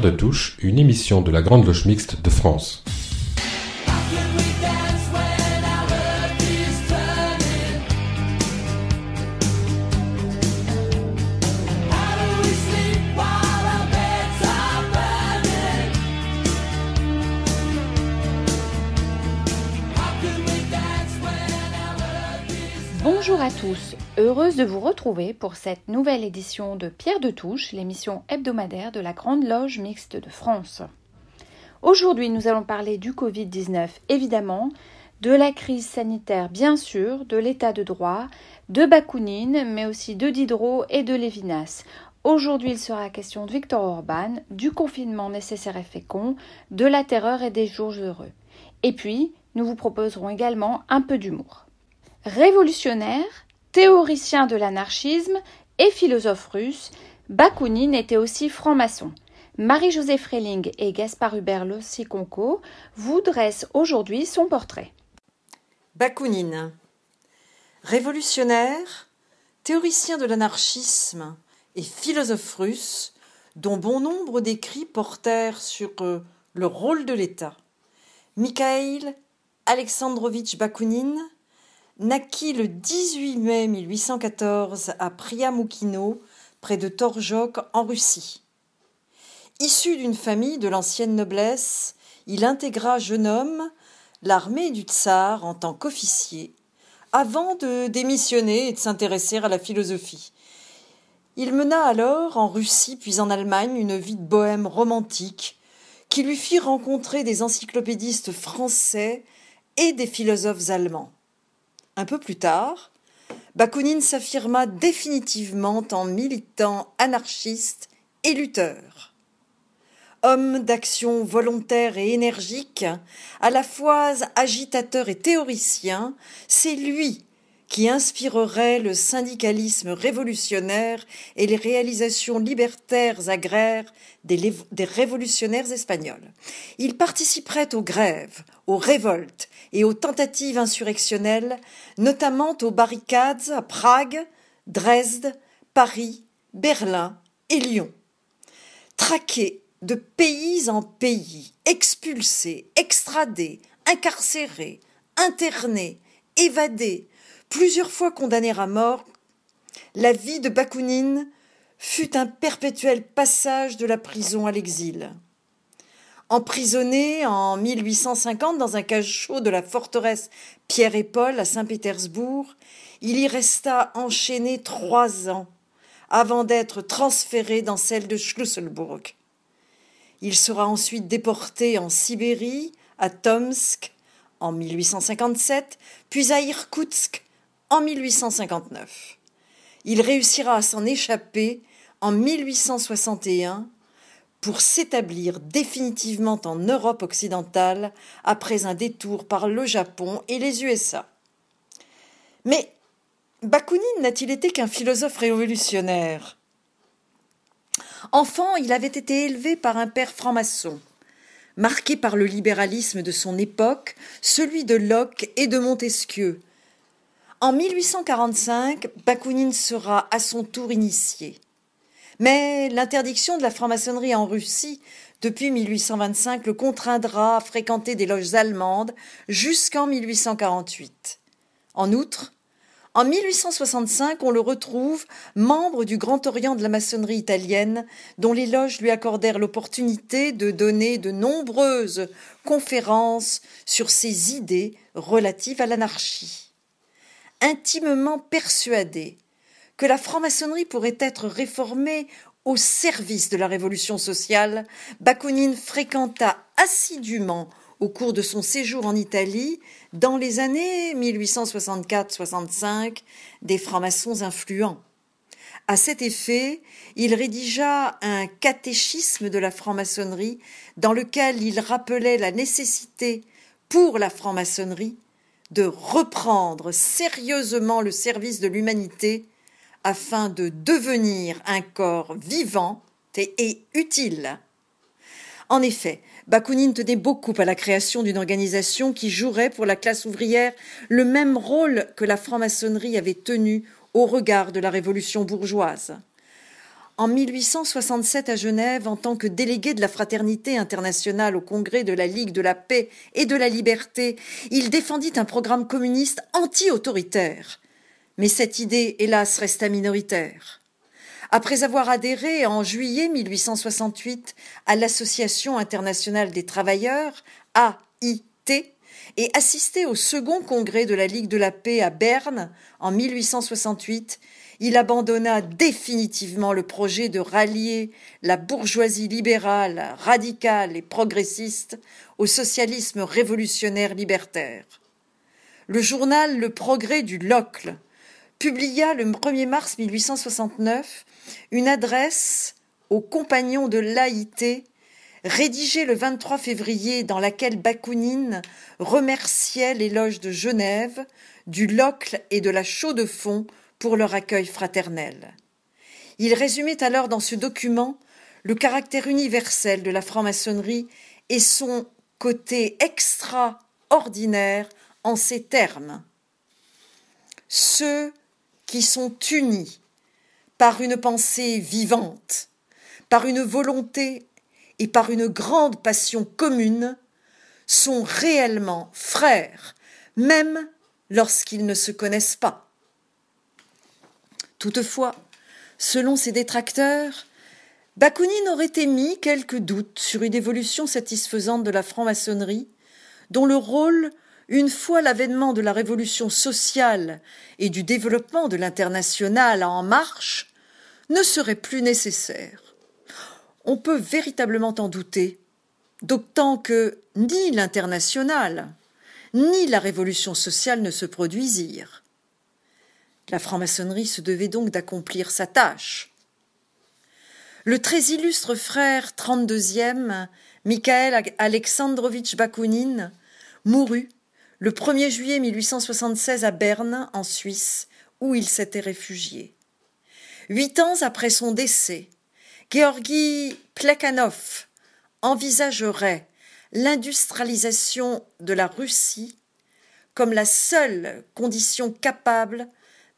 De Touche, une émission de la Grande Loge Mixte de France. Bonjour à tous, heureuse de vous retrouver pour cette nouvelle édition de Pierre de Touche, l'émission hebdomadaire de la Grande Loge Mixte de France. Aujourd'hui, nous allons parler du Covid-19, évidemment, de la crise sanitaire, bien sûr, de l'état de droit, de Bakounine, mais aussi de Diderot et de Lévinas. Aujourd'hui, il sera question de Victor Orban, du confinement nécessaire et fécond, de la terreur et des jours heureux. Et puis, nous vous proposerons également un peu d'humour. Révolutionnaire, théoricien de l'anarchisme et philosophe russe, Bakounine était aussi franc-maçon. Marie-Josée Freling et Gaspard Hubert Lossiconco vous dressent aujourd'hui son portrait. Bakounine. Révolutionnaire, théoricien de l'anarchisme et philosophe russe, dont bon nombre d'écrits portèrent sur euh, le rôle de l'État. Mikhail Alexandrovitch Bakounine naquit le 18 mai 1814 à Priamoukino, près de Torjok, en Russie. Issu d'une famille de l'ancienne noblesse, il intégra jeune homme l'armée du tsar en tant qu'officier, avant de démissionner et de s'intéresser à la philosophie. Il mena alors en Russie puis en Allemagne une vie de bohème romantique qui lui fit rencontrer des encyclopédistes français et des philosophes allemands. Un peu plus tard, Bakounine s'affirma définitivement en militant anarchiste et lutteur. Homme d'action volontaire et énergique, à la fois agitateur et théoricien, c'est lui qui inspirerait le syndicalisme révolutionnaire et les réalisations libertaires agraires des, révolutionnaires espagnols. Il participerait aux grèves, aux révoltes et aux tentatives insurrectionnelles, notamment aux barricades à Prague, Dresde, Paris, Berlin et Lyon. Traqué de pays en pays, expulsé, extradé, incarcéré, interné, évadé, plusieurs fois condamné à mort, la vie de Bakounine fut un perpétuel passage de la prison à l'exil. Emprisonné en 1850 dans un cachot de la forteresse Pierre et Paul à Saint-Pétersbourg, il y resta enchaîné trois ans avant d'être transféré dans celle de Schlusselbourg. Il sera ensuite déporté en Sibérie, à Tomsk en 1857, puis à Irkoutsk en 1859. Il réussira à s'en échapper en 1861 pour s'établir définitivement en Europe occidentale après un détour par le Japon et les USA. Mais Bakounine n'a-t-il été qu'un philosophe révolutionnaire? Enfant, il avait été élevé par un père franc-maçon, marqué par le libéralisme de son époque, celui de Locke et de Montesquieu, en 1845, Bakounine sera à son tour initié. Mais l'interdiction de la franc-maçonnerie en Russie depuis 1825 le contraindra à fréquenter des loges allemandes jusqu'en 1848. En outre, en 1865, on le retrouve membre du Grand Orient de la maçonnerie italienne, dont les loges lui accordèrent l'opportunité de donner de nombreuses conférences sur ses idées relatives à l'anarchie intimement persuadé que la franc-maçonnerie pourrait être réformée au service de la révolution sociale, Bakounine fréquenta assidûment au cours de son séjour en Italie, dans les années 1864-65, des francs-maçons influents. À cet effet, il rédigea un catéchisme de la franc-maçonnerie dans lequel il rappelait la nécessité pour la franc-maçonnerie de reprendre sérieusement le service de l'humanité afin de devenir un corps vivant et utile. En effet, Bakounine tenait beaucoup à la création d'une organisation qui jouerait pour la classe ouvrière le même rôle que la franc-maçonnerie avait tenu au regard de la révolution bourgeoise. En 1867 à Genève en tant que délégué de la fraternité internationale au congrès de la Ligue de la paix et de la liberté, il défendit un programme communiste anti-autoritaire. Mais cette idée, hélas, resta minoritaire. Après avoir adhéré en juillet 1868 à l'Association internationale des travailleurs, AIT, et assisté au second congrès de la Ligue de la paix à Berne en 1868, il abandonna définitivement le projet de rallier la bourgeoisie libérale, radicale et progressiste au socialisme révolutionnaire libertaire. Le journal Le Progrès du Locle publia le 1er mars 1869 une adresse aux compagnons de l'AIT rédigée le 23 février dans laquelle Bakounine remerciait les loges de Genève, du Locle et de la Chaux-de-Fonds pour leur accueil fraternel. Il résumait alors dans ce document le caractère universel de la franc-maçonnerie et son côté extraordinaire en ces termes. Ceux qui sont unis par une pensée vivante, par une volonté et par une grande passion commune, sont réellement frères, même lorsqu'ils ne se connaissent pas. Toutefois, selon ses détracteurs, Bakounine aurait émis quelques doutes sur une évolution satisfaisante de la franc-maçonnerie, dont le rôle, une fois l'avènement de la révolution sociale et du développement de l'international en marche, ne serait plus nécessaire. On peut véritablement en douter, d'autant que ni l'international, ni la révolution sociale ne se produisirent. La franc-maçonnerie se devait donc d'accomplir sa tâche. Le très illustre frère 32e, Mikhail Alexandrovitch Bakounine, mourut le 1er juillet 1876 à Berne, en Suisse, où il s'était réfugié. Huit ans après son décès, Georgi Plekhanov envisagerait l'industrialisation de la Russie comme la seule condition capable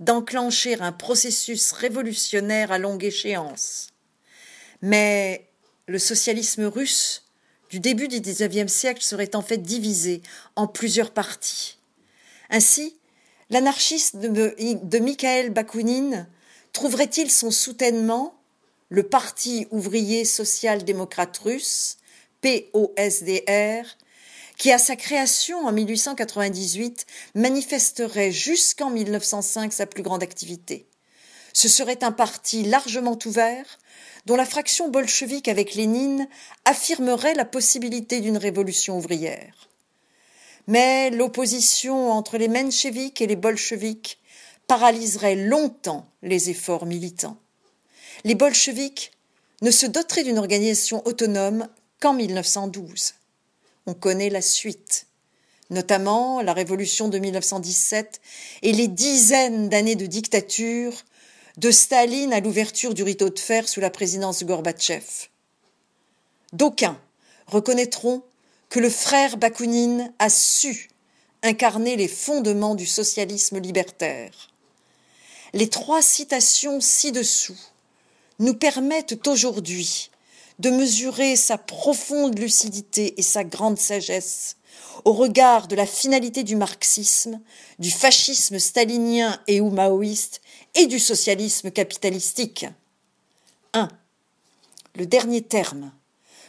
d'enclencher un processus révolutionnaire à longue échéance. Mais le socialisme russe du début du XIXe siècle serait en fait divisé en plusieurs parties. Ainsi, l'anarchisme de, de Mikhail Bakounine trouverait-il son soutènement, le Parti ouvrier social-démocrate russe, POSDR, qui à sa création en 1898 manifesterait jusqu'en 1905 sa plus grande activité. Ce serait un parti largement ouvert, dont la fraction bolchevique avec Lénine affirmerait la possibilité d'une révolution ouvrière. Mais l'opposition entre les mencheviks et les bolcheviks paralyserait longtemps les efforts militants. Les bolcheviks ne se doteraient d'une organisation autonome qu'en 1912 on connaît la suite, notamment la révolution de 1917 et les dizaines d'années de dictature de Staline à l'ouverture du rideau de fer sous la présidence de Gorbatchev. D'aucuns reconnaîtront que le frère Bakounine a su incarner les fondements du socialisme libertaire. Les trois citations ci-dessous nous permettent aujourd'hui de mesurer sa profonde lucidité et sa grande sagesse au regard de la finalité du marxisme, du fascisme stalinien et ou maoïste et du socialisme capitalistique. 1. Le dernier terme,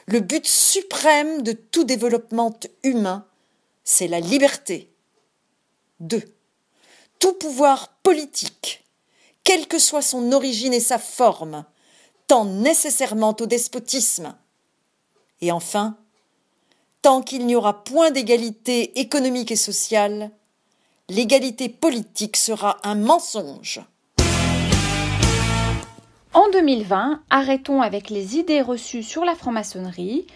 le but suprême de tout développement humain, c'est la liberté. 2. Tout pouvoir politique, quelle que soit son origine et sa forme, tend nécessairement au despotisme. Et enfin, tant qu'il n'y aura point d'égalité économique et sociale, l'égalité politique sera un mensonge. En 2020, arrêtons avec les idées reçues sur la franc-maçonnerie.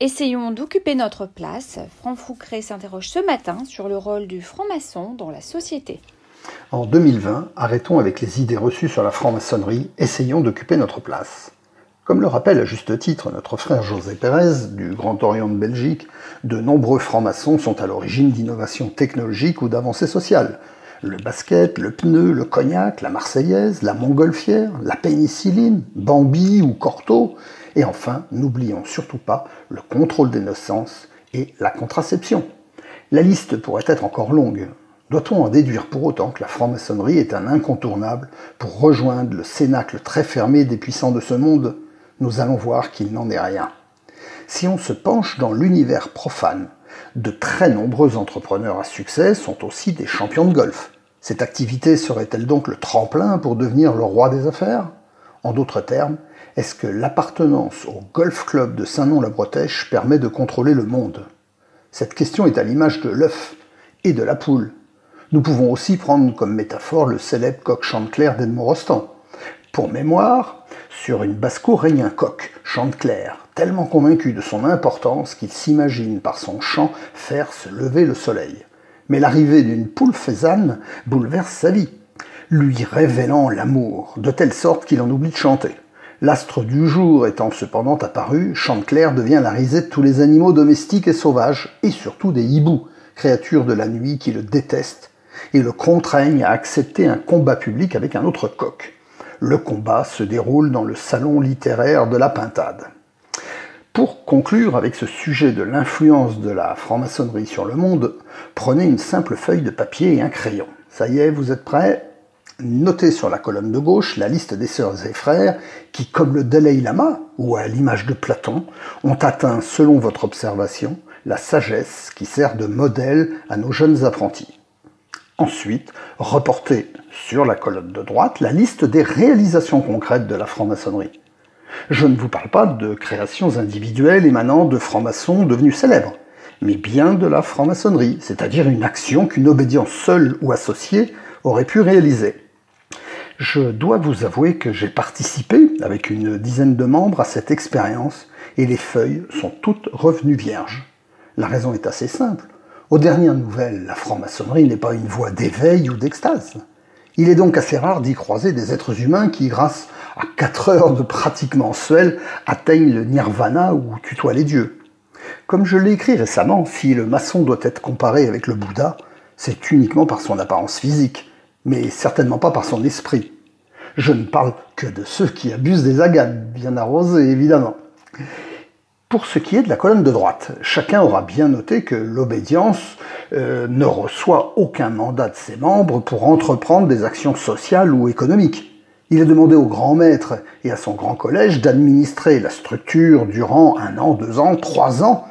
Essayons d'occuper notre place. Franck Foucret s'interroge ce matin sur le rôle du franc-maçon dans la société. En 2020, arrêtons avec les idées reçues sur la franc-maçonnerie, essayons d'occuper notre place. Comme le rappelle à juste titre notre frère José Pérez du Grand Orient de Belgique, de nombreux francs-maçons sont à l'origine d'innovations technologiques ou d'avancées sociales. Le basket, le pneu, le cognac, la marseillaise, la montgolfière, la pénicilline, Bambi ou Corto, et enfin, n'oublions surtout pas le contrôle des naissances et la contraception. La liste pourrait être encore longue. Doit-on en déduire pour autant que la franc-maçonnerie est un incontournable pour rejoindre le cénacle très fermé des puissants de ce monde? Nous allons voir qu'il n'en est rien. Si on se penche dans l'univers profane, de très nombreux entrepreneurs à succès sont aussi des champions de golf. Cette activité serait-elle donc le tremplin pour devenir le roi des affaires? En d'autres termes, est-ce que l'appartenance au golf club de Saint-Nom-la-Bretèche permet de contrôler le monde? Cette question est à l'image de l'œuf et de la poule. Nous pouvons aussi prendre comme métaphore le célèbre coq chanteclair d'Edmond Rostand. Pour mémoire, sur une basse-cour règne un coq, Chanteclair, tellement convaincu de son importance qu'il s'imagine par son chant faire se lever le soleil. Mais l'arrivée d'une poule faisane bouleverse sa vie, lui révélant l'amour, de telle sorte qu'il en oublie de chanter. L'astre du jour étant cependant apparu, Chanteclair devient la risée de tous les animaux domestiques et sauvages, et surtout des hiboux, créatures de la nuit qui le détestent, et le contraignent à accepter un combat public avec un autre coq. Le combat se déroule dans le salon littéraire de la Pintade. Pour conclure avec ce sujet de l'influence de la franc-maçonnerie sur le monde, prenez une simple feuille de papier et un crayon. Ça y est, vous êtes prêts? Notez sur la colonne de gauche la liste des sœurs et frères qui, comme le Dalai Lama, ou à l'image de Platon, ont atteint, selon votre observation, la sagesse qui sert de modèle à nos jeunes apprentis. Ensuite, reportez sur la colonne de droite la liste des réalisations concrètes de la franc-maçonnerie. Je ne vous parle pas de créations individuelles émanant de francs-maçons devenus célèbres, mais bien de la franc-maçonnerie, c'est-à-dire une action qu'une obédience seule ou associée aurait pu réaliser. Je dois vous avouer que j'ai participé avec une dizaine de membres à cette expérience et les feuilles sont toutes revenues vierges. La raison est assez simple. Aux dernières nouvelles, la franc-maçonnerie n'est pas une voie d'éveil ou d'extase. Il est donc assez rare d'y croiser des êtres humains qui, grâce à quatre heures de pratique mensuelle, atteignent le nirvana ou tutoient les dieux. Comme je l'ai écrit récemment, si le maçon doit être comparé avec le Bouddha, c'est uniquement par son apparence physique, mais certainement pas par son esprit. Je ne parle que de ceux qui abusent des agates, bien arrosées évidemment. Pour ce qui est de la colonne de droite, chacun aura bien noté que l'obédience euh, ne reçoit aucun mandat de ses membres pour entreprendre des actions sociales ou économiques. Il est demandé au grand maître et à son grand collège d'administrer la structure durant un an, deux ans, trois ans,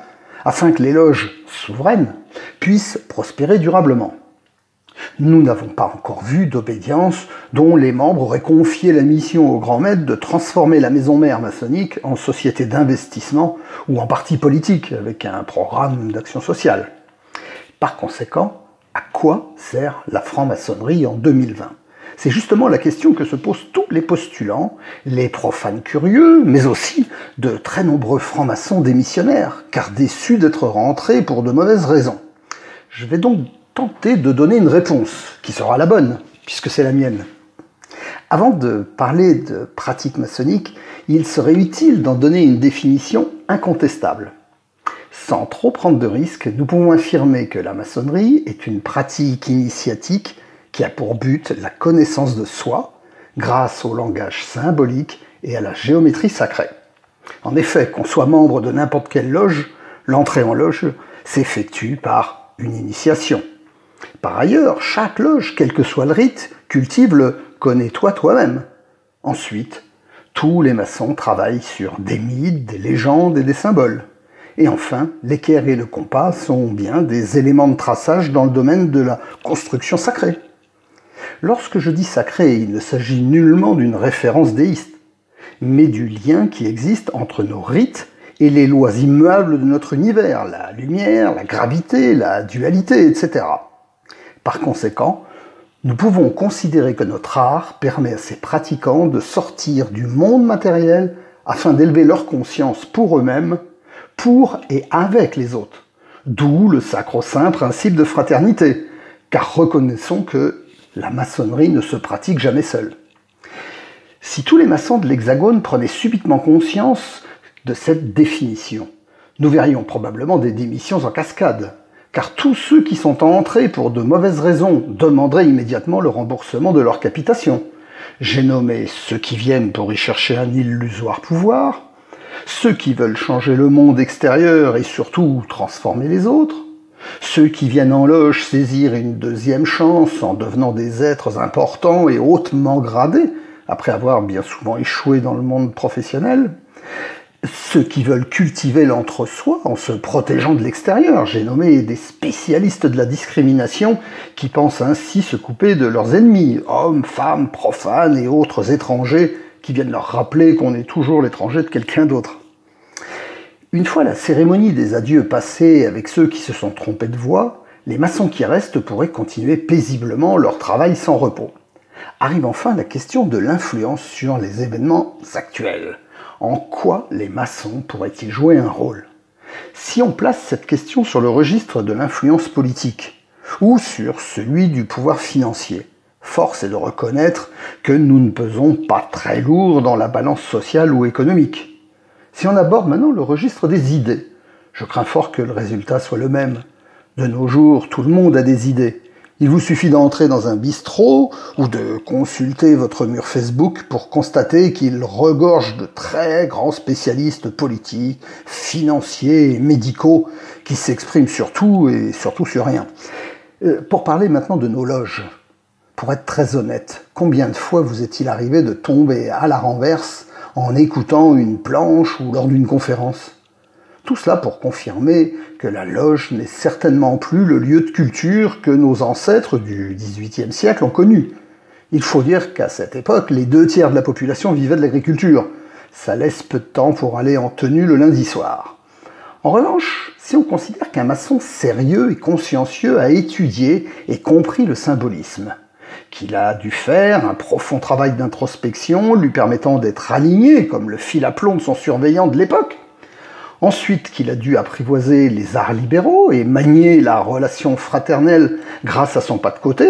afin que les loges souveraines puissent prospérer durablement. Nous n'avons pas encore vu d'obédience dont les membres auraient confié la mission au grand maître de transformer la maison mère maçonnique en société d'investissement ou en parti politique avec un programme d'action sociale. Par conséquent, à quoi sert la franc-maçonnerie en 2020 c'est justement la question que se posent tous les postulants, les profanes curieux, mais aussi de très nombreux francs-maçons démissionnaires, car déçus d'être rentrés pour de mauvaises raisons. Je vais donc tenter de donner une réponse, qui sera la bonne, puisque c'est la mienne. Avant de parler de pratique maçonnique, il serait utile d'en donner une définition incontestable. Sans trop prendre de risques, nous pouvons affirmer que la maçonnerie est une pratique initiatique qui a pour but la connaissance de soi grâce au langage symbolique et à la géométrie sacrée. En effet, qu'on soit membre de n'importe quelle loge, l'entrée en loge s'effectue par une initiation. Par ailleurs, chaque loge, quel que soit le rite, cultive le connais-toi toi-même. Ensuite, tous les maçons travaillent sur des mythes, des légendes et des symboles. Et enfin, l'équerre et le compas sont bien des éléments de traçage dans le domaine de la construction sacrée. Lorsque je dis sacré, il ne s'agit nullement d'une référence déiste, mais du lien qui existe entre nos rites et les lois immuables de notre univers, la lumière, la gravité, la dualité, etc. Par conséquent, nous pouvons considérer que notre art permet à ses pratiquants de sortir du monde matériel afin d'élever leur conscience pour eux-mêmes, pour et avec les autres. D'où le sacro-saint principe de fraternité, car reconnaissons que la maçonnerie ne se pratique jamais seule. Si tous les maçons de l'Hexagone prenaient subitement conscience de cette définition, nous verrions probablement des démissions en cascade, car tous ceux qui sont entrés pour de mauvaises raisons demanderaient immédiatement le remboursement de leur capitation. J'ai nommé ceux qui viennent pour y chercher un illusoire pouvoir, ceux qui veulent changer le monde extérieur et surtout transformer les autres, ceux qui viennent en loge saisir une deuxième chance en devenant des êtres importants et hautement gradés, après avoir bien souvent échoué dans le monde professionnel, ceux qui veulent cultiver l'entre-soi en se protégeant de l'extérieur. J'ai nommé des spécialistes de la discrimination qui pensent ainsi se couper de leurs ennemis, hommes, femmes, profanes et autres étrangers qui viennent leur rappeler qu'on est toujours l'étranger de quelqu'un d'autre. Une fois la cérémonie des adieux passée avec ceux qui se sont trompés de voix, les maçons qui restent pourraient continuer paisiblement leur travail sans repos. Arrive enfin la question de l'influence sur les événements actuels. En quoi les maçons pourraient-ils jouer un rôle? Si on place cette question sur le registre de l'influence politique ou sur celui du pouvoir financier, force est de reconnaître que nous ne pesons pas très lourd dans la balance sociale ou économique. Si on aborde maintenant le registre des idées, je crains fort que le résultat soit le même. De nos jours, tout le monde a des idées. Il vous suffit d'entrer dans un bistrot ou de consulter votre mur Facebook pour constater qu'il regorge de très grands spécialistes politiques, financiers et médicaux qui s'expriment sur tout et surtout sur rien. Euh, pour parler maintenant de nos loges, pour être très honnête, combien de fois vous est-il arrivé de tomber à la renverse en écoutant une planche ou lors d'une conférence? Tout cela pour confirmer que la loge n'est certainement plus le lieu de culture que nos ancêtres du XVIIIe siècle ont connu. Il faut dire qu'à cette époque, les deux tiers de la population vivaient de l'agriculture. Ça laisse peu de temps pour aller en tenue le lundi soir. En revanche, si on considère qu'un maçon sérieux et consciencieux a étudié et compris le symbolisme, qu'il a dû faire un profond travail d'introspection lui permettant d'être aligné comme le fil à plomb de son surveillant de l'époque. Ensuite qu'il a dû apprivoiser les arts libéraux et manier la relation fraternelle grâce à son pas de côté,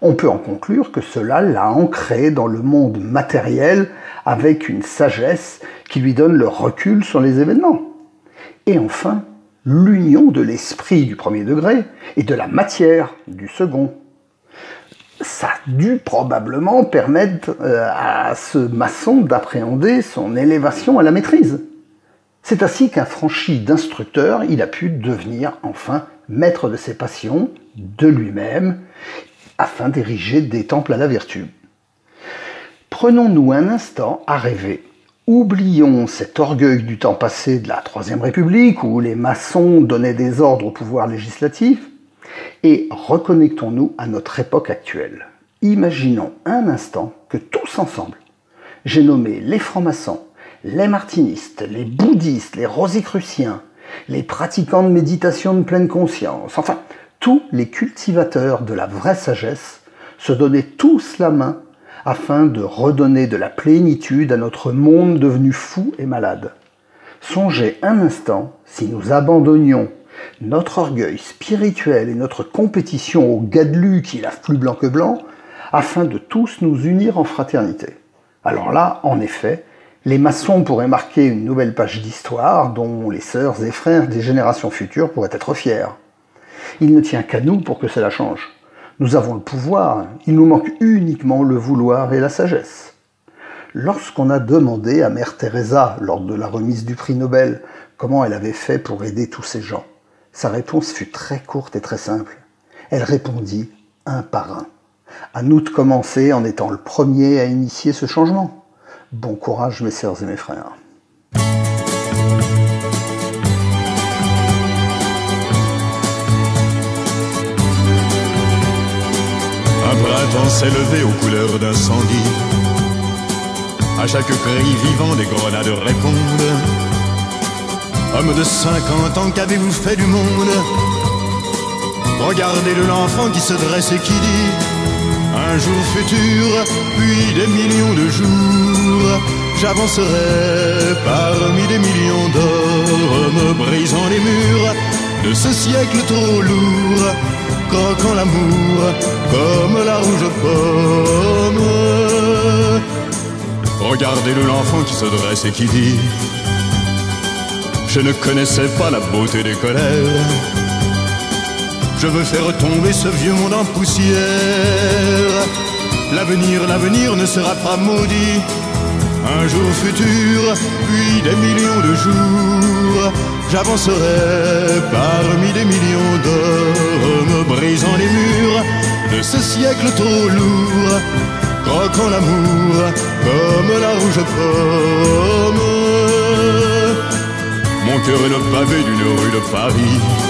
on peut en conclure que cela l'a ancré dans le monde matériel avec une sagesse qui lui donne le recul sur les événements. Et enfin, l'union de l'esprit du premier degré et de la matière du second ça a dû probablement permettre euh, à ce maçon d'appréhender son élévation à la maîtrise. C'est ainsi qu'affranchi d'instructeur, il a pu devenir enfin maître de ses passions, de lui-même, afin d'ériger des temples à la vertu. Prenons-nous un instant à rêver. Oublions cet orgueil du temps passé de la Troisième République où les maçons donnaient des ordres au pouvoir législatif et reconnectons-nous à notre époque actuelle. Imaginons un instant que tous ensemble, j'ai nommé les francs-maçons, les martinistes, les bouddhistes, les rosicruciens, les pratiquants de méditation de pleine conscience, enfin tous les cultivateurs de la vraie sagesse, se donnaient tous la main afin de redonner de la plénitude à notre monde devenu fou et malade. Songez un instant si nous abandonnions notre orgueil spirituel et notre compétition au gadelu qui lave plus blanc que blanc, afin de tous nous unir en fraternité. Alors là, en effet, les maçons pourraient marquer une nouvelle page d'histoire dont les sœurs et frères des générations futures pourraient être fiers. Il ne tient qu'à nous pour que cela change. Nous avons le pouvoir, il nous manque uniquement le vouloir et la sagesse. Lorsqu'on a demandé à Mère Teresa, lors de la remise du prix Nobel, comment elle avait fait pour aider tous ces gens, sa réponse fut très courte et très simple. Elle répondit un par un. À nous de commencer en étant le premier à initier ce changement. Bon courage mes sœurs et mes frères. Un printemps s'est levé aux couleurs d'incendie. À chaque cri vivant, des grenades répondent. Homme de 50 ans, qu'avez-vous fait du monde? Regardez de l'enfant qui se dresse et qui dit Un jour futur, puis des millions de jours, j'avancerai parmi des millions d'hommes, brisant les murs de ce siècle trop lourd, croquant l'amour comme la rouge pomme. Regardez de l'enfant qui se dresse et qui dit je ne connaissais pas la beauté des colères. Je veux faire tomber ce vieux monde en poussière. L'avenir, l'avenir ne sera pas maudit. Un jour futur, puis des millions de jours, j'avancerai parmi des millions d'hommes, brisant les murs de ce siècle trop lourd, croquant l'amour comme la rouge pomme. Mon cœur est le pavé d'une rue de Paris.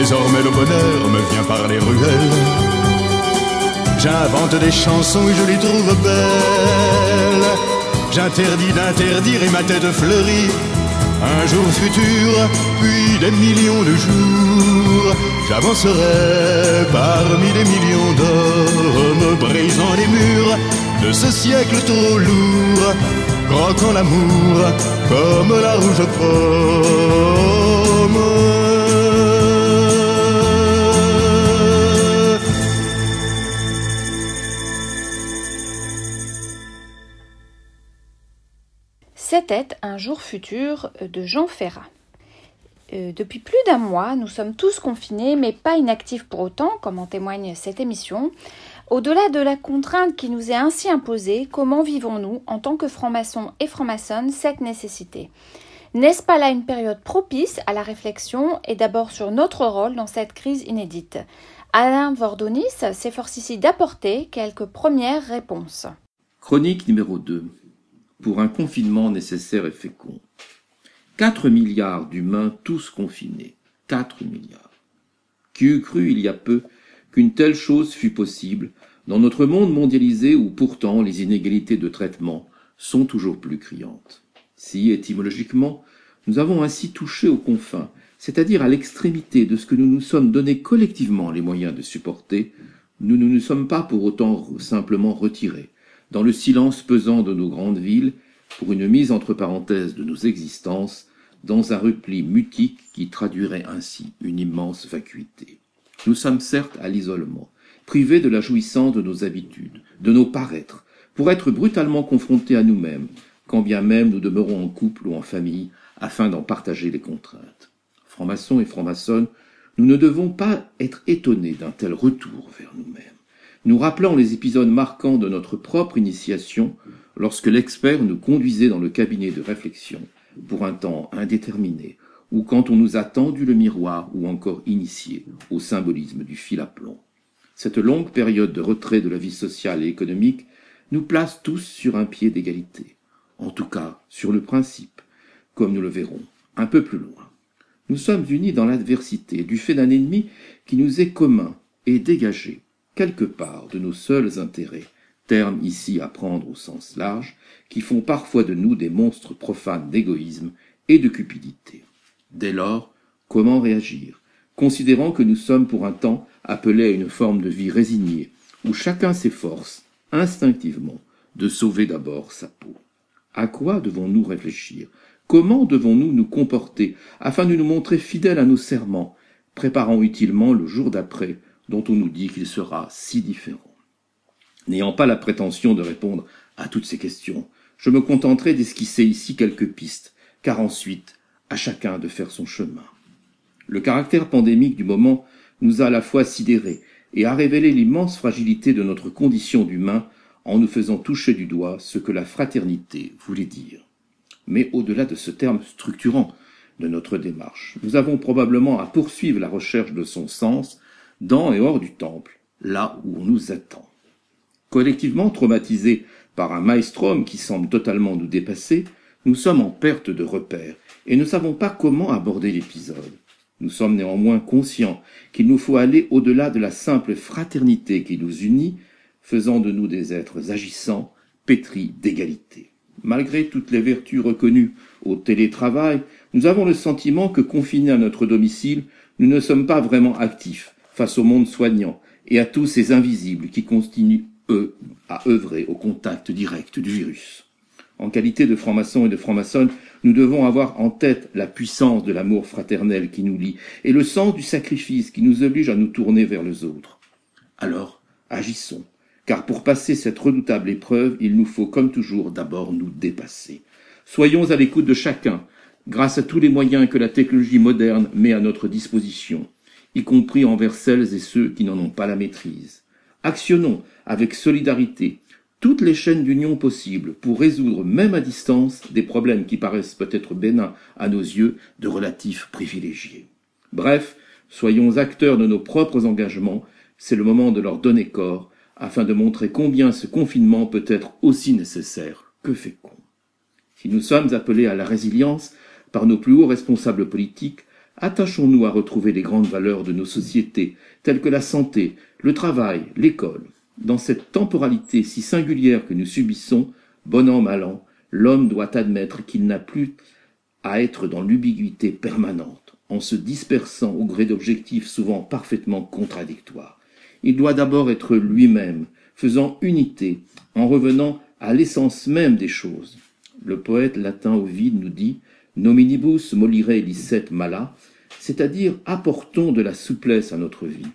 Désormais le bonheur me vient par les ruelles. J'invente des chansons et je les trouve belles. J'interdis d'interdire et ma tête fleurit. Un jour futur, puis des millions de jours, j'avancerai parmi des millions d'hommes, brisant les murs de ce siècle trop lourd, croquant l'amour comme la rouge pomme. C'était Un jour futur de Jean Ferrat. Euh, depuis plus d'un mois, nous sommes tous confinés, mais pas inactifs pour autant, comme en témoigne cette émission. Au-delà de la contrainte qui nous est ainsi imposée, comment vivons-nous, en tant que francs-maçons et francs-maçonnes, cette nécessité? N'est-ce pas là une période propice à la réflexion et d'abord sur notre rôle dans cette crise inédite? Alain Vordonis s'efforce ici d'apporter quelques premières réponses. Chronique numéro 2. Pour un confinement nécessaire et fécond. 4 milliards d'humains tous confinés. 4 milliards. Qui eût cru il y a peu qu'une telle chose fût possible dans notre monde mondialisé où pourtant les inégalités de traitement sont toujours plus criantes. Si, étymologiquement, nous avons ainsi touché aux confins, c'est-à-dire à, l'extrémité de ce que nous nous sommes donné collectivement les moyens de supporter, nous ne nous sommes pas pour autant simplement retirés, dans le silence pesant de nos grandes villes, pour une mise entre parenthèses de nos existences, dans un repli mutique qui traduirait ainsi une immense vacuité. Nous sommes certes à l'isolement, privés de la jouissance de nos habitudes, de nos paraîtres, pour être brutalement confrontés à nous-mêmes, quand bien même nous demeurons en couple ou en famille, afin d'en partager les contraintes. Francs-maçons et francs-maçonnes, nous ne devons pas être étonnés d'un tel retour vers nous-mêmes. Nous rappelons les épisodes marquants de notre propre initiation lorsque l'expert nous conduisait dans le cabinet de réflexion pour un temps indéterminé, ou quand on nous a tendu le miroir ou encore initié au symbolisme du fil à plomb. Cette longue période de retrait de la vie sociale et économique nous place tous sur un pied d'égalité, en tout cas sur le principe, comme nous le verrons un peu plus loin. Nous sommes unis dans l'adversité du fait d'un ennemi qui nous est commun et dégagé quelque part de nos seuls intérêts, termes ici à prendre au sens large, qui font parfois de nous des monstres profanes d'égoïsme et de cupidité. Dès lors, comment réagir, considérant que nous sommes pour un temps appelés à une forme de vie résignée, où chacun s'efforce, instinctivement, de sauver d'abord sa peau? À quoi devons-nous réfléchir? Comment devons-nous nous comporter afin de nous montrer fidèles à nos serments, préparant utilement le jour d'après dont on nous dit qu'il sera si différent N'ayant pas la prétention de répondre à toutes ces questions, je me contenterai d'esquisser ici quelques pistes, car ensuite, à chacun de faire son chemin. Le caractère pandémique du moment nous a à la fois sidérés et a révélé l'immense fragilité de notre condition d'humain en nous faisant toucher du doigt ce que la fraternité voulait dire. Mais au-delà de ce terme structurant de notre démarche, nous avons probablement à poursuivre la recherche de son sens dans et hors du temple, là où on nous attend. Collectivement traumatisés par un maelstrom qui semble totalement nous dépasser, nous sommes en perte de repères et ne savons pas comment aborder l'épisode. Nous sommes néanmoins conscients qu'il nous faut aller au-delà de la simple fraternité qui nous unit, faisant de nous des êtres agissants, pétris d'égalité. Malgré toutes les vertus reconnues au télétravail, nous avons le sentiment que confinés à notre domicile, nous ne sommes pas vraiment actifs face au monde soignant et à tous ces invisibles qui continuent, eux, à œuvrer au contact direct du virus. En qualité de francs-maçons et de francs-maçonnes, nous devons avoir en tête la puissance de l'amour fraternel qui nous lie et le sens du sacrifice qui nous oblige à nous tourner vers les autres. Alors, agissons, car pour passer cette redoutable épreuve, il nous faut comme toujours d'abord nous dépasser. Soyons à l'écoute de chacun, grâce à tous les moyens que la technologie moderne met à notre disposition. Y compris envers celles et ceux qui n'en ont pas la maîtrise. Actionnons avec solidarité toutes les chaînes d'union possibles pour résoudre, même à distance, des problèmes qui paraissent peut-être bénins à nos yeux de relatifs privilégiés. Bref, soyons acteurs de nos propres engagements, c'est le moment de leur donner corps, afin de montrer combien ce confinement peut être aussi nécessaire que fécond. Si nous sommes appelés à la résilience par nos plus hauts responsables politiques, attachons-nous à retrouver les grandes valeurs de nos sociétés, telles que la santé, le travail, l'école. Dans cette temporalité si singulière que nous subissons, bon an, mal an, l'homme doit admettre qu'il n'a plus à être dans l'ubiguïté permanente, en se dispersant au gré d'objectifs souvent parfaitement contradictoires. Il doit d'abord être lui-même, faisant unité, en revenant à l'essence même des choses. Le poète latin Ovide nous dit Nominibus molire licet mala, c'est-à-dire apportons de la souplesse à notre vie,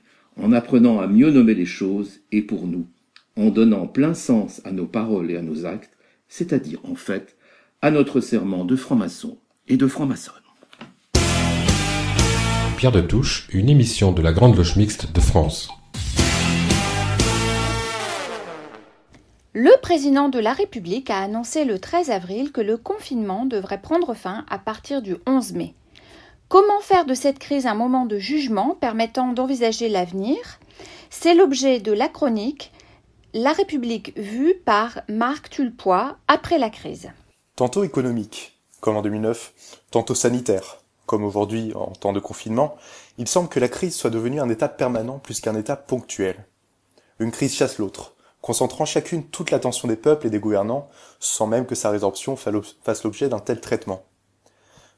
en apprenant à mieux nommer les choses et pour nous, en donnant plein sens à nos paroles et à nos actes, c'est-à-dire en fait à notre serment de franc-maçon et de franc-maçonne. Pierre de Touche, une émission de la Grande Loge Mixte de France. Le président de la République a annoncé le 13 avril que le confinement devrait prendre fin à partir du 11 mai. Comment faire de cette crise un moment de jugement permettant d'envisager l'avenir? C'est l'objet de la chronique La République vue par Marc Tulpois après la crise. Tantôt économique, comme en 2009, tantôt sanitaire, comme aujourd'hui en temps de confinement, il semble que la crise soit devenue un état permanent plus qu'un état ponctuel. Une crise chasse l'autre concentrant chacune toute l'attention des peuples et des gouvernants, sans même que sa résorption fasse l'objet d'un tel traitement.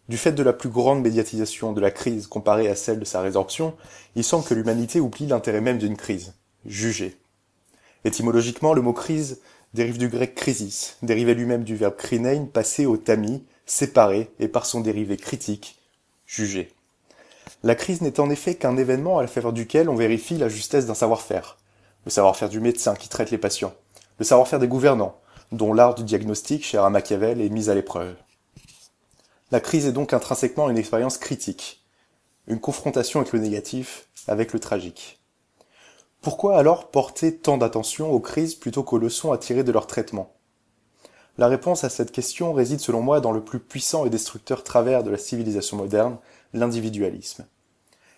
Du fait de la plus grande médiatisation de la crise comparée à celle de sa résorption, il semble que l'humanité oublie l'intérêt même d'une crise, juger. Étymologiquement, le mot crise dérive du grec crisis, dérivé lui-même du verbe krinein passé au tamis, séparé, et par son dérivé critique, juger. La crise n'est en effet qu'un événement à la faveur duquel on vérifie la justesse d'un savoir-faire, le savoir-faire du médecin qui traite les patients, le savoir-faire des gouvernants, dont l'art du diagnostic, cher à Machiavel, est mis à l'épreuve. La crise est donc intrinsèquement une expérience critique, une confrontation avec le négatif, avec le tragique. Pourquoi alors porter tant d'attention aux crises plutôt qu'aux leçons à tirer de leur traitement? La réponse à cette question réside selon moi dans le plus puissant et destructeur travers de la civilisation moderne, l'individualisme.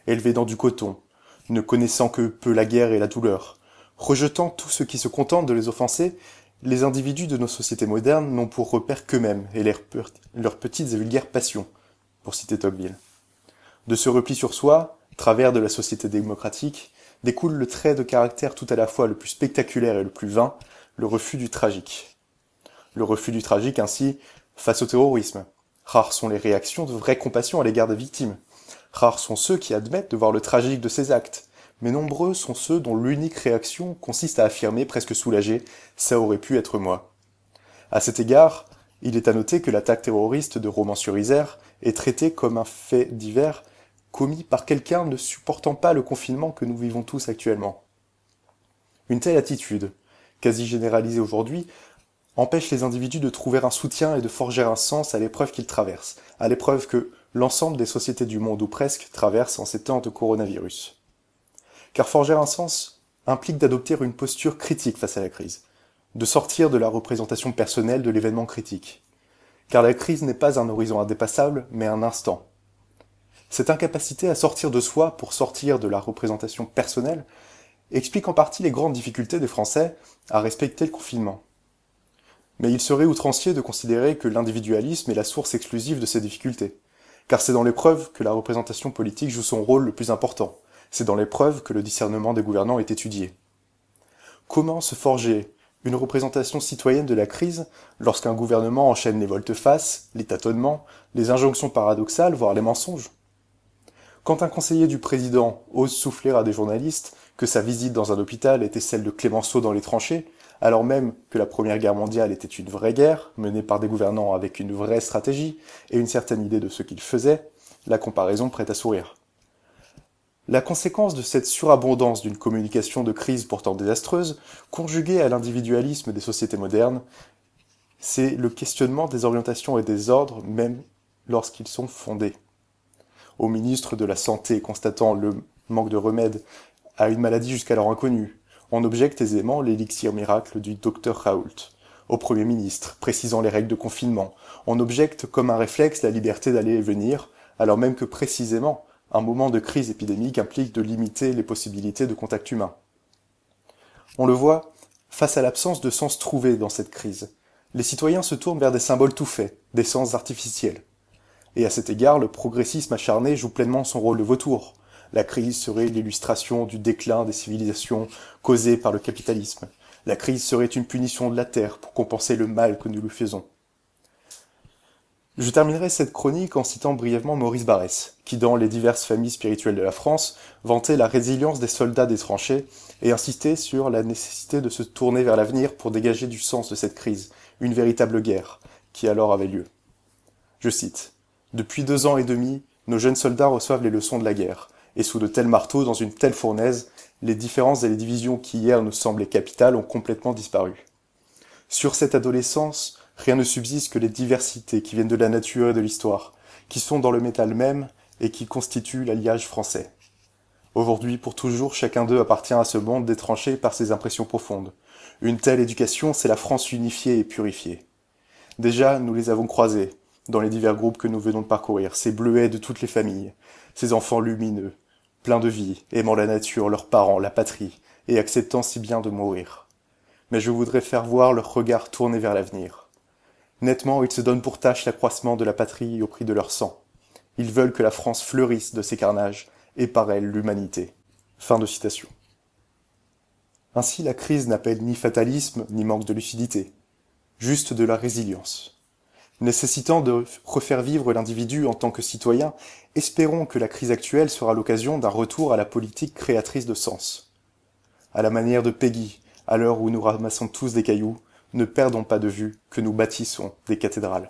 Élevé dans du coton, ne connaissant que peu la guerre et la douleur, Rejetant tout ce qui se contente de les offenser, les individus de nos sociétés modernes n'ont pour repère qu'eux-mêmes et leurs, petites et vulgaires passions, pour citer Tocqueville. De ce repli sur soi, travers de la société démocratique, découle le trait de caractère tout à la fois le plus spectaculaire et le plus vain, le refus du tragique. Le refus du tragique ainsi face au terrorisme. Rares sont les réactions de vraie compassion à l'égard des victimes. Rares sont ceux qui admettent de voir le tragique de ces actes, mais nombreux sont ceux dont l'unique réaction consiste à affirmer presque soulagé ça aurait pu être moi. À cet égard, il est à noter que l'attaque terroriste de Romans-sur-Isère est traitée comme un fait divers commis par quelqu'un ne supportant pas le confinement que nous vivons tous actuellement. Une telle attitude, quasi généralisée aujourd'hui, empêche les individus de trouver un soutien et de forger un sens à l'épreuve qu'ils traversent, à l'épreuve que l'ensemble des sociétés du monde ou presque traversent en ces temps de coronavirus car forger un sens implique d'adopter une posture critique face à la crise, de sortir de la représentation personnelle de l'événement critique. Car la crise n'est pas un horizon indépassable, mais un instant. Cette incapacité à sortir de soi pour sortir de la représentation personnelle explique en partie les grandes difficultés des Français à respecter le confinement. Mais il serait outrancier de considérer que l'individualisme est la source exclusive de ces difficultés, car c'est dans l'épreuve que la représentation politique joue son rôle le plus important, c'est dans l'épreuve que le discernement des gouvernants est étudié. Comment se forger une représentation citoyenne de la crise lorsqu'un gouvernement enchaîne les volte-face, les tâtonnements, les injonctions paradoxales, voire les mensonges? Quand un conseiller du président ose souffler à des journalistes que sa visite dans un hôpital était celle de Clémenceau dans les tranchées, alors même que la Première Guerre mondiale était une vraie guerre, menée par des gouvernants avec une vraie stratégie et une certaine idée de ce qu'ils faisaient, la comparaison prête à sourire. La conséquence de cette surabondance d'une communication de crise pourtant désastreuse, conjuguée à l'individualisme des sociétés modernes, c'est le questionnement des orientations et des ordres, même lorsqu'ils sont fondés. Au ministre de la Santé constatant le manque de remède à une maladie jusqu'alors inconnue. On objecte aisément l'élixir miracle du docteur Raoult au Premier ministre, précisant les règles de confinement. On objecte comme un réflexe la liberté d'aller et venir, alors même que précisément, un moment de crise épidémique implique de limiter les possibilités de contact humain. On le voit, face à l'absence de sens trouvé dans cette crise, les citoyens se tournent vers des symboles tout faits, des sens artificiels. Et à cet égard, le progressisme acharné joue pleinement son rôle de vautour. La crise serait l'illustration du déclin des civilisations causé par le capitalisme. La crise serait une punition de la Terre pour compenser le mal que nous lui faisons. Je terminerai cette chronique en citant brièvement Maurice Barrès, qui dans les diverses familles spirituelles de la France vantait la résilience des soldats des tranchées et insistait sur la nécessité de se tourner vers l'avenir pour dégager du sens de cette crise, une véritable guerre, qui alors avait lieu. Je cite. Depuis deux ans et demi, nos jeunes soldats reçoivent les leçons de la guerre, et sous de tels marteaux, dans une telle fournaise, les différences et les divisions qui hier nous semblaient capitales ont complètement disparu. Sur cette adolescence, rien ne subsiste que les diversités qui viennent de la nature et de l'histoire, qui sont dans le métal même et qui constituent l'alliage français. Aujourd'hui, pour toujours, chacun d'eux appartient à ce monde détranché par ses impressions profondes. Une telle éducation, c'est la France unifiée et purifiée. Déjà, nous les avons croisés, dans les divers groupes que nous venons de parcourir, ces bleuets de toutes les familles, ces enfants lumineux, pleins de vie, aimant la nature, leurs parents, la patrie, et acceptant si bien de mourir. Mais je voudrais faire voir leur regard tourné vers l'avenir. Nettement, ils se donnent pour tâche l'accroissement de la patrie au prix de leur sang. Ils veulent que la France fleurisse de ses carnages, et par elle l'humanité. Fin de citation. Ainsi, la crise n'appelle ni fatalisme, ni manque de lucidité, juste de la résilience. Nécessitant de refaire vivre l'individu en tant que citoyen, espérons que la crise actuelle sera l'occasion d'un retour à la politique créatrice de sens. À la manière de Peggy, à l'heure où nous ramassons tous des cailloux, ne perdons pas de vue que nous bâtissons des cathédrales.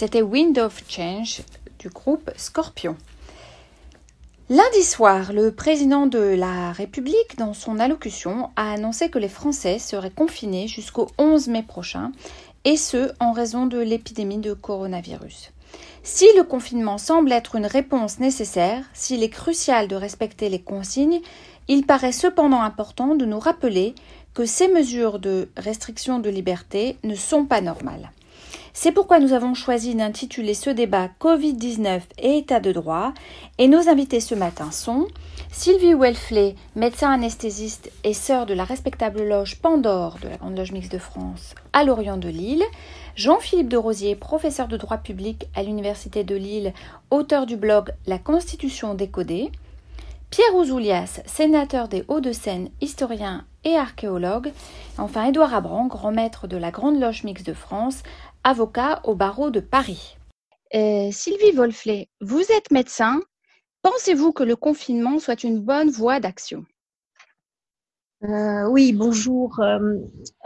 C'était Wind of Change du groupe Scorpion. Lundi soir, le président de la République, dans son allocution, a annoncé que les Français seraient confinés jusqu'au 11 mai prochain, et ce, en raison de l'épidémie de coronavirus. Si le confinement semble être une réponse nécessaire, s'il est crucial de respecter les consignes, il paraît cependant important de nous rappeler que ces mesures de restriction de liberté ne sont pas normales. C'est pourquoi nous avons choisi d'intituler ce débat Covid-19 et état de droit et nos invités ce matin sont Sylvie Welfley, médecin anesthésiste et sœur de la respectable loge Pandore de la Grande Loge Mixte de France à Lorient de Lille, Jean-Philippe de Rosier, professeur de droit public à l'Université de Lille, auteur du blog La Constitution décodée, Pierre Ouzoulias, sénateur des Hauts-de-Seine, historien et archéologue, enfin Édouard Abran, grand maître de la Grande Loge Mixte de France, avocat au barreau de Paris. Euh, Sylvie Wolfley, vous êtes médecin. Pensez-vous que le confinement soit une bonne voie d'action? Euh, oui, bonjour. Euh,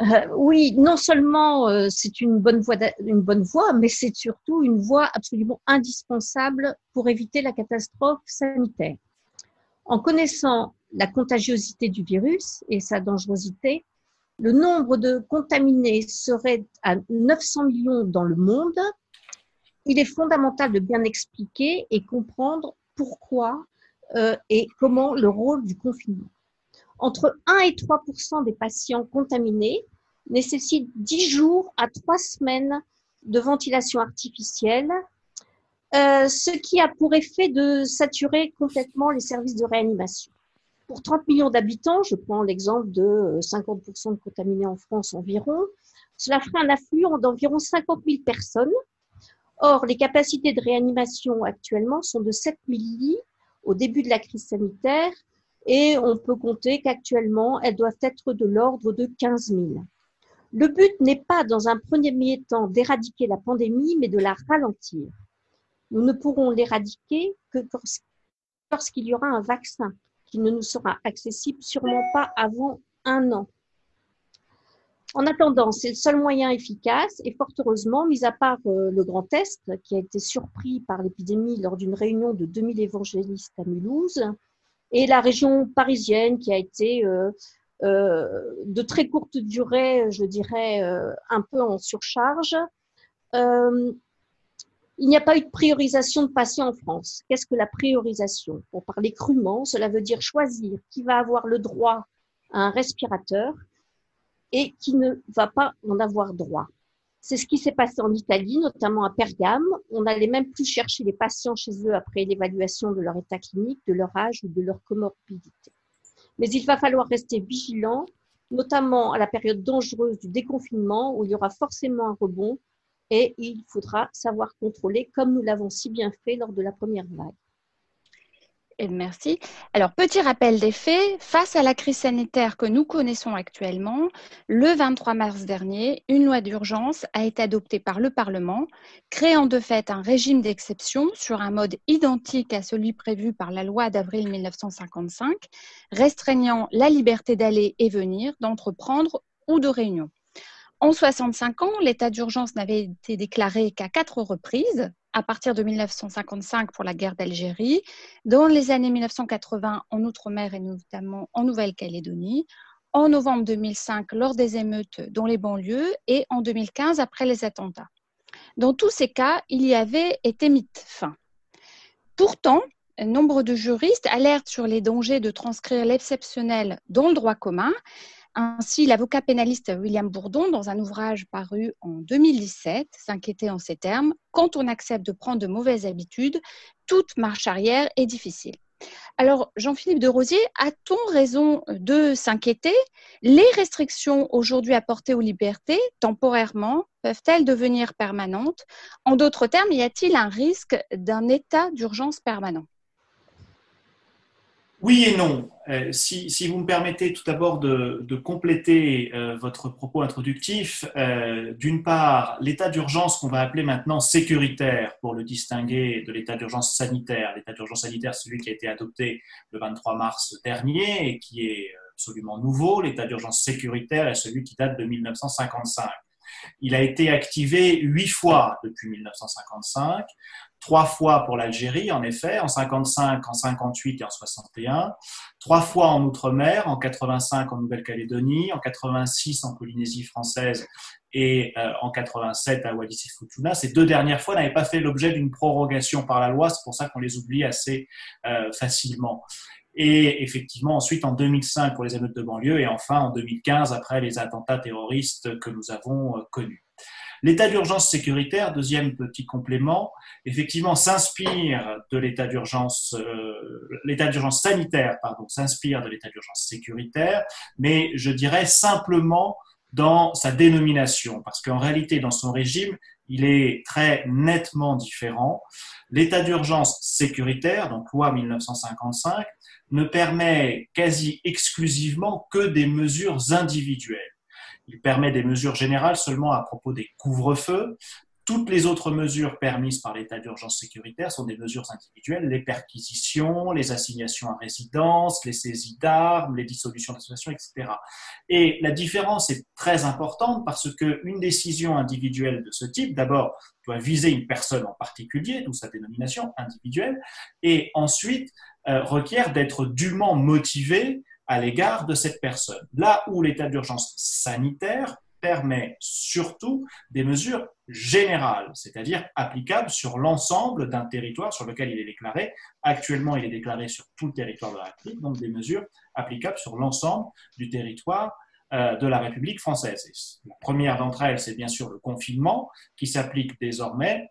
euh, oui, non seulement euh, c'est une bonne voie, une bonne voie, mais c'est surtout une voie absolument indispensable pour éviter la catastrophe sanitaire. En connaissant la contagiosité du virus et sa dangerosité, le nombre de contaminés serait à 900 millions dans le monde. Il est fondamental de bien expliquer et comprendre pourquoi euh, et comment le rôle du confinement entre 1 et 3% des patients contaminés nécessitent 10 jours à 3 semaines de ventilation artificielle, euh, ce qui a pour effet de saturer complètement les services de réanimation. Pour 30 millions d'habitants, je prends l'exemple de euh, 50% de contaminés en France environ, cela ferait un afflux d'environ 50 000 personnes. Or, les capacités de réanimation actuellement sont de 7 000 lits au début de la crise sanitaire et on peut compter qu'actuellement, elles doivent être de l'ordre de 15 000. Le but n'est pas, dans un premier temps, d'éradiquer la pandémie, mais de la ralentir. Nous ne pourrons l'éradiquer que lors- lorsqu'il y aura un vaccin qui ne nous sera accessible sûrement pas avant un an. En attendant, c'est le seul moyen efficace et fort heureusement, mis à part euh, le Grand Est, qui a été surpris par l'épidémie lors d'une réunion de 2000 évangélistes à Mulhouse, et la région parisienne qui a été euh, euh, de très courte durée, je dirais, un peu en surcharge. Il n'y a pas eu de priorisation de patients en France. Qu'est-ce que la priorisation? Pour parler crûment, cela veut dire choisir qui va avoir le droit à un respirateur et qui ne va pas en avoir droit. C'est ce qui s'est passé en Italie, notamment à Pergame. On n'allait même plus chercher les patients chez eux après l'évaluation de leur état clinique, de leur âge ou de leur comorbidité. Mais il va falloir rester vigilant, notamment à la période dangereuse du déconfinement où il y aura forcément un rebond et il faudra savoir contrôler comme nous l'avons si bien fait lors de la première vague. Merci. Alors, petit rappel des faits, face à la crise sanitaire que nous connaissons actuellement, le 23 mars dernier, une loi d'urgence a été adoptée par le Parlement, créant de fait un régime d'exception sur un mode identique à celui prévu par la loi d'avril 1955, restreignant la liberté d'aller et venir, d'entreprendre ou de réunion. En 65 ans, l'état d'urgence n'avait été déclaré qu'à quatre reprises, à partir de 1955 pour la guerre d'Algérie, dans les années 1980 en Outre-mer et notamment en Nouvelle-Calédonie, en novembre 2005 lors des émeutes dans les banlieues et en 2015 après les attentats. Dans tous ces cas, il y avait été mis fin. Pourtant, nombre de juristes alertent sur les dangers de transcrire l'exceptionnel dans le droit commun ainsi, l'avocat pénaliste William Bourdon, dans un ouvrage paru en 2017, s'inquiétait en ces termes Quand on accepte de prendre de mauvaises habitudes, toute marche arrière est difficile. Alors, Jean-Philippe de Rosier, a-t-on raison de s'inquiéter? Les restrictions aujourd'hui apportées aux libertés, temporairement, peuvent-elles devenir permanentes? En d'autres termes, y a-t-il un risque d'un état d'urgence permanent? Oui et non. Euh, si, vous me permettez tout d'abord de, compléter euh, votre propos introductif, euh, d'une part, l'état d'urgence qu'on va appeler maintenant sécuritaire pour le distinguer de l'état d'urgence sanitaire. L'état d'urgence sanitaire, celui qui a été adopté le 23 mars dernier et qui est absolument nouveau. L'état d'urgence sécuritaire est celui qui date de 1955. Il a été activé huit fois depuis 1955 trois fois pour l'Algérie, en effet, en 55, en 58 et en 61, trois fois en Outre-mer, en 85 en Nouvelle-Calédonie, en 86 en Polynésie française et euh, en 87 à Wallis et Futuna. Ces deux dernières fois n'avaient pas fait l'objet d'une prorogation par la loi, c'est pour ça qu'on les oublie assez euh, facilement. Et effectivement, ensuite en 2005 pour les émeutes de banlieue et enfin en 2015 après les attentats terroristes que nous avons euh, connus. L'état d'urgence sécuritaire, deuxième petit complément, effectivement s'inspire de l'état d'urgence, euh, l'état d'urgence sanitaire, pardon, s'inspire de l'état d'urgence sécuritaire, mais je dirais simplement dans sa dénomination, parce qu'en réalité, dans son régime, il est très nettement différent. L'état d'urgence sécuritaire, donc loi 1955, ne permet quasi exclusivement que des mesures individuelles. Il permet des mesures générales seulement à propos des couvre-feux. Toutes les autres mesures permises par l'état d'urgence sécuritaire sont des mesures individuelles, les perquisitions, les assignations à résidence, les saisies d'armes, les dissolutions d'associations, etc. Et la différence est très importante parce qu'une décision individuelle de ce type, d'abord, doit viser une personne en particulier, d'où sa dénomination individuelle, et ensuite euh, requiert d'être dûment motivée à l'égard de cette personne. Là où l'état d'urgence sanitaire permet surtout des mesures générales, c'est-à-dire applicables sur l'ensemble d'un territoire sur lequel il est déclaré. Actuellement, il est déclaré sur tout le territoire de la République, donc des mesures applicables sur l'ensemble du territoire euh, de la République française. la première d'entre elles, c'est bien sûr le confinement, qui s'applique désormais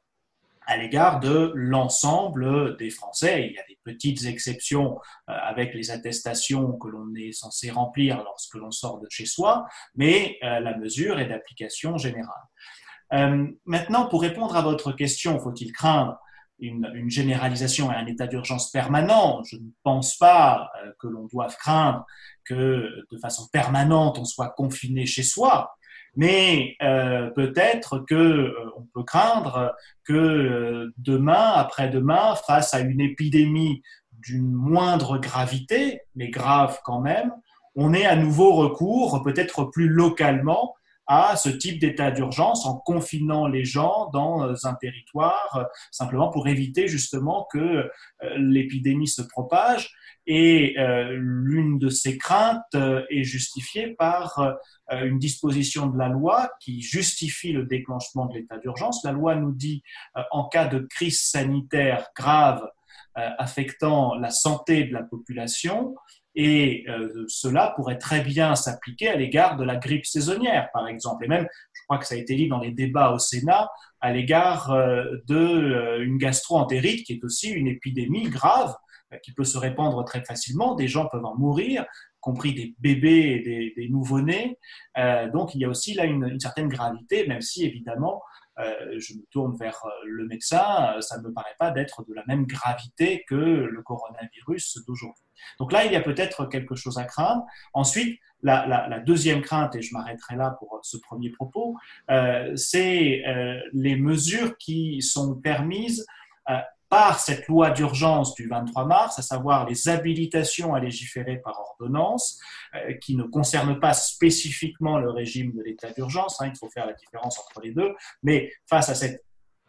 à l'égard de l'ensemble des Français. Il y a des petites exceptions euh, avec les attestations que l'on est censé remplir lorsque l'on sort de chez soi, mais euh, la mesure est d'application générale. Euh, maintenant, pour répondre à votre question, faut-il craindre une, une, généralisation et un état d'urgence permanent? Je ne pense pas que l'on doive craindre que de façon permanente on soit confiné chez soi. Mais euh, peut-être que euh, on peut craindre que euh, demain, après-demain, face à une épidémie d'une moindre gravité, mais grave quand même, on ait à nouveau recours, peut-être plus localement, à ce type d'état d'urgence en confinant les gens dans un territoire simplement pour éviter justement que l'épidémie se propage. Et l'une de ces craintes est justifiée par euh, une disposition de la loi qui justifie le déclenchement de l'état d'urgence. La loi nous dit, euh, en cas de crise sanitaire grave euh, affectant la santé de la population, et cela pourrait très bien s'appliquer à l'égard de la grippe saisonnière, par exemple. Et même, je crois que ça a été dit dans les débats au Sénat, à l'égard d'une gastro-entérite, qui est aussi une épidémie grave qui peut se répandre très facilement. Des gens peuvent en mourir compris des bébés et des, nouveau-nés. donc il y a aussi là une, une certaine gravité, même si évidemment euh, je me tourne vers euh, le médecin, euh, ça ne me paraît pas d'être de la même gravité que le coronavirus d'aujourd'hui. Donc là, il y a peut-être quelque chose à craindre. Ensuite, la, deuxième crainte, et je m'arrêterai là pour ce premier propos, c'est les mesures qui sont permises par cette loi d'urgence du 23 mars, à savoir les habilitations à légiférer par ordonnance, euh, qui ne concernent pas spécifiquement le régime de l'état d'urgence, hein, il faut faire la différence entre les deux, mais face à cet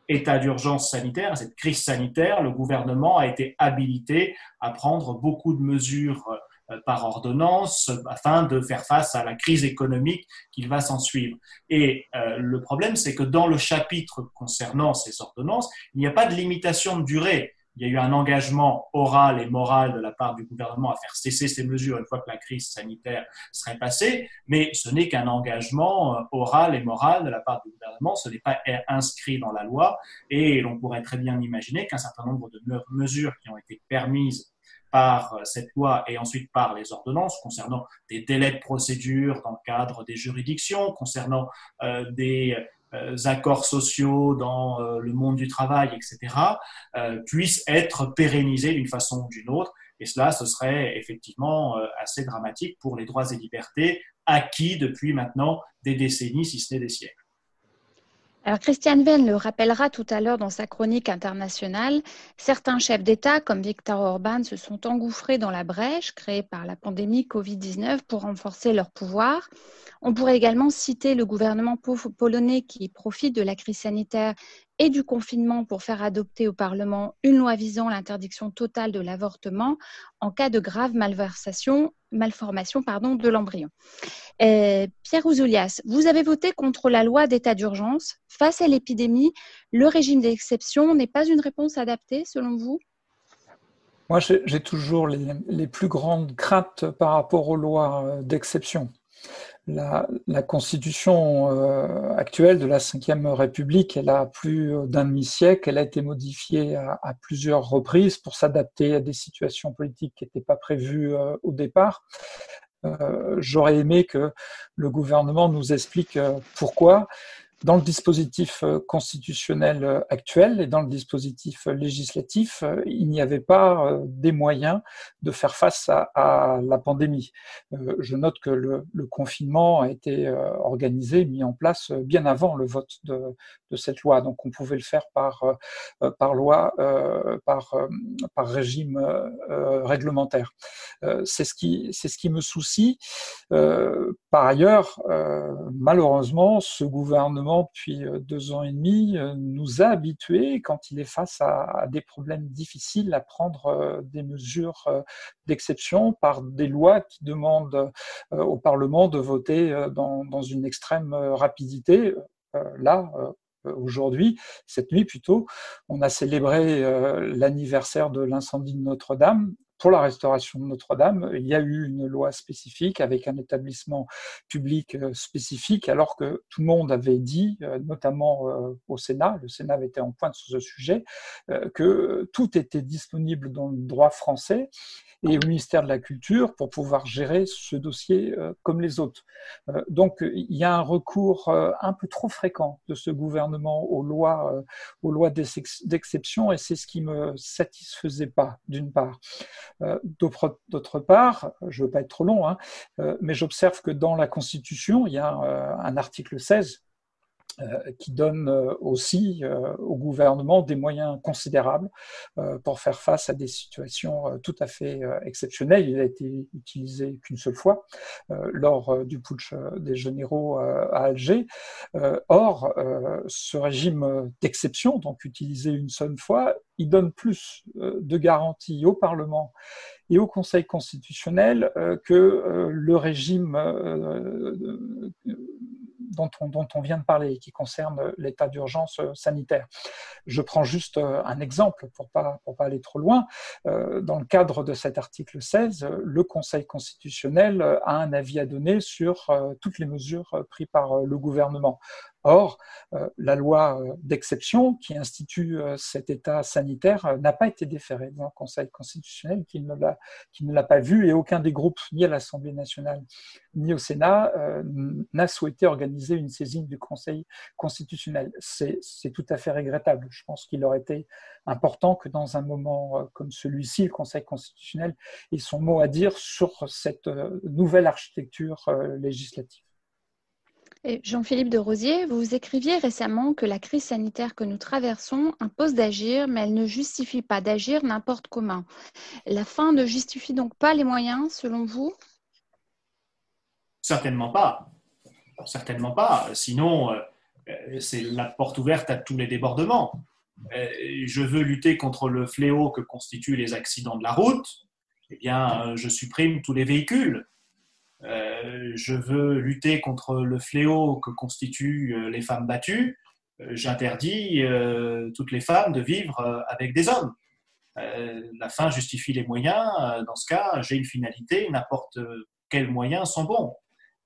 état d'urgence sanitaire, cette crise sanitaire, le gouvernement a été habilité à prendre beaucoup de mesures euh, par ordonnance afin de faire face à la crise économique qui va s'en suivre. Et euh, le problème, c'est que dans le chapitre concernant ces ordonnances, il n'y a pas de limitation de durée. Il y a eu un engagement oral et moral de la part du gouvernement à faire cesser ces mesures une fois que la crise sanitaire serait passée, mais ce n'est qu'un engagement euh, oral et moral de la part du gouvernement, ce n'est pas inscrit dans la loi, et l'on pourrait très bien imaginer qu'un certain nombre de mesures qui ont été permises par euh, cette loi et ensuite par les ordonnances concernant des délais de procédure dans le cadre des juridictions, concernant euh, des accords sociaux dans le monde du travail, etc., puissent être pérennisés d'une façon ou d'une autre. Et cela, ce serait effectivement assez dramatique pour les droits et libertés acquis depuis maintenant des décennies, si ce n'est des siècles. Alors Christiane Venn le rappellera tout à l'heure dans sa chronique internationale, certains chefs d'État comme Viktor Orban se sont engouffrés dans la brèche créée par la pandémie Covid-19 pour renforcer leur pouvoir. On pourrait également citer le gouvernement polonais qui profite de la crise sanitaire et du confinement pour faire adopter au Parlement une loi visant l'interdiction totale de l'avortement en cas de grave malversation, malformation pardon, de l'embryon. Euh, Pierre Ouzoulias, vous avez voté contre la loi d'état d'urgence. Face à l'épidémie, le régime d'exception n'est pas une réponse adaptée selon vous? Moi, j'ai toujours les, plus grandes craintes par rapport aux lois euh, d'exception la, constitution euh, actuelle de la Ve République, elle a plus d'un demi-siècle, elle a été modifiée à, plusieurs reprises pour s'adapter à des situations politiques qui n'étaient pas prévues euh, au départ. Euh, j'aurais aimé que le gouvernement nous explique pourquoi dans le dispositif euh, constitutionnel euh, actuel et dans le dispositif législatif, euh, il n'y avait pas des moyens de faire face à, la pandémie. Je note que le, confinement a été organisé, mis en place bien avant le vote de, cette loi. Donc on pouvait le faire par, loi, par, régime réglementaire. C'est ce qui me soucie. Par ailleurs, malheureusement, ce gouvernement depuis euh, deux ans et demi, euh, nous a habitués, quand il est face à, des problèmes difficiles, à prendre euh, des mesures d'exception par des lois qui demandent au Parlement de voter dans une extrême rapidité. Là, aujourd'hui, cette nuit plutôt, on a célébré l'anniversaire de l'incendie de Notre-Dame pour la restauration de Notre-Dame, il y a eu une loi spécifique avec un établissement public euh, spécifique, alors que tout le monde avait dit, euh, notamment euh, au Sénat, le Sénat avait été en pointe sur ce sujet, que tout était disponible dans le droit français et au ministère de la Culture pour pouvoir gérer ce dossier comme les autres. Donc il y a un recours un peu trop fréquent de ce gouvernement aux lois, aux lois d'exception et c'est ce qui me satisfaisait pas, d'une part. Euh, d'autre part, je ne veux pas être trop long, hein, euh, mais j'observe que dans la Constitution, il y a euh, un article 16 qui donne aussi au gouvernement des moyens considérables pour faire face à des situations tout à fait exceptionnelles. Il a été utilisé qu'une seule fois lors du putsch des généraux à Alger. Or, ce régime d'exception, donc utilisé une seule fois, il donne plus euh, de garanties au Parlement et au Conseil constitutionnel euh, que euh, le régime dont on, vient de parler, qui concerne l'état d'urgence sanitaire. Je prends juste un exemple pour pas, pour pas aller trop loin. Dans le cadre de cet article 16, le Conseil constitutionnel a un avis à donner sur toutes les mesures prises par le gouvernement. Or, la loi d'exception qui institue cet état sanitaire n'a pas été déférée dans le Conseil constitutionnel, qui ne l'a, qui ne l'a pas vu, et aucun des groupes, ni à l'Assemblée nationale, ni au Sénat, n'a souhaité organiser une saisine du Conseil constitutionnel. C'est, c'est tout à fait regrettable. Je pense qu'il aurait été important que dans un moment comme celui-ci, le Conseil constitutionnel ait son mot à dire sur cette nouvelle architecture législative. Jean-Philippe de Rosier, vous écriviez récemment que la crise sanitaire que nous traversons impose d'agir, mais elle ne justifie pas d'agir n'importe comment. La fin ne justifie donc pas les moyens, selon vous? Certainement pas. Certainement pas. Sinon, euh, c'est la porte ouverte à tous les débordements. Euh, je veux lutter contre le fléau que constituent les accidents de la route. Eh bien, euh, je supprime tous les véhicules je veux lutter contre le fléau que constituent euh, les femmes battues, euh, j'interdis toutes les femmes de vivre avec des hommes. la fin justifie les moyens. Dans ce cas, j'ai une finalité, n'importe quels moyens sont bons.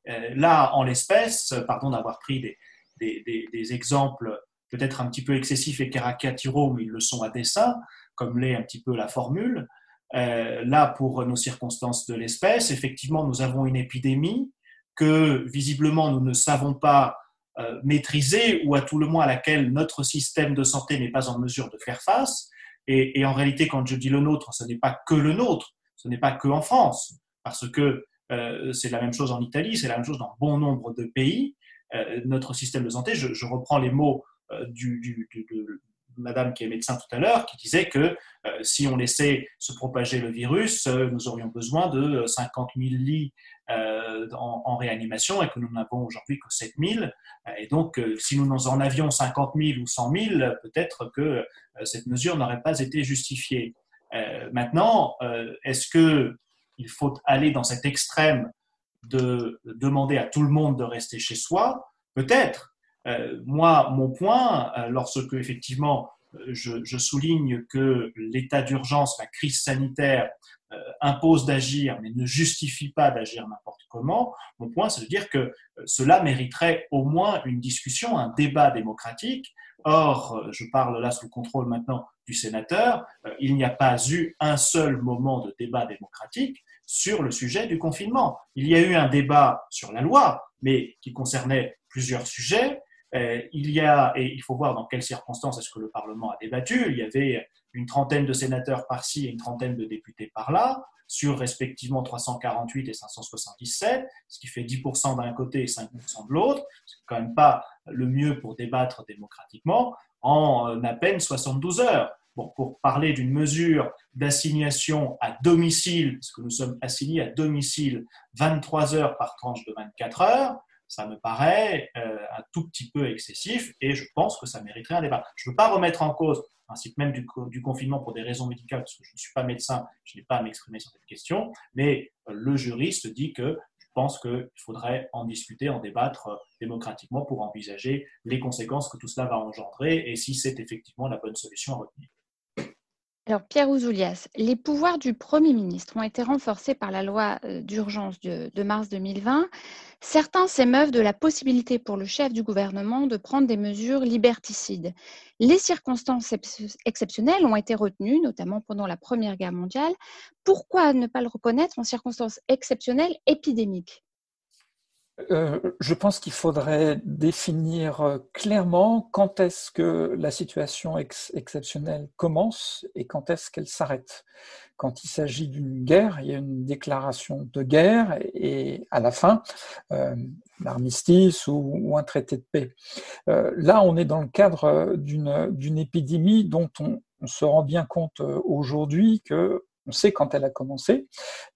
Là, en l'espèce, pardon d'avoir pris des, exemples peut-être un petit peu excessifs et caricaturaux, mais ils le sont à dessein, comme l'est un petit peu la formule. Euh, là, pour nos circonstances de l'espèce, effectivement, nous avons une épidémie que visiblement nous ne savons pas euh, maîtriser ou à tout le moins à laquelle notre système de santé n'est pas en mesure de faire face. Et, en réalité, quand je dis le nôtre, ce n'est pas que le nôtre, ce n'est pas que en France, parce que euh, c'est la même chose en Italie, c'est la même chose dans bon nombre de pays. notre système de santé, je, reprends les mots du, du, madame qui est médecin tout à l'heure, qui disait que euh, si on laissait se propager le virus, euh, nous aurions besoin de 50 000 lits euh, en, réanimation et que nous n'avons aujourd'hui que 7 000. Et donc, si nous en avions 50 000 ou 100 000, peut-être que cette mesure n'aurait pas été justifiée. maintenant, est-ce qu'il faut aller dans cet extrême de demander à tout le monde de rester chez soi? Peut-être, euh, moi, mon point, euh, lorsque effectivement euh, je, souligne que l'état d'urgence, la crise sanitaire impose d'agir, mais ne justifie pas d'agir n'importe comment, mon point, c'est de dire que cela mériterait au moins une discussion, un débat démocratique. Or, je parle là sous le contrôle maintenant du sénateur, il n'y a pas eu un seul moment de débat démocratique sur le sujet du confinement. Il y a eu un débat sur la loi, mais qui concernait plusieurs sujets, euh, il y a, et il faut voir dans quelles circonstances est-ce que le Parlement a débattu, il y avait une trentaine de sénateurs par-ci et une trentaine de députés par-là, sur respectivement 348 et 577, ce qui fait 10% d'un côté et 5% de l'autre. C'est quand même pas le mieux pour débattre démocratiquement en euh, à peine 72 heures. Bon, pour parler d'une mesure d'assignation à domicile, parce que nous sommes assignés à domicile 23 heures par tranche de 24 heures, ça me paraît euh, un tout petit peu excessif et je pense que ça mériterait un débat. Je ne veux pas remettre en cause le principe même du, du, confinement pour des raisons médicales, parce que je ne suis pas médecin, je n'ai pas à m'exprimer sur cette question, mais euh, le juriste dit que je pense qu'il faudrait en discuter, en débattre euh, démocratiquement pour envisager les conséquences que tout cela va engendrer et si c'est effectivement la bonne solution à retenir. Alors, Pierre Ouzoulias, les pouvoirs du Premier ministre ont été renforcés par la loi euh, d'urgence de, mars 2020. Certains s'émeuvent de la possibilité pour le chef du gouvernement de prendre des mesures liberticides. Les circonstances exceptionnelles ont été retenues, notamment pendant la Première Guerre mondiale. Pourquoi ne pas le reconnaître en circonstances exceptionnelles épidémiques? Euh, je pense qu'il faudrait définir euh, clairement quand est-ce que la situation exceptionnelle commence et quand est-ce qu'elle s'arrête. Quand il s'agit d'une guerre, il y a une déclaration de guerre et à la fin, euh, l'armistice ou, un traité de paix. là, on est dans le cadre d'une épidémie dont on, on, se rend bien compte aujourd'hui que on sait quand elle a commencé,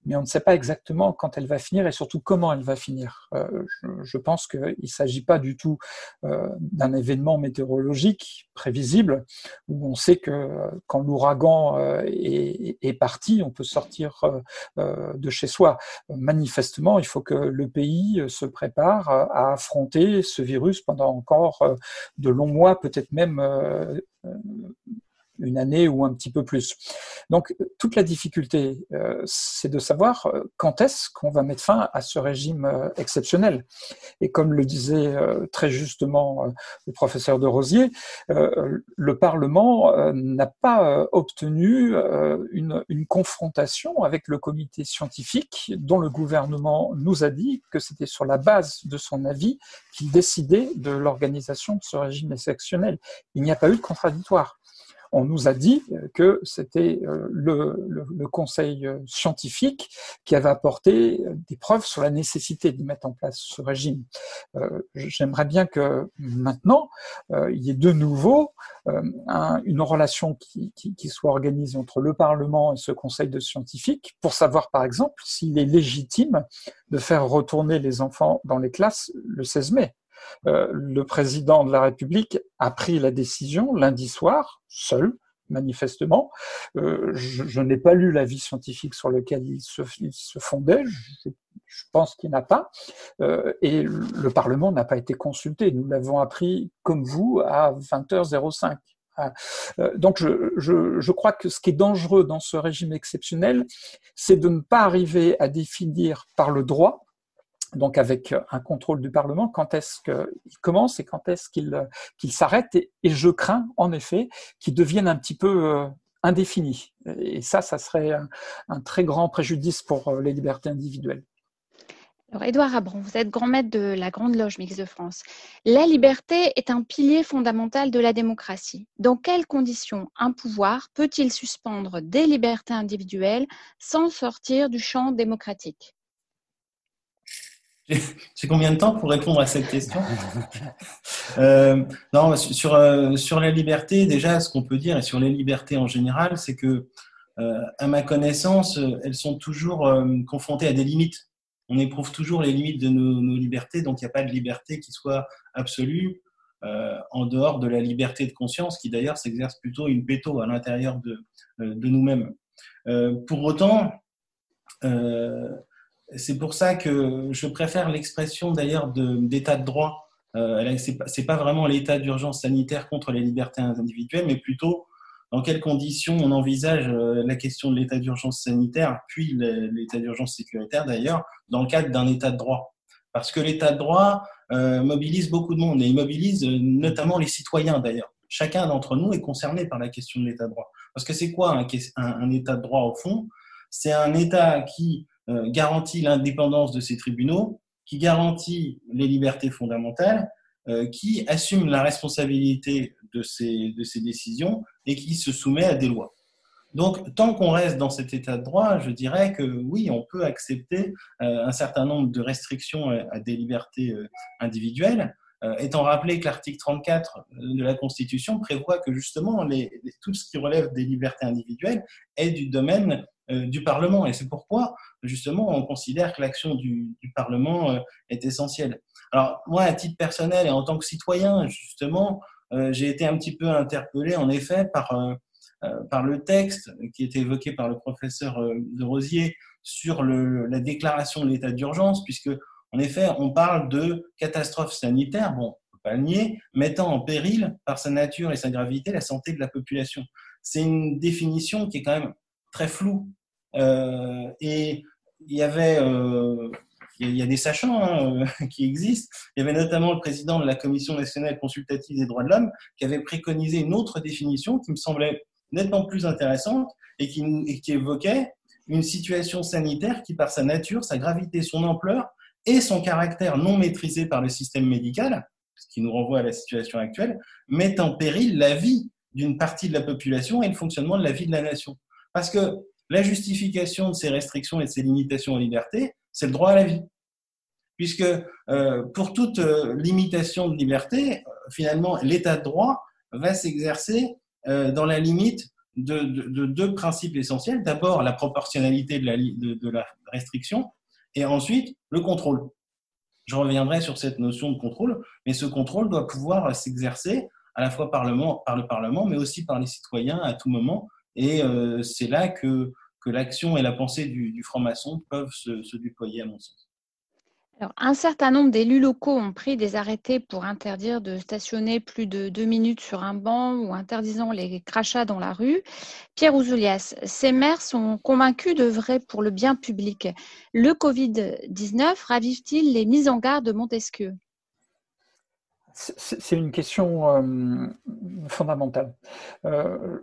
mais on ne sait pas exactement quand elle va finir et surtout comment elle va finir. Euh, je, pense qu'il ne s'agit pas du tout euh, d'un événement météorologique prévisible où on sait que euh, quand l'ouragan est, parti, on peut sortir de chez soi. Manifestement, il faut que le pays se prépare à affronter ce virus pendant encore de longs mois, peut-être même une année ou un petit peu plus. Donc toute la difficulté, c'est de savoir quand est-ce qu'on va mettre fin à ce régime exceptionnel. Et comme le disait très justement le professeur de Rosier, le Parlement n'a pas obtenu une, une confrontation avec le comité scientifique dont le gouvernement nous a dit que c'était sur la base de son avis qu'il décidait de l'organisation de ce régime exceptionnel. Il n'y a pas eu de contradictoire on nous a dit que c'était euh, le, conseil euh, scientifique qui avait apporté euh, des preuves sur la nécessité de mettre en place ce régime. J'aimerais bien que maintenant, il y ait de nouveau une relation qui, qui, soit organisée entre le Parlement et ce conseil de scientifiques pour savoir, par exemple, s'il est légitime de faire retourner les enfants dans les classes le 16 mai. Euh, le président de la République a pris la décision lundi soir, seul, manifestement. Euh, je, n'ai pas lu l'avis scientifique sur lequel il se, fondait. Je, pense qu'il n'a pas. Euh, et le Parlement n'a pas été consulté. Nous l'avons appris, comme vous, à 20h05. Ah, donc je, je, crois que ce qui est dangereux dans ce régime exceptionnel, c'est de ne pas arriver à définir par le droit donc avec un contrôle du Parlement, quand est-ce qu'il commence et quand est-ce qu'il qu'il s'arrête. Et, je crains, en effet, qu'il devienne un petit peu euh, indéfini. Et ça, ça serait un, très grand préjudice pour euh, les libertés individuelles. Alors, Édouard Abron, vous êtes grand maître de la Grande Loge Mixte de France. La liberté est un pilier fondamental de la démocratie. Dans quelles conditions un pouvoir peut-il suspendre des libertés individuelles sans sortir du champ démocratique? j'ai combien de temps pour répondre à cette question? Euh, Non, sur, euh, sur la liberté, déjà, ce qu'on peut dire, et sur les libertés en général, c'est que, euh, à ma connaissance, elles sont toujours confrontées à des limites. On éprouve toujours les limites de nos, libertés, donc il n'y a pas de liberté qui soit absolue en dehors de la liberté de conscience, qui d'ailleurs s'exerce plutôt une péto à l'intérieur de, de nous-mêmes. pour autant, c'est pour ça que je préfère l'expression d'ailleurs d'état de, droit. Euh, c'est pas, vraiment l'état d'urgence sanitaire contre les libertés individuelles, mais plutôt dans quelles conditions on envisage euh, la question de l'état d'urgence sanitaire, puis l'état d'urgence sécuritaire d'ailleurs, dans le cadre d'un état de droit. Parce que l'état de droit euh, mobilise beaucoup de monde et il mobilise notamment les citoyens d'ailleurs. Chacun d'entre nous est concerné par la question de l'état de droit. Parce que c'est quoi un, état de droit au fond? C'est un état qui garantit l'indépendance de ces tribunaux, qui garantit les libertés fondamentales, euh, qui assume la responsabilité de ces, de ces décisions et qui se soumet à des lois. Donc, tant qu'on reste dans cet état de droit, je dirais que oui, on peut accepter euh, un certain nombre de restrictions à des libertés individuelles, étant rappelé que l'article 34 de la Constitution prévoit que justement tout ce qui relève des libertés individuelles est du domaine euh, du Parlement. Et c'est pourquoi, justement, on considère que l'action du, Parlement euh, est essentielle. Alors, moi, à titre personnel et en tant que citoyen, justement, euh, j'ai été un petit peu interpellé, en effet, par, par le texte qui était évoqué par le professeur de Rosier sur la déclaration de l'état d'urgence, puisque, en effet, on parle de catastrophe sanitaire, bon, on peut pas le nier, mettant en péril, par sa nature et sa gravité, la santé de la population. C'est une définition qui est quand même très floue euh, et il y avait, euh, il y a des sachants hein, qui existent. Il y avait notamment le président de la Commission nationale consultative des droits de l'homme qui avait préconisé une autre définition qui me semblait nettement plus intéressante et qui évoquait une situation sanitaire qui, par sa nature, sa gravité, son ampleur et son caractère non maîtrisé par le système médical, ce qui nous renvoie à la situation actuelle, met en péril la vie d'une partie de la population et le fonctionnement de la vie de la nation. Parce que la justification de ces restrictions et de ces limitations aux libertés, c'est le droit à la vie. Puisque euh, pour toute euh, limitation de liberté, euh, finalement, l'état de droit va s'exercer dans la limite de, deux principes essentiels. D'abord, la proportionnalité de la, restriction et ensuite le contrôle. Je reviendrai sur cette notion de contrôle, mais ce contrôle doit pouvoir s'exercer à la fois par le Parlement, mais aussi par les citoyens à tout moment. Et c'est là que que l'action et la pensée du, franc-maçon peuvent se, déployer, à mon sens. Alors, un certain nombre d'élus locaux ont pris des arrêtés pour interdire de stationner plus de deux minutes sur un banc ou interdisant les crachats dans la rue. Pierre Ouzoulias, ces maires sont convaincus de vrai pour le bien public. Le Covid-19 ravive-t-il les mises en garde de Montesquieu? C'est une question euh, fondamentale. Euh,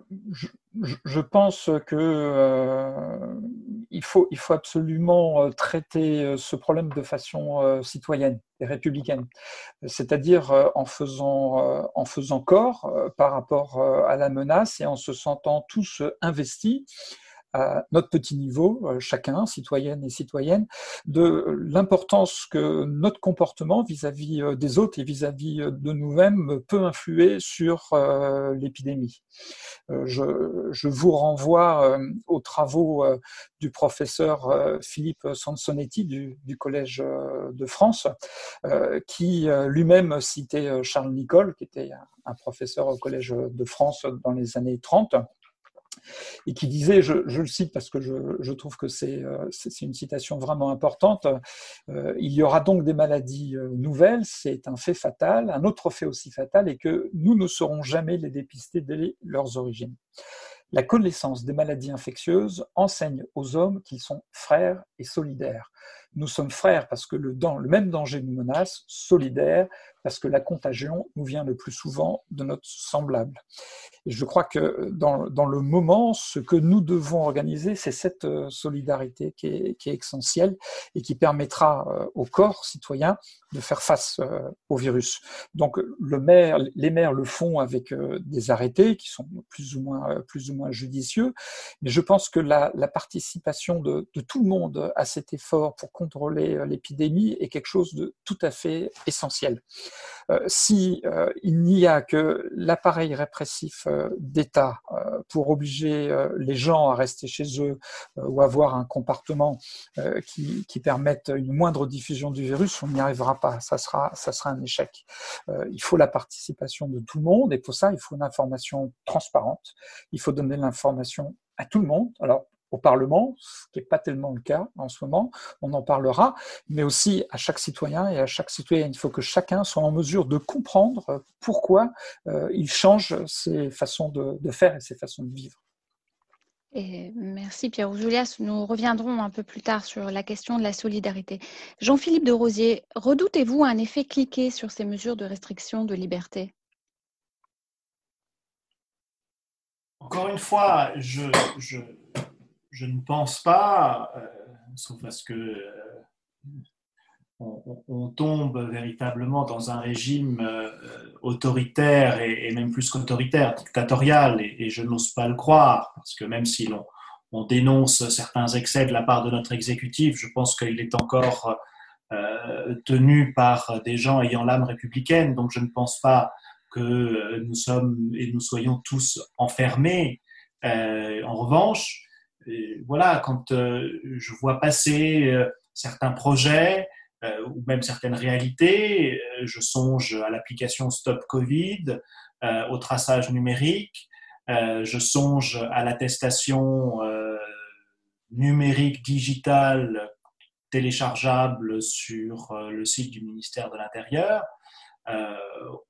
je, pense que euh, il, faut, absolument traiter ce problème de façon citoyenne et républicaine, c'est-à-dire en faisant corps par rapport à la menace et en se sentant tous investis à notre petit niveau, euh, chacun, citoyenne et citoyenne, de l'importance que notre comportement vis-à-vis euh, des autres et vis-à-vis euh, de nous-mêmes peut influer sur l'épidémie. Je, vous renvoie aux travaux du professeur Philippe Sansonetti du, Collège de France, qui lui-même citait Charles Nicole, qui était un professeur au Collège de France dans les années 30 et qui disait, je, le cite parce que je, trouve que euh, c'est une citation vraiment importante, euh, il y aura donc des maladies euh, nouvelles, c'est un fait fatal, un autre fait aussi fatal est que nous ne saurons jamais les dépister dès leurs origines. La connaissance des maladies infectieuses enseigne aux hommes qu'ils sont frères et solidaires. Nous sommes frères parce que le, même danger nous menace, solidaires parce que la contagion nous vient le plus souvent de notre semblable. Et je crois que dans, dans le moment, ce que nous devons organiser, c'est cette euh, solidarité qui est, essentielle et qui permettra euh, au corps citoyen de faire face euh, au virus. Donc le maire, les maires le font avec des arrêtés qui sont plus ou moins, plus ou moins judicieux, mais je pense que la, participation de tout le monde à cet effort pour contrôler l'épidémie est quelque chose de tout à fait essentiel. Euh, si euh, il n'y a que l'appareil répressif euh, d'État pour obliger les gens à rester chez eux ou avoir un comportement qui, qui permette une moindre diffusion du virus, on n'y arrivera pas. Ça sera, ça sera un échec. il faut la participation de tout le monde et pour ça, il faut une information transparente. Il faut donner l'information à tout le monde. Alors, au Parlement, ce qui n'est pas tellement le cas en ce moment, on en parlera, mais aussi à chaque citoyen et à chaque citoyenne. Il faut que chacun soit en mesure de comprendre pourquoi euh, il change ses façons de, faire et ses façons de vivre. Et merci Pierre Ouzoulias. Nous reviendrons un peu plus tard sur la question de la solidarité. Jean-Philippe de Rosier, redoutez-vous un effet cliqué sur ces mesures de restriction de liberté? Encore une fois, je, je, je ne pense pas, euh, sauf à ce que euh, on, tombe véritablement dans un régime euh, autoritaire et, même plus qu'autoritaire, dictatorial, et, je n'ose pas le croire, parce que même si l'on on dénonce certains excès de la part de notre exécutif, je pense qu'il est encore tenu par des gens ayant l'âme républicaine, donc je ne pense pas que nous sommes et nous soyons tous enfermés. en revanche, voilà, quand euh, je vois passer euh, certains projets euh, ou même certaines réalités, je songe à l'application Stop Covid, au traçage numérique, je songe à l'attestation numérique digitale téléchargeable sur le site du ministère de l'Intérieur.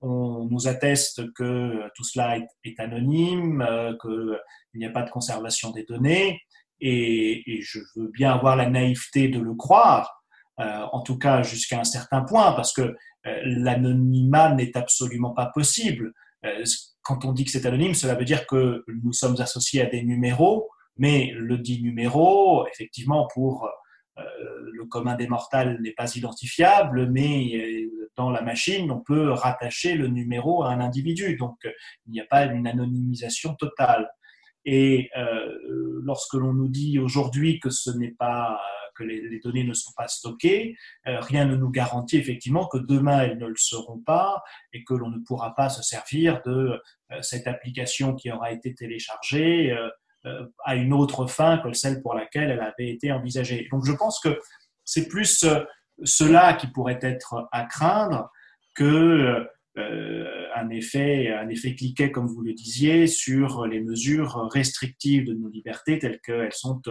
On nous atteste que tout cela est, anonyme, qu'il n'y a pas de conservation des données et, je veux bien avoir la naïveté de le croire, euh, en tout cas jusqu'à un certain point, parce que euh, l'anonymat n'est absolument pas possible. Euh, quand on dit que c'est anonyme, cela veut dire que nous sommes associés à des numéros, mais le dit numéro, effectivement, pour le commun des mortels n'est pas identifiable, mais dans la machine, on peut rattacher le numéro à un individu. Donc, il n'y a pas une anonymisation totale. Et euh, lorsque l'on nous dit aujourd'hui que ce n'est pas que les, données ne sont pas stockées, euh, rien ne nous garantit effectivement que demain elles ne le seront pas et que l'on ne pourra pas se servir de euh, cette application qui aura été téléchargée à une autre fin que celle pour laquelle elle avait été envisagée. Donc je pense que c'est plus cela qui pourrait être à craindre que euh, effet, un effet cliquet, comme vous le disiez, sur les mesures restrictives de nos libertés telles qu'elles sont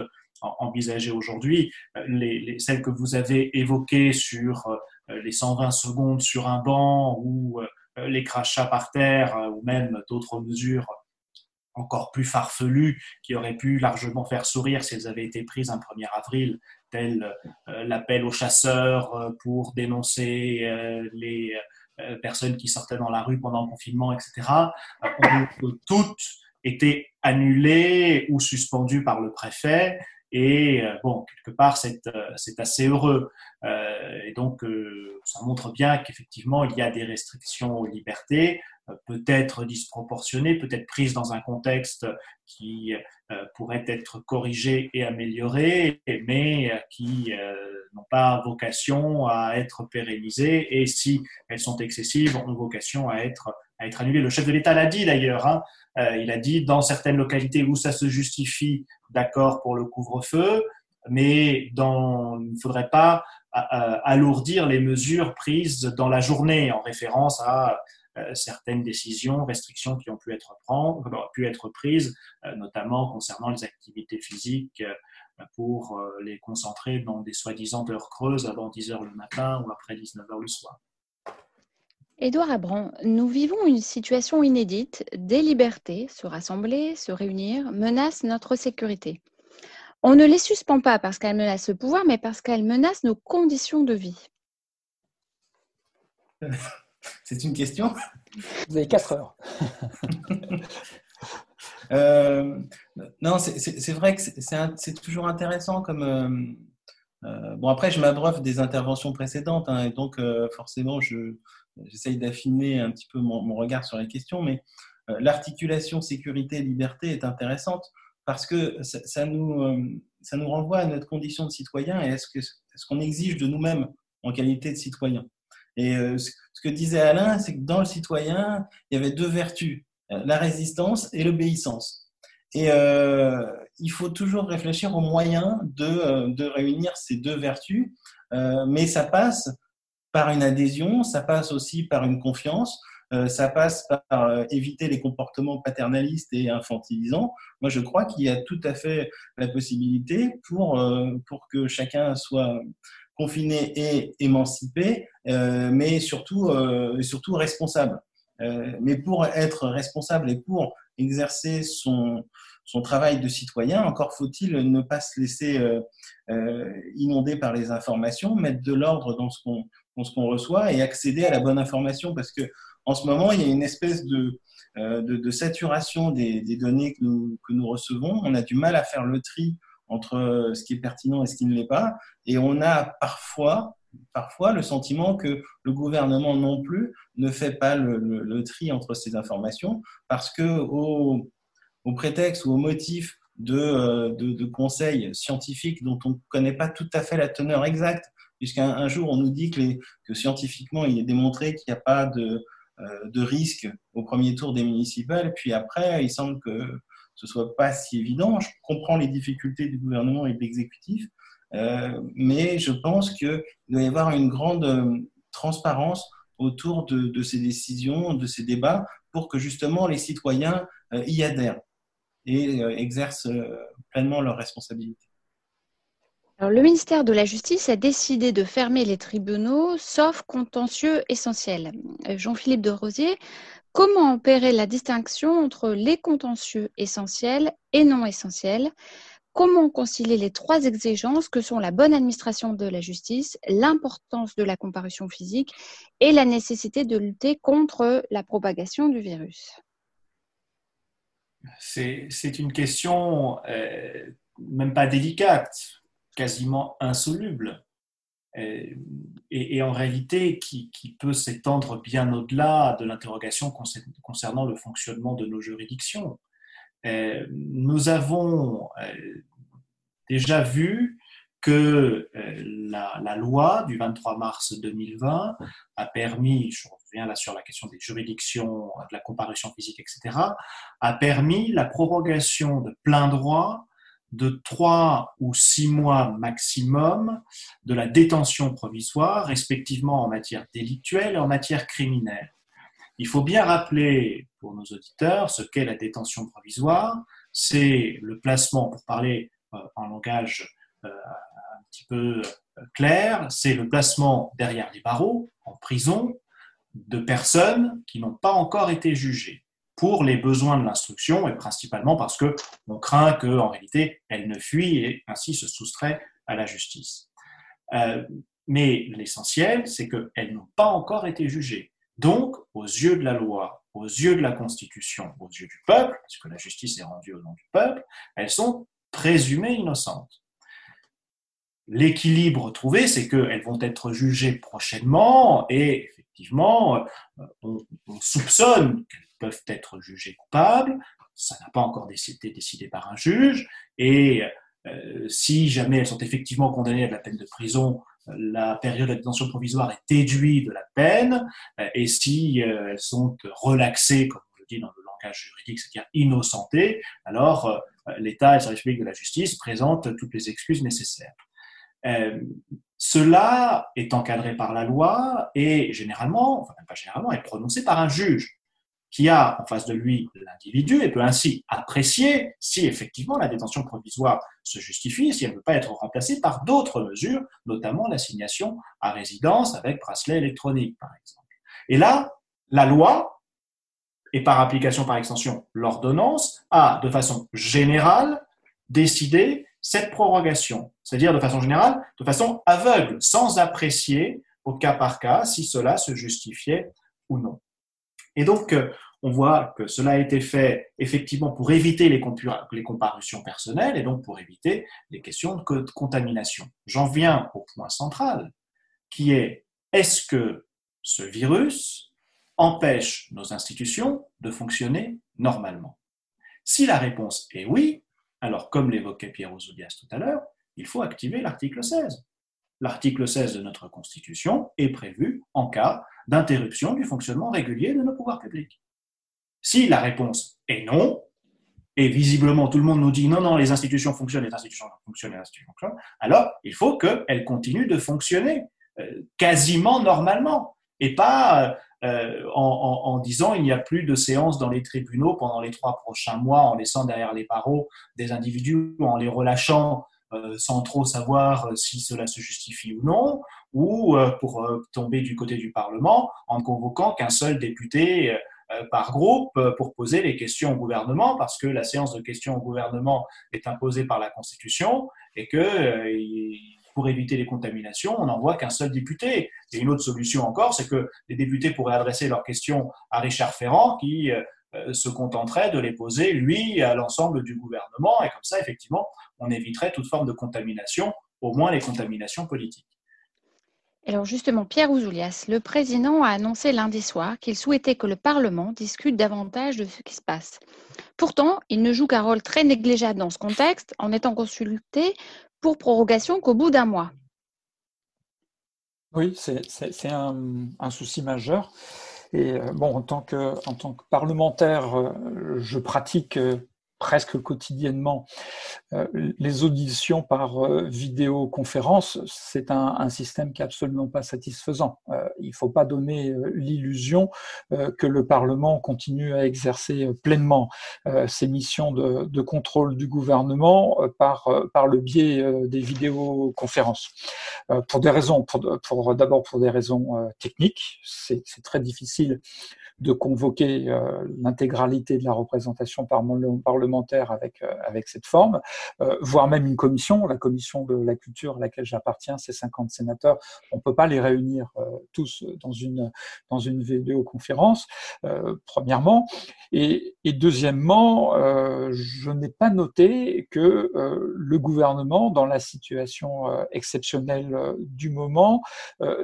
envisagées aujourd'hui. Les, celles que vous avez évoquées sur les 120 secondes sur un banc ou les crachats par terre ou même d'autres mesures encore plus farfelues qui auraient pu largement faire sourire si elles avaient été prises un 1er avril, tel l'appel aux chasseurs pour dénoncer les personnes qui sortaient dans la rue pendant le confinement, etc., toutes été annulées ou suspendues par le préfet. Et euh, bon, quelque part, c'est euh, assez heureux. Euh, et donc, ça montre bien qu'effectivement, il y a des restrictions aux libertés, peut-être disproportionnées, peut-être prises dans un contexte qui pourrait être corrigé et amélioré, mais qui n'ont pas vocation à être pérennisées. Et si elles sont excessives, ont vocation à être, à être annulées. Le chef de l'État l'a dit d'ailleurs. Hein, il a dit dans certaines localités où ça se justifie d'accord pour le couvre-feu, mais dans, il ne faudrait pas euh, euh, alourdir les mesures prises dans la journée en référence à euh, certaines décisions, restrictions qui ont pu être, pu être prises, notamment concernant les activités physiques pour les concentrer dans des soi-disant heures creuses avant 10 heures le matin ou après 19 heures le soir. Édouard Abran, nous vivons une situation inédite. Des libertés, se rassembler, se réunir, menacent notre sécurité. On ne les suspend pas parce qu'elles menacent le pouvoir, mais parce qu'elles menacent nos conditions de vie. C'est une question Vous avez 4 heures. Euh, non, c'est vrai que c'est toujours intéressant comme. Euh, euh, bon, après, je m'abreuve des interventions précédentes, hein, et donc forcément, je, j'essaye d'affiner un petit peu mon, regard sur la question, mais euh, l'articulation sécurité-liberté est intéressante parce que ça, nous, euh, ça nous renvoie à notre condition de citoyen et à ce qu'on exige de nous-mêmes en qualité de citoyen. Et euh, ce, que disait Alain, c'est que dans le citoyen, il y avait deux vertus, la résistance et l'obéissance. Et il faut toujours réfléchir aux moyens de, de réunir ces deux vertus, mais ça passe par une adhésion, ça passe aussi par une confiance, euh, ça passe par euh, éviter les comportements paternalistes et infantilisants. Moi, je crois qu'il y a tout à fait la possibilité pour, euh, pour que chacun soit confiné et émancipé, mais surtout, surtout responsable. mais pour être responsable et pour exercer son, son travail de citoyen, encore faut-il ne pas se laisser inonder par les informations, mettre de l'ordre dans ce qu'on ce qu'on reçoit et accéder à la bonne information parce que en ce moment, il y a une espèce de, euh, de, saturation des, données que nous, que nous, recevons. On a du mal à faire le tri entre ce qui est pertinent et ce qui ne l'est pas. Et on a parfois, parfois le sentiment que le gouvernement non plus ne fait pas le, tri entre ces informations parce que au, au prétexte ou au motif de, euh, de, conseils scientifiques dont on ne connaît pas tout à fait la teneur exacte, puisqu'un jour on nous dit que, que scientifiquement il est démontré qu'il n'y a pas de, euh, de risque au premier tour des municipales, puis après il semble que ce soit pas si évident. Je comprends les difficultés du gouvernement et de l'exécutif, euh, mais je pense qu'il doit y avoir une grande euh, transparence autour de, de, ces décisions, de ces débats, pour que justement les citoyens y adhèrent et exercent pleinement leurs responsabilités le ministère de la Justice a décidé de fermer les tribunaux, sauf contentieux essentiels. Euh, Jean-Philippe de Rosier, comment opérer la distinction entre les contentieux essentiels et non essentiels? Comment concilier les trois exigences que sont la bonne administration de la justice, l'importance de la comparution physique et la nécessité de lutter contre la propagation du virus? C'est une question euh, même pas délicate quasiment insoluble et, en réalité qui, qui peut s'étendre bien au-delà de l'interrogation concernant le fonctionnement de nos juridictions. nous avons euh, déjà vu que euh, la, la, loi du 23 mars 2020 a permis, je reviens là sur la question des juridictions, de la comparution physique, etc., a permis la prorogation de plein droit de trois ou six mois maximum de la détention provisoire, respectivement en matière délictuelle et en matière criminelle. Il faut bien rappeler pour nos auditeurs ce qu'est la détention provisoire. C'est le placement, pour parler en langage un petit peu clair, c'est le placement derrière les barreaux, en prison, de personnes qui n'ont pas encore été jugées pour les besoins de l'instruction et principalement parce que on craint qu'en réalité elles ne fuient et ainsi se soustraient à la justice. Euh, mais l'essentiel, c'est qu'elles n'ont pas encore été jugées. Donc, aux yeux de la loi, aux yeux de la Constitution, aux yeux du peuple, parce que la justice est rendue au nom du peuple, elles sont présumées innocentes. L'équilibre trouvé, c'est qu'elles vont être jugées prochainement et effectivement, euh, on, soupçonne qu'elles peuvent être jugées coupables. Ça n'a pas encore été décidé par un juge. Et euh, si jamais elles sont effectivement condamnées à la peine de prison, la période de détention provisoire est déduite de la peine. Euh, et si elles sont relaxées, comme on le dit dans le langage juridique, c'est-à-dire innocentées, alors l'État et le service public de la justice présentent toutes les excuses nécessaires. Euh, cela est encadré par la loi et généralement, enfin même pas généralement, est prononcé par un juge qui a en face de lui l'individu et peut ainsi apprécier si effectivement la détention provisoire se justifie, si elle ne peut pas être remplacée par d'autres mesures, notamment l'assignation à résidence avec bracelet électronique, par exemple. Et là, la loi, et par application par extension l'ordonnance, a de façon générale décidé cette prorogation, c'est-à-dire de façon générale, de façon aveugle, sans apprécier au cas par cas si cela se justifiait ou non. Et donc, euh, on voit que cela a été fait effectivement pour éviter les, comparutions personnelles et donc pour éviter les questions de contamination. J'en viens au point central, qui est est-ce que ce virus empêche nos institutions de fonctionner normalement? Si la réponse est oui, alors, comme l'évoquait Pierre Ouzoulias tout à l'heure, il faut activer l'article 16. L'article 16 de notre Constitution est prévu en cas d'interruption du fonctionnement régulier de nos pouvoirs publics. Si la réponse est non, et visiblement tout le monde nous dit non, non, les institutions fonctionnent, les institutions fonctionnent, les institutions fonctionnent, alors il faut qu'elles continuent de fonctionner euh, quasiment normalement et pas euh, en, disant il n'y a plus de séances dans les tribunaux pendant les trois prochains mois en laissant derrière les barreaux des individus ou en les relâchant sans trop savoir euh, si cela se justifie ou non, ou pour tomber du côté du Parlement en convoquant qu'un seul député par groupe pour poser les questions au gouvernement, parce que la séance de questions au gouvernement est imposée par la Constitution et que pour éviter les contaminations, on n'envoie qu'un seul député. Et une autre solution encore, c'est que les députés pourraient adresser leurs questions à Richard Ferrand, qui euh, euh, se contenterait de les poser, lui, à l'ensemble du gouvernement. Et comme ça, effectivement, on éviterait toute forme de contamination, au moins les contaminations politiques. Alors justement, Pierre Ouzoulias, le président a annoncé lundi soir qu'il souhaitait que le Parlement discute davantage de ce qui se passe. Pourtant, il ne joue qu'un rôle très négligeable dans ce contexte, en étant consulté pour prorogation qu'au bout d'un mois. Oui, c'est un, souci majeur. Et euh, bon, en tant que, en tant que parlementaire, euh, je pratique euh, presque quotidiennement les auditions par euh, vidéoconférence, c'est un, un, système qui est absolument pas satisfaisant. Euh, il ne faut pas donner l'illusion que le Parlement continue à exercer pleinement ses missions de, de, contrôle du gouvernement par, par le biais des vidéoconférences. pour des raisons, pour, pour d'abord pour des raisons techniques, c'est très difficile de convoquer euh, l'intégralité de la représentation parlementaire avec, euh, avec cette forme, euh, voire même une commission, la commission de la culture à laquelle j'appartiens, c'est 50 sénateurs, on ne peut pas les réunir tous dans une, dans une vidéoconférence, premièrement. Et deuxièmement, je n'ai pas noté que le gouvernement, dans la situation exceptionnelle du moment,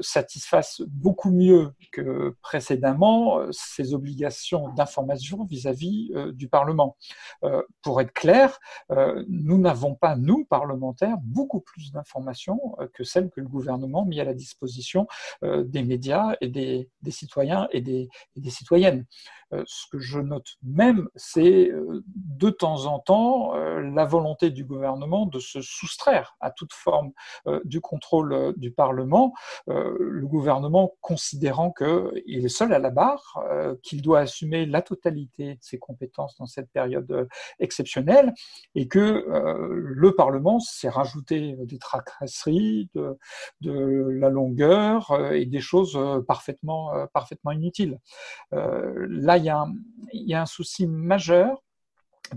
satisfasse beaucoup mieux que précédemment ses obligations d'information vis-à-vis euh, du Parlement. Euh, pour être clair, euh, nous n'avons pas, nous, parlementaires, beaucoup plus d'informations que celles que le gouvernement mis à la disposition des médias et des, citoyens et des citoyennes. Ce que je note même, c'est de temps en temps la volonté du gouvernement de se soustraire à toute forme du contrôle du Parlement, le gouvernement considérant qu'il est seul à la barre, euh, qu'il doit assumer la totalité de ses compétences dans cette période exceptionnelle et que le Parlement s'est rajouté des tracasseries, de, la longueur et des choses parfaitement, parfaitement inutiles. Il y, a un, souci majeur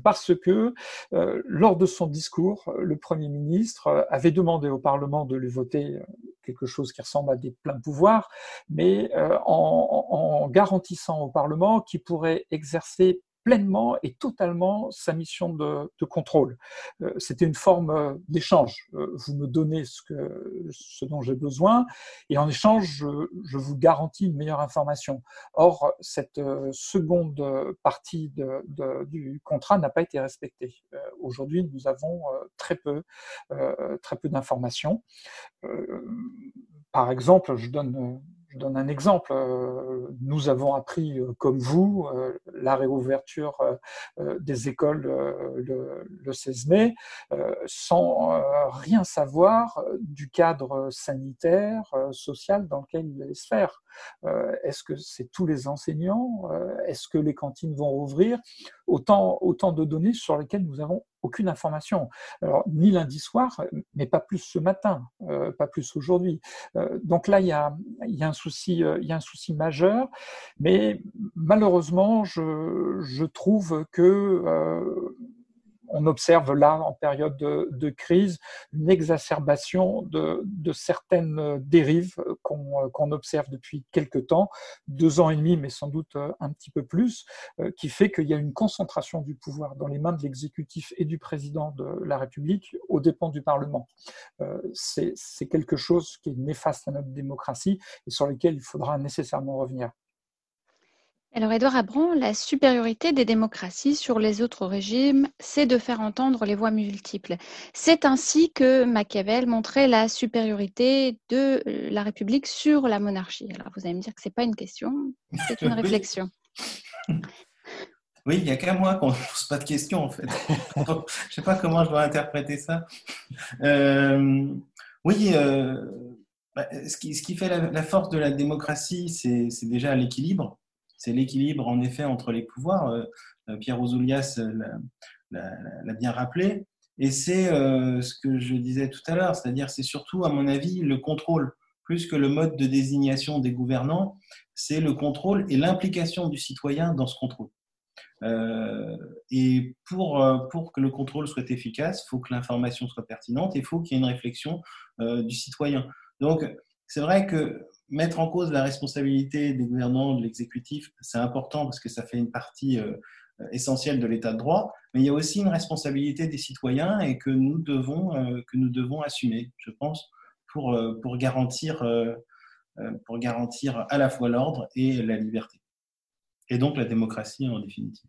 parce que euh, lors de son discours, le Premier ministre euh, avait demandé au Parlement de lui voter euh, quelque chose qui ressemble à des pleins pouvoirs, mais en, garantissant au Parlement qu'il pourrait exercer pleinement et totalement sa mission de, contrôle. Euh, C'était une forme euh, d'échange. Euh, vous me donnez ce, dont j'ai besoin et en échange, je, vous garantis une meilleure information. Or, cette seconde partie du contrat n'a pas été respectée. Aujourd'hui, nous avons très peu, très peu d'informations. Par exemple, je donne je donne un exemple. Euh, nous avons appris, euh, comme vous, euh, la réouverture des écoles le, le 16 mai, sans rien savoir du cadre sanitaire, social dans lequel il allait se faire. Est-ce que c'est tous les enseignants Est-ce que les cantines vont rouvrir? Autant, autant de données sur lesquelles nous avons aucune information. Alors, ni lundi soir, mais pas plus ce matin, euh, pas plus aujourd'hui. Euh, donc là, il y a, y a un souci, euh, y a un souci majeur, mais malheureusement, je, je trouve que euh, on observe là, en période de, crise, une exacerbation de, certaines dérives qu'on qu'on observe depuis quelques temps, deux ans et demi, mais sans doute un petit peu plus, qui fait qu'il y a une concentration du pouvoir dans les mains de l'exécutif et du président de la République aux dépens du Parlement. C'est quelque chose qui est néfaste à notre démocratie et sur lequel il faudra nécessairement revenir. Alors, Édouard Abran, la supériorité des démocraties sur les autres régimes, c'est de faire entendre les voix multiples. C'est ainsi que Machiavel montrait la supériorité de la République sur la monarchie. Alors, vous allez me dire que ce n'est pas une question, c'est une réflexion. Oui, il n'y a qu'à moi qu'on ne pose pas de questions, en fait. je ne sais pas comment je dois interpréter ça. Euh, oui, euh, bah, ce, qui, ce, qui, fait la, la, force de la démocratie, c'est déjà l'équilibre c'est l'équilibre en effet entre les pouvoirs. Euh, euh, Pierre Ouzoulias l'a bien rappelé. Et c'est euh, ce que je disais tout à l'heure, c'est-à-dire c'est surtout, à mon avis, le contrôle, plus que le mode de désignation des gouvernants, c'est le contrôle et l'implication du citoyen dans ce contrôle. Euh, et pour, pour que le contrôle soit efficace, il faut que l'information soit pertinente et il faut qu'il y ait une réflexion euh, du citoyen. Donc, c'est vrai que mettre en cause la responsabilité des gouvernants, de l'exécutif, c'est important parce que ça fait une partie euh, essentielle de l'état de droit, mais il y a aussi une responsabilité des citoyens et que nous devons, euh, que nous devons assumer, je pense, pour, euh, pour, garantir, pour garantir à la fois l'ordre et la liberté. Et donc la démocratie en définitive.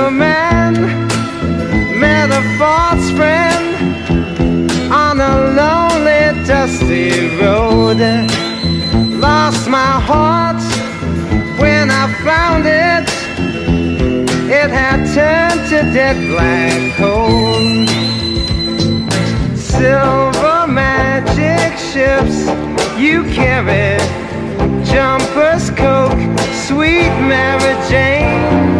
Sugar man met a false friend on a lonely, dusty road. Lost my heart when I found it. It had turned to dead black coal. Silver magic ships you carry Jumpers, Coke, sweet Mary Jane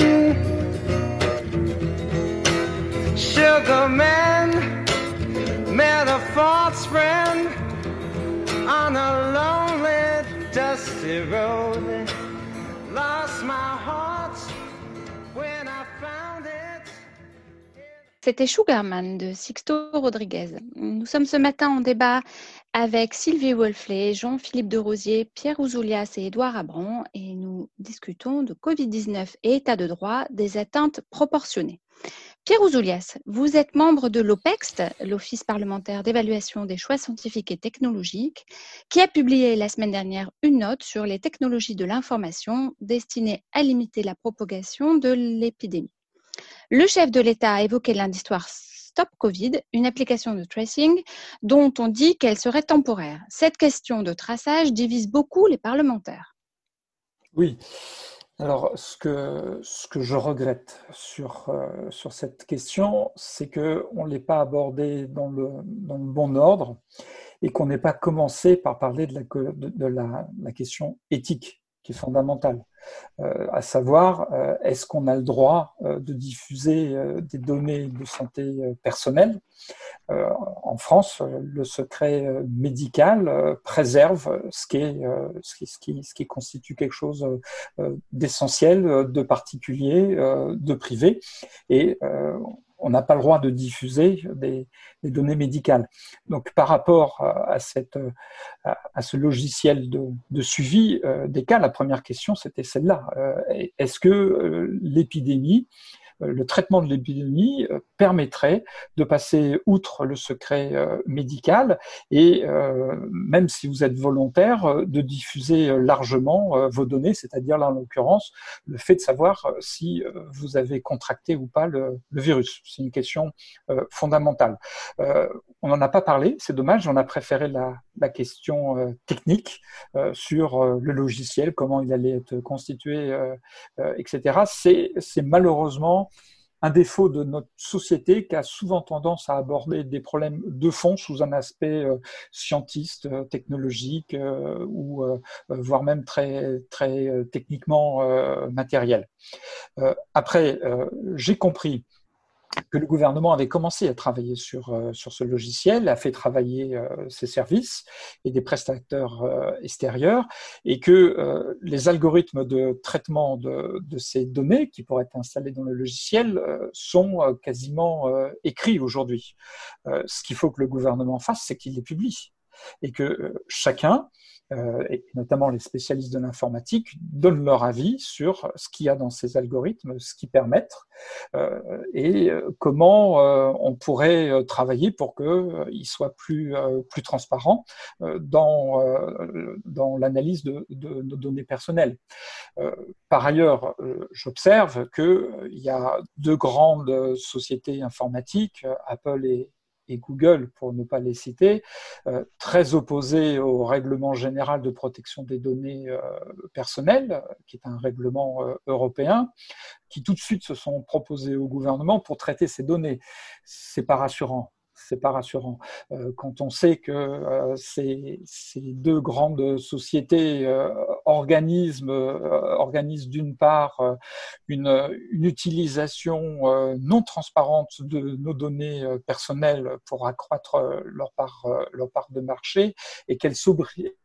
Sugar man, met a false friend on a lonely, dusty road. Lost my heart when I found it. C'était Sugarman de Sixto Rodriguez. Nous sommes ce matin en débat avec Sylvie Wolfley, Jean-Philippe de Rosier, Pierre Ouzoulias et Édouard Abran et nous discutons de Covid-19 et état de droit des atteintes proportionnées. Pierre Ouzoulias, vous êtes membre de l'OPEXT, l'Office parlementaire d'évaluation des choix scientifiques et technologiques, qui a publié la semaine dernière une note sur les technologies de l'information destinées à limiter la propagation de l'épidémie. Le chef de l'État a évoqué soir Stop Covid, une application de tracing dont on dit qu'elle serait temporaire. Cette question de traçage divise beaucoup les parlementaires. Oui. Alors, ce que, ce que je regrette sur, euh, cette question, c'est qu'on ne l'ait pas abordée dans le, dans le bon ordre et qu'on n'ait pas commencé par parler de la, de, de la question éthique qui est fondamentale. Euh, à savoir, euh, est-ce qu'on a le droit euh, de diffuser des données de santé personnelle En France, le secret médical préserve ce qui, est, ce, qui, ce, qui, constitue quelque chose d'essentiel, de particulier, de privé, et on n'a pas le droit de diffuser des, données médicales. Donc, par rapport à, ce logiciel de, de suivi euh, des cas, la première question, c'était celle-là. Euh, Est-ce que euh, l'épidémie le traitement de l'épidémie euh, permettrait de passer outre le secret euh, médical et euh, même si vous êtes volontaire, de diffuser largement vos données, c'est-à-dire là en l'occurrence le fait de savoir si vous avez contracté ou pas le, virus. C'est une question fondamentale. On n'en a pas parlé, c'est dommage, on a préféré la question technique sur le logiciel, comment il allait être constitué, etc. C'est malheureusement un défaut de notre société qui a souvent tendance à aborder des problèmes de fond sous un aspect euh, scientiste, euh, technologique euh, ou voire même très très techniquement matériel. après, j'ai compris que le gouvernement avait commencé à travailler sur, euh, sur ce logiciel, a fait travailler euh, ses services et des prestataires euh, extérieurs, et que les algorithmes de traitement de, de, ces données qui pourraient être installés dans le logiciel sont quasiment écrits aujourd'hui. ce qu'il faut que le gouvernement fasse, c'est qu'il les publie et que chacun et notamment les spécialistes de l'informatique, donnent leur avis sur ce qu'il y a dans ces algorithmes, ce qu'ils permettent, euh, et euh, comment on pourrait travailler pour qu'ils soient plus, plus transparents dans, dans l'analyse de, de, nos données personnelles. par ailleurs, j'observe qu'il y a deux grandes sociétés informatiques, Apple et, et Google, pour ne pas les citer, euh, très opposés au règlement général de protection des données euh, personnelles, qui est un règlement euh, européen, qui tout de suite se sont proposés au gouvernement pour traiter ces données. C'est pas rassurant c'est pas rassurant. Euh, quand on sait que euh, ces, deux grandes sociétés euh, organisent, organisent d'une part une, utilisation non transparente de nos données personnelles pour accroître leur part, leur part de marché et qu'elles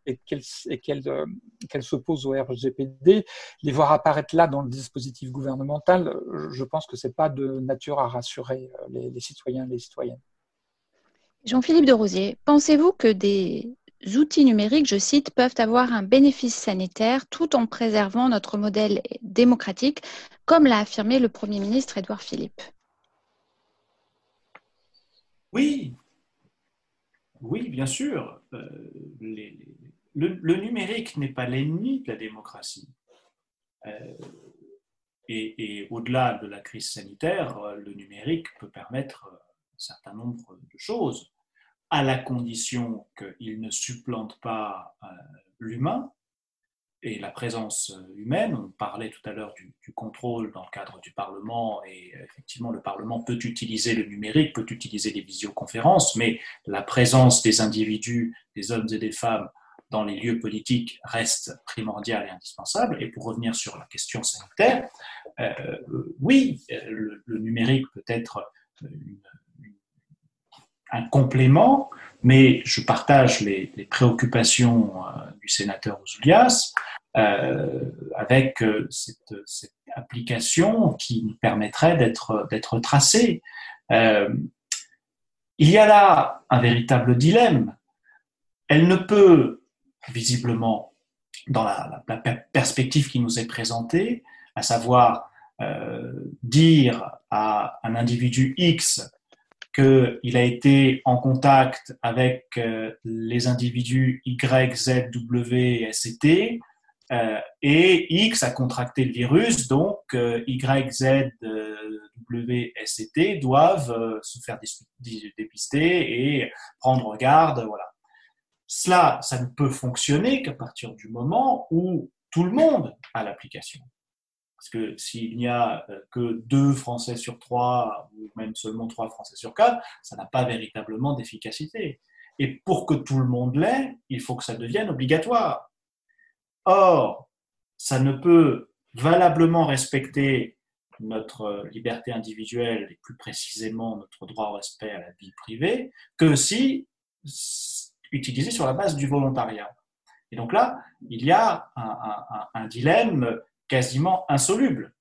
et s'opposent au RGPD, les voir apparaître là dans le dispositif gouvernemental, je pense que c'est pas de nature à rassurer les, les citoyens et les citoyennes. Jean-Philippe de Rosier, pensez-vous que des outils numériques, je cite, peuvent avoir un bénéfice sanitaire tout en préservant notre modèle démocratique, comme l'a affirmé le Premier ministre Édouard Philippe? Oui, oui, bien sûr. Euh, le, numérique n'est pas l'ennemi de la démocratie. Euh, Et, au-delà de la crise sanitaire, euh, le numérique peut permettre un certain nombre de choses, à la condition qu'il ne supplante pas euh, l'humain et la présence humaine. On parlait tout à l'heure du, contrôle dans le cadre du Parlement, et effectivement, le Parlement peut utiliser le numérique, peut utiliser les visioconférences, mais la présence des individus, des hommes et des femmes, dans les lieux politiques reste primordiale et indispensable. Et pour revenir sur la question sanitaire, euh, oui, le, le, numérique peut être une, un complément, mais je partage les, préoccupations euh, du sénateur Ouzoulias euh, avec euh, cette, application qui nous permettrait d'être tracé. Euh, il y a là un véritable dilemme. Elle ne peut visiblement dans la, perspective qui nous est présentée, à savoir dire à un individu X qu'il a été en contact avec euh, les individus Y, Z, W et T, euh, et X a contracté le virus, donc euh, Y, Z, W, S T doivent se faire dépister et prendre garde. Voilà. Cela, ça ne peut fonctionner qu'à partir du moment où tout le monde a l'application. Parce que s'il n'y a euh, que deux Français sur trois, ou même seulement trois Français sur quatre, ça n'a pas véritablement d'efficacité. Et pour que tout le monde l'ait, il faut que ça devienne obligatoire. Or, ça ne peut valablement respecter notre liberté individuelle et plus précisément notre droit au respect à la vie privée que si utilisé sur la base du volontariat. Et donc là, il y a un, un dilemme quasiment insoluble,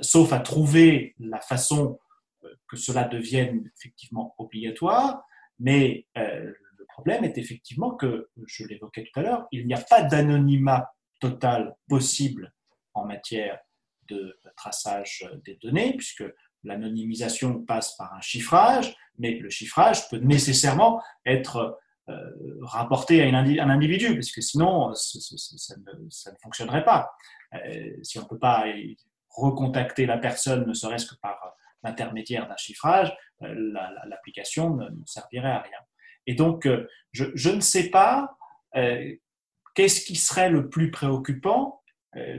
sauf à trouver la façon euh, que cela devienne effectivement obligatoire. Mais euh, le problème est effectivement que, je l'évoquais tout à l'heure, il n'y a pas d'anonymat total possible en matière de traçage des données, puisque l'anonymisation passe par un chiffrage, mais le chiffrage peut nécessairement être euh, rapporté à un individu, parce que sinon, ça, ça, ne, fonctionnerait pas. Euh, si on ne peut pas recontacter la personne, ne serait-ce que par l'intermédiaire d'un chiffrage, euh, l'application ne, servirait à rien. Et donc, euh, je, ne sais pas euh, qu'est-ce qui serait le plus préoccupant.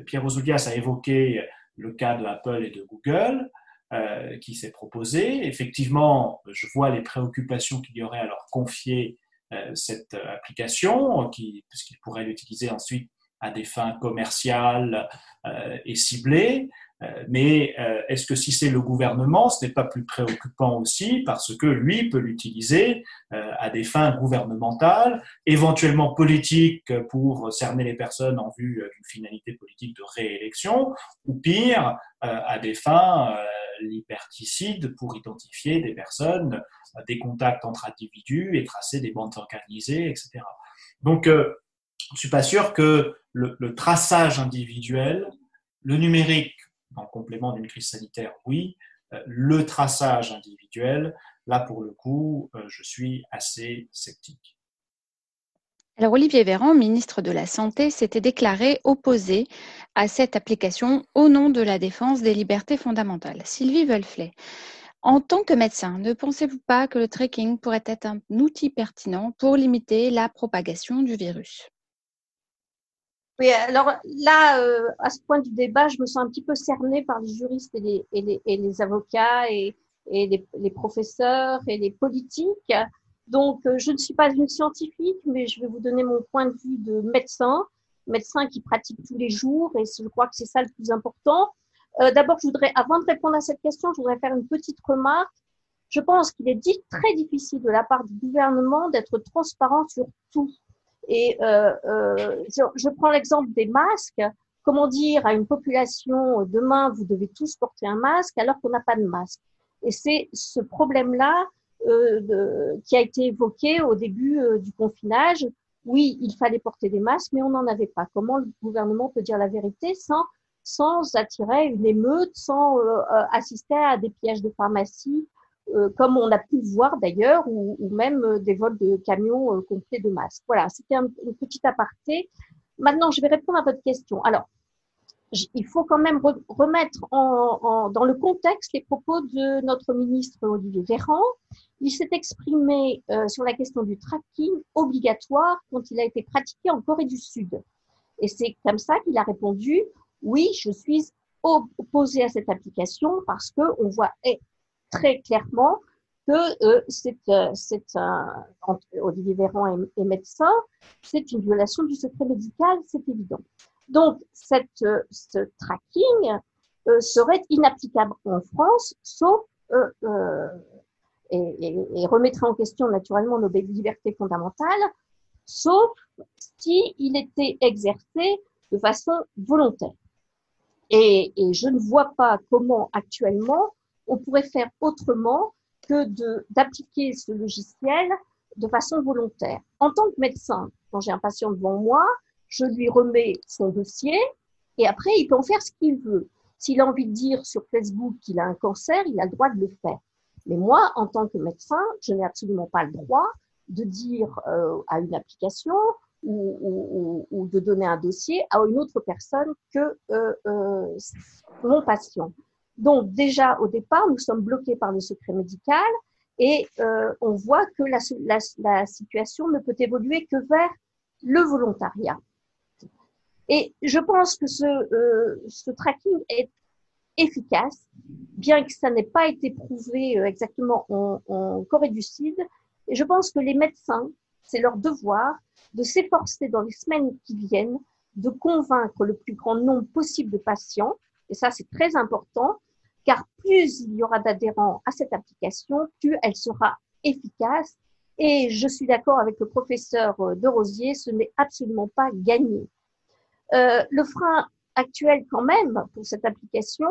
Pierre Ouzoulias a évoqué le cas de Apple et de Google. Euh, qui s'est proposé. Effectivement, je vois les préoccupations qu'il y aurait à leur confier euh, cette application, qui, puisqu'ils pourraient l'utiliser ensuite à des fins commerciales euh, et ciblées. Euh, mais euh, est-ce que si c'est le gouvernement, ce n'est pas plus préoccupant aussi parce que lui peut l'utiliser euh, à des fins gouvernementales, éventuellement politiques pour cerner les personnes en vue d'une finalité politique de réélection, ou pire, à des fins liberticides pour identifier des personnes, des contacts entre individus et tracer des bandes organisées, etc. Donc, je ne suis pas sûr que le, traçage individuel, le numérique en complément d'une crise sanitaire, oui. Euh, le traçage individuel, là pour le coup, euh, je suis assez sceptique. Alors Olivier Véran, ministre de la Santé, s'était déclaré opposé à cette application au nom de la défense des libertés fondamentales. Sylvie Wolfley, en tant que médecin, ne pensez-vous pas que le tracking pourrait être un outil pertinent pour limiter la propagation du virus? Oui, alors là, euh, à ce point du débat, je me sens un petit peu cernée par les juristes et les, avocats et, les, professeurs et les politiques. Donc, euh, je ne suis pas une scientifique, mais je vais vous donner mon point de vue de médecin, médecin qui pratique tous les jours, et je crois que c'est ça le plus important. Euh, D'abord, je voudrais, avant de répondre à cette question, je voudrais faire une petite remarque. Je pense qu'il est dit très difficile de la part du gouvernement d'être transparent sur tout. Et euh, je prends l'exemple des masques. Comment dire à une population demain vous devez tous porter un masque alors qu'on n'a pas de masque? Et c'est ce problème-là de, qui a été évoqué au début euh, du confinage. Oui, il fallait porter des masques, mais on n'en avait pas. Comment le gouvernement peut dire la vérité sans sans attirer une émeute, sans euh, euh assister à des pièges de pharmacie, euh, comme on a pu le voir d'ailleurs, ou, ou, même euh, des vols de camions euh, complets de masques. Voilà, c'était un, une petite aparté. Maintenant, je vais répondre à votre question. Alors, il faut quand même remettre en, dans le contexte les propos de notre ministre Olivier Véran. Il s'est exprimé euh, sur la question du tracking obligatoire quand il a été pratiqué en Corée du Sud. Et c'est comme ça qu'il a répondu, oui, je suis opposé à cette application parce que on voit très clairement que euh, c'est, euh, un, Olivier Véran est médecin, c'est une violation du secret médical, c'est évident. Donc, euh, ce tracking euh, serait inapplicable en France, sauf euh, et, et, remettrait en question naturellement nos libertés fondamentales, sauf si il était exercé de façon volontaire. Et, je ne vois pas comment actuellement on pourrait faire autrement que d'appliquer ce logiciel de façon volontaire. En tant que médecin, quand j'ai un patient devant moi, je lui remets son dossier et après, il peut en faire ce qu'il veut. S'il a envie de dire sur Facebook qu'il a un cancer, il a le droit de le faire. Mais moi, en tant que médecin, je n'ai absolument pas le droit de dire euh, à une application ou, ou, ou, de donner un dossier à une autre personne que euh, euh, mon patient. Donc déjà, au départ, nous sommes bloqués par le secret médical et euh, on voit que la, la, la situation ne peut évoluer que vers le volontariat. Et je pense que ce, euh, ce tracking est efficace, bien que ça n'ait pas été prouvé euh, exactement en, en, Corée du Sud. Et je pense que les médecins, c'est leur devoir de s'efforcer dans les semaines qui viennent de convaincre le plus grand nombre possible de patients. Et ça, c'est très important, car plus il y aura d'adhérents à cette application, plus elle sera efficace. Et je suis d'accord avec le professeur euh, de Rosier, ce n'est absolument pas gagné. Euh, le frein actuel quand même pour cette application,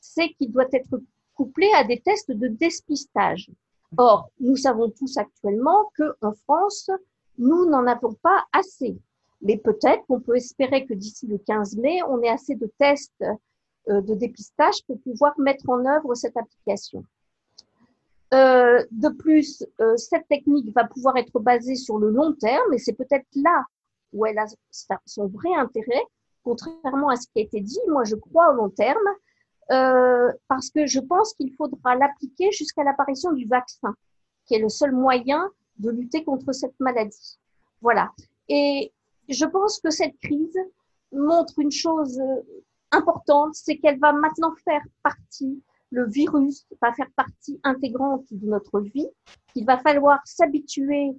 c'est qu'il doit être couplé à des tests de despistage. Or, nous savons tous actuellement que en France, nous n'en avons pas assez. Mais peut-être qu'on peut espérer que d'ici le 15 mai, on ait assez de tests euh, de dépistage pour pouvoir mettre en œuvre cette application. Euh, de plus, cette technique va pouvoir être basée sur le long terme et c'est peut-être là où elle a son vrai intérêt, contrairement à ce qui a été dit. Moi, je crois au long terme, euh, parce que je pense qu'il faudra l'appliquer jusqu'à l'apparition du vaccin, qui est le seul moyen de lutter contre cette maladie. Voilà. Et je pense que cette crise montre une chose importante, c'est qu'elle va maintenant faire partie, le virus va faire partie intégrante de notre vie, qu'il va falloir s'habituer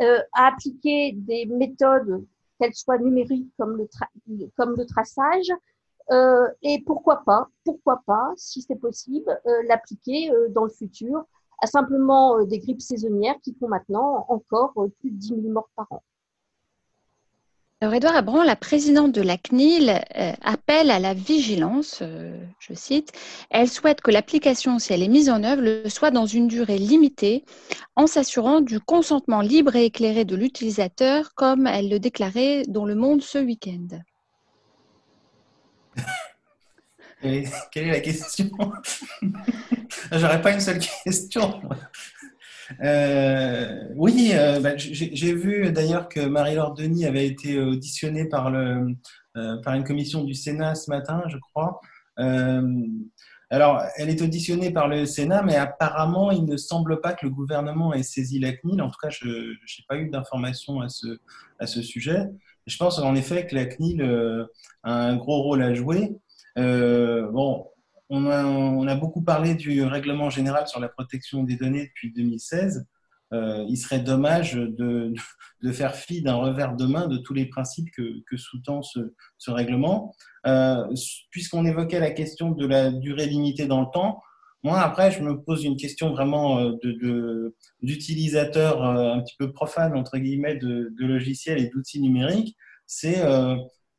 euh, à appliquer des méthodes qu'elle soit numérique comme le, traçage. Euh, et pourquoi pas, pourquoi pas, si c'est possible, euh, l'appliquer euh, dans le futur à simplement des grippes saisonnières qui font maintenant encore plus de 10 000 morts par an. Alors, Edouard Abran, la présidente de la CNIL, euh, appelle à la vigilance, euh, je cite. Elle souhaite que l'application, si elle est mise en œuvre, le soit dans une durée limitée, en s'assurant du consentement libre et éclairé de l'utilisateur, comme elle le déclarait dans Le Monde ce week-end. Quelle est la question? J'aurais pas une seule question. Euh, oui, euh, bah, j'ai vu d'ailleurs que Marie-Laure Denis avait été auditionnée par, le, euh, par une commission du Sénat ce matin, je crois. Alors, elle est auditionnée par le Sénat, mais apparemment, il ne semble pas que le gouvernement ait saisi la CNIL. En tout cas, je n'ai pas eu d'informations à ce, à ce sujet. Je pense en effet que la CNIL a un gros rôle à jouer. bon, on a, beaucoup parlé du règlement général sur la protection des données depuis 2016. Euh, il serait dommage de, faire fi d'un revers de main de tous les principes que, sous-tend ce, règlement. Euh, puisqu'on évoquait la question de la durée limitée dans le temps, moi, après, je me pose une question vraiment euh, d'utilisateur un petit peu profane, entre guillemets, de, logiciels et d'outils numériques. C'est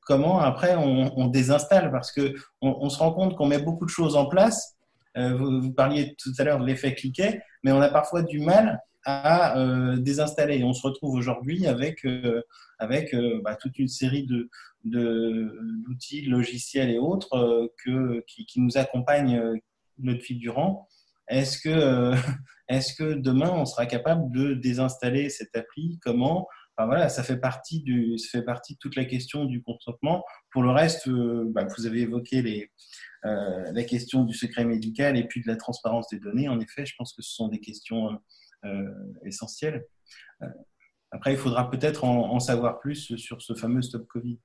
comment après on, désinstalle parce que on, se rend compte qu'on met beaucoup de choses en place. Euh, vous, parliez tout à l'heure de l'effet cliquet, mais on a parfois du mal à euh, désinstaller. On se retrouve aujourd'hui avec euh, avec bah, toute une série de d'outils, logiciels et autres que qui, nous accompagnent notre fil durant. Est-ce que est-ce que demain on sera capable de désinstaller cette appli? Comment? Voilà, ça fait partie ça fait partie de toute la question du consentement. Pour le reste, euh, bah, vous avez évoqué les, euh, la question du secret médical et puis de la transparence des données. En effet, je pense que ce sont des questions euh, essentielles. après, il faudra peut-être en, en, savoir plus sur ce fameux Stop Covid.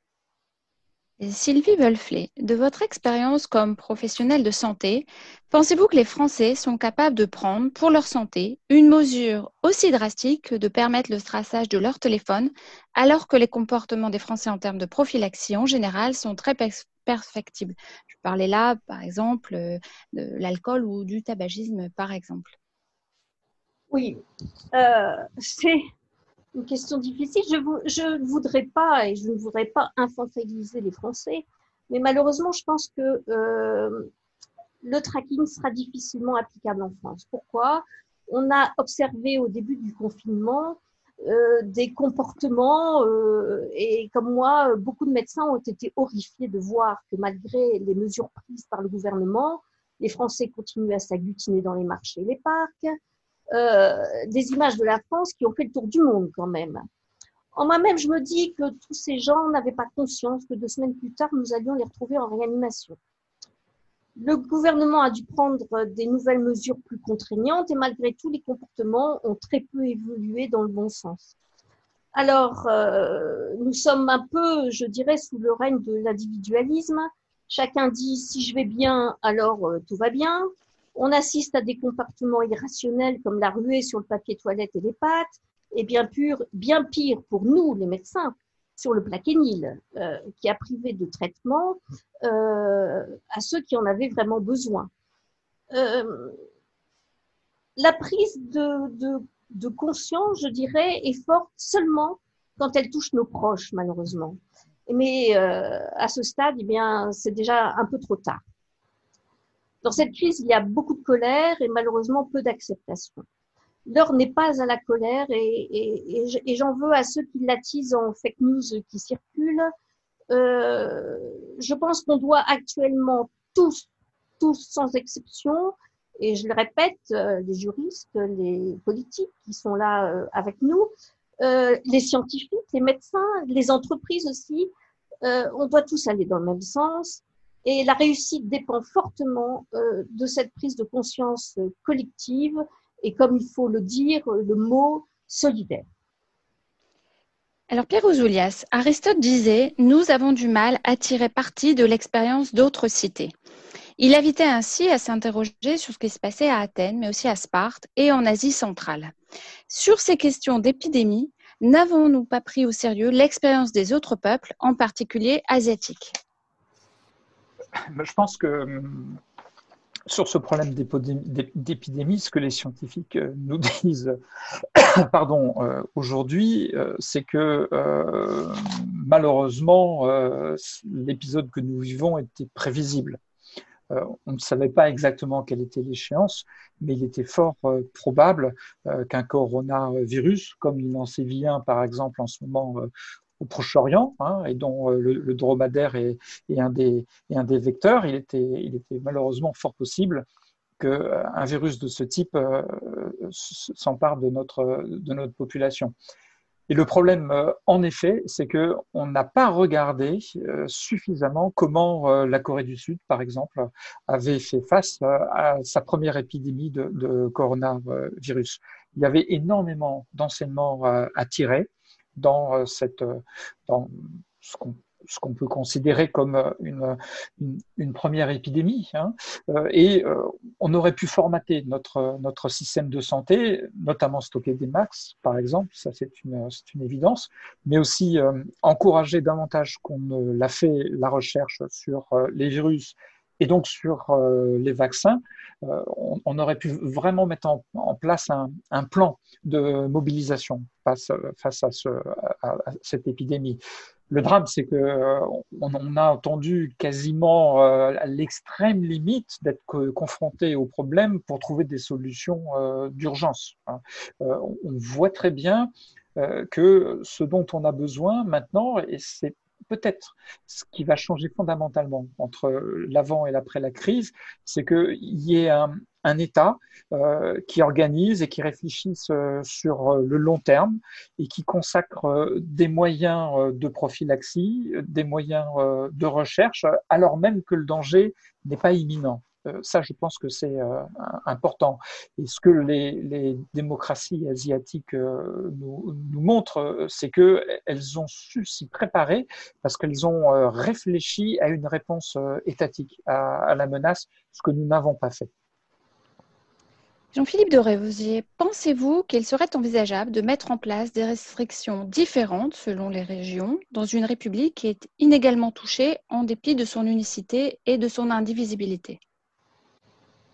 Sylvie Wolfley, de votre expérience comme professionnelle de santé, pensez-vous que les Français sont capables de prendre pour leur santé une mesure aussi drastique que de permettre le traçage de leur téléphone, alors que les comportements des Français en termes de prophylaxie en général sont très perfectibles? Je parlais là, par exemple, euh, de l'alcool ou du tabagisme, par exemple. Oui, euh, c'est une question difficile. Je, ne voudrais pas, et je ne voudrais pas infantiliser les Français, mais malheureusement, je pense que euh, le tracking sera difficilement applicable en France. Pourquoi? On a observé au début du confinement euh, des comportements, euh, et comme moi, beaucoup de médecins ont été horrifiés de voir que malgré les mesures prises par le gouvernement, les Français continuent à s'agglutiner dans les marchés et les parcs, des images de la France qui ont fait le tour du monde quand même. En moi-même, je me dis que tous ces gens n'avaient pas conscience que deux semaines plus tard, nous allions les retrouver en réanimation. Le gouvernement a dû prendre des nouvelles mesures plus contraignantes et malgré tout, les comportements ont très peu évolué dans le bon sens. Alors, euh, nous sommes un peu, je dirais, sous le règne de l'individualisme. Chacun dit si je vais bien, alors euh, tout va bien. On assiste à des comportements irrationnels comme la ruée sur le papier toilette et les pâtes, et bien, pire pour nous, les médecins, sur le plaquenil, euh, qui a privé de traitement euh, à ceux qui en avaient vraiment besoin. Euh, la prise de, conscience, je dirais, est forte seulement quand elle touche nos proches, malheureusement. Mais à ce stade, eh c'est déjà un peu trop tard. Dans cette crise, il y a beaucoup de colère et malheureusement peu d'acceptation. L'heure n'est pas à la colère et, j'en veux à ceux qui l'attisent en fake news qui circulent. Euh, je pense qu'on doit actuellement tous, tous sans exception, et je le répète, euh, les juristes, les politiques qui sont là euh, avec nous, les scientifiques, les médecins, les entreprises aussi, on doit tous aller dans le même sens et la réussite dépend fortement euh, de cette prise de conscience euh, collective et, comme il faut le dire, le mot solidaire. Alors Pierre Ouzoulias, Aristote disait Nous avons du mal à tirer parti de l'expérience d'autres cités. Il invitait ainsi à s'interroger sur ce qui se passait à Athènes, mais aussi à Sparte et en Asie centrale. Sur ces questions d'épidémie, n'avons-nous pas pris au sérieux l'expérience des autres peuples, en particulier asiatiques? Je pense que hum, sur ce problème d'épidémie, ce que les scientifiques euh, nous disent pardon, euh, aujourd'hui, euh, c'est que malheureusement, l'épisode que nous vivons était prévisible. on ne savait pas exactement quelle était l'échéance, mais il était fort probable qu'un coronavirus, comme il en sévit un par exemple en ce moment au Proche-Orient, hein, et dont euh, le, dromadaire est, un des, vecteurs, il était, malheureusement fort possible qu'un euh, virus de ce type euh, s'empare de notre, population. Et le problème, en effet, c'est que on n'a pas regardé suffisamment comment la Corée du Sud, par exemple, avait fait face à sa première épidémie de coronavirus. Il y avait énormément d'enseignements à tirer dans, euh, cette, euh, dans ce qu'on ce qu'on peut considérer comme euh, une, une, première épidémie. Hein. Et on aurait pu formater notre, notre système de santé, notamment stocker des max, par exemple, ça c'est une, une évidence, mais aussi encourager davantage qu'on l'a fait la recherche sur les virus et donc sur les vaccins, on, on, aurait pu vraiment mettre en, place un, plan de mobilisation face, à, ce, à, cette épidémie. Le drame, c'est que euh, on, a entendu quasiment euh, à l'extrême limite d'être confronté au problème pour trouver des solutions euh, d'urgence. Hein. on voit très bien que ce dont on a besoin maintenant, et c'est peut-être ce qui va changer fondamentalement entre l'avant et l'après la crise, c'est qu'il y ait un, État euh, qui organise et qui réfléchisse euh, sur euh, le long terme et qui consacre des moyens de prophylaxie, des moyens de recherche, alors même que le danger n'est pas imminent. Ça, je pense que c'est important. Et ce que les, démocraties asiatiques nous, nous, montrent, c'est qu'elles ont su s'y préparer parce qu'elles ont réfléchi à une réponse étatique à, à la menace, ce que nous n'avons pas fait. Jean-Philippe de Révosier, pensez-vous qu'il serait envisageable de mettre en place des restrictions différentes selon les régions dans une république qui est inégalement touchée en dépit de son unicité et de son indivisibilité?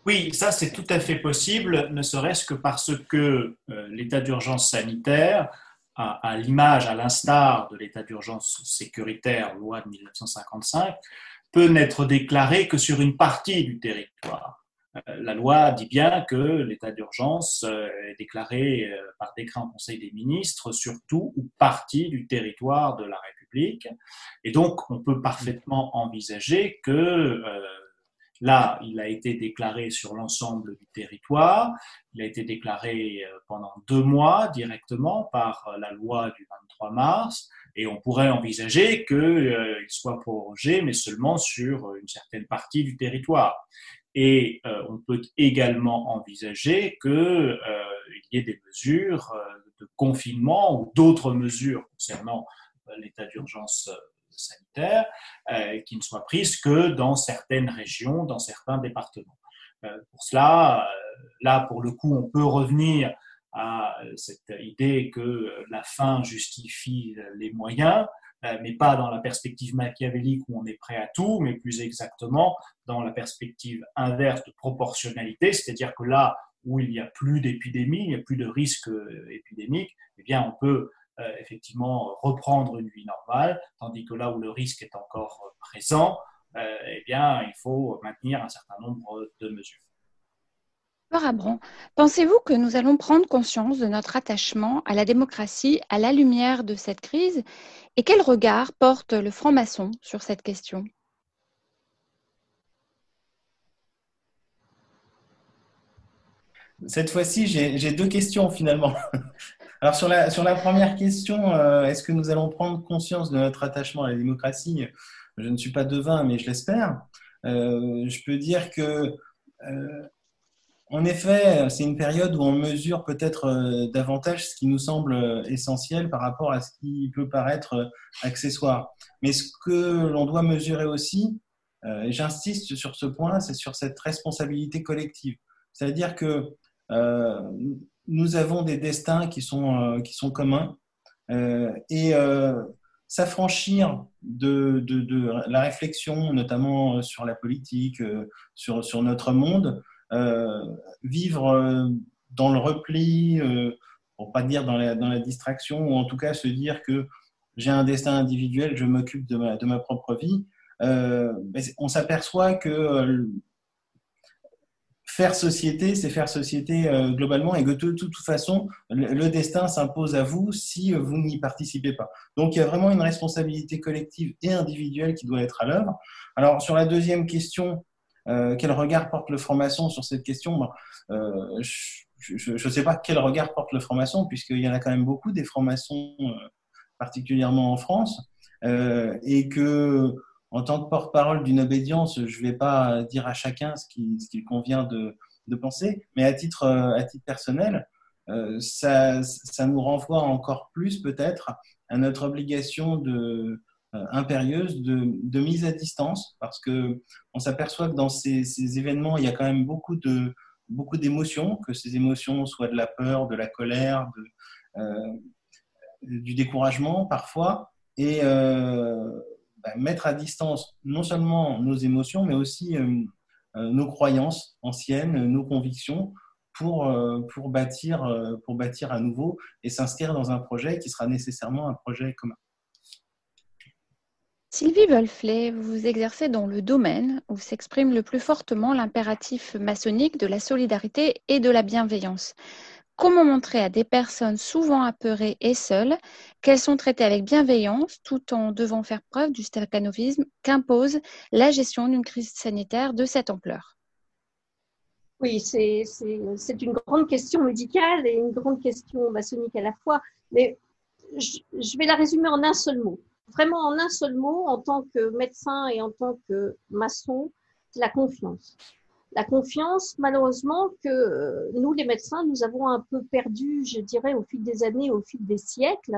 Oui, ça c'est tout à fait possible, ne serait-ce que parce que euh, l'état d'urgence sanitaire, à, l'image, à l'instar de l'état d'urgence sécuritaire, loi de 1955, peut n'être déclaré que sur une partie du territoire. Euh, la loi dit bien que l'état d'urgence euh, est déclaré par décret en Conseil des ministres sur tout ou partie du territoire de la République. Et donc, on peut parfaitement envisager que là, il a été déclaré sur l'ensemble du territoire. Il a été déclaré pendant deux mois directement par la loi du 23 mars. Et on pourrait envisager qu'il soit prorogé, mais seulement sur une certaine partie du territoire. Et euh, on peut également envisager qu'il euh, y ait des mesures euh, de confinement ou d'autres mesures concernant l'état d'urgence sanitaire qui ne soient prises que dans certaines régions, dans certains départements. pour cela, là, pour le coup, on peut revenir à cette idée que la fin justifie les moyens. Euh, mais pas dans la perspective machiavélique où on est prêt à tout, mais plus exactement dans la perspective inverse de proportionnalité, c'est-à-dire que là où il n'y a plus d'épidémie, il n'y a plus de risque euh, épidémique, eh bien on peut euh, effectivement reprendre une vie normale, tandis que là où le risque est encore présent, eh bien il faut maintenir un certain nombre de mesures. Abran, pensez-vous que nous allons prendre conscience de notre attachement à la démocratie à la lumière de cette crise? Et quel regard porte le franc-maçon sur cette question? Cette fois-ci, j'ai deux questions finalement. Alors sur la, première question, euh, est-ce que nous allons prendre conscience de notre attachement à la démocratie? Je ne suis pas devin, mais je l'espère. Euh, je peux dire que euh, en effet, c'est une période où on mesure peut-être davantage ce qui nous semble essentiel par rapport à ce qui peut paraître accessoire. Mais ce que l'on doit mesurer aussi, et j'insiste sur ce point, c'est sur cette responsabilité collective. C'est-à-dire que nous avons des destins qui sont, qui sont communs et s'affranchir de, de, la réflexion, notamment sur la politique, sur, sur notre monde, euh, vivre euh, dans le repli, euh, pour pas dire dans la, dans la distraction, ou en tout cas se dire que j'ai un destin individuel, je m'occupe de ma, de ma propre vie, euh, on s'aperçoit que faire société, c'est faire société euh, globalement et que de, toute façon, le, destin s'impose à vous si vous n'y participez pas. Donc il y a vraiment une responsabilité collective et individuelle qui doit être à l'œuvre. Alors sur la deuxième question, euh, quel regard porte le franc-maçon sur cette question? Euh, Je ne sais pas quel regard porte le franc-maçon, puisqu'il y en a quand même beaucoup des francs-maçons, particulièrement en France, et que en tant que porte-parole d'une obédience, je ne vais pas dire à chacun ce qu'il convient de, penser, mais à titre, personnel, ça, ça nous renvoie encore plus peut-être à notre obligation euh, impérieuse de, mise à distance parce que on s'aperçoit que dans ces, événements, il y a quand même beaucoup d'émotions, que ces émotions soient de la peur, de la colère, euh, du découragement parfois, et euh, mettre à distance non seulement nos émotions, mais aussi euh, euh nos croyances anciennes, nos convictions, pour, pour, bâtir, pour bâtir à nouveau et s'inscrire dans un projet qui sera nécessairement un projet commun. Sylvie Wolfley, vous exercez dans le domaine où s'exprime le plus fortement l'impératif maçonnique de la solidarité et de la bienveillance. Comment montrer à des personnes souvent apeurées et seules qu'elles sont traitées avec bienveillance tout en devant faire preuve du staccanovisme qu'impose la gestion d'une crise sanitaire de cette ampleur? Oui, c'est une grande question médicale et une grande question maçonnique à la fois, mais je, je vais la résumer en un seul mot. Vraiment en un seul mot, en tant que médecin et en tant que maçon, c'est la confiance la confiance, malheureusement, que euh, nous, les médecins, nous avons un peu perdu, je dirais, au fil des années, au fil des siècles,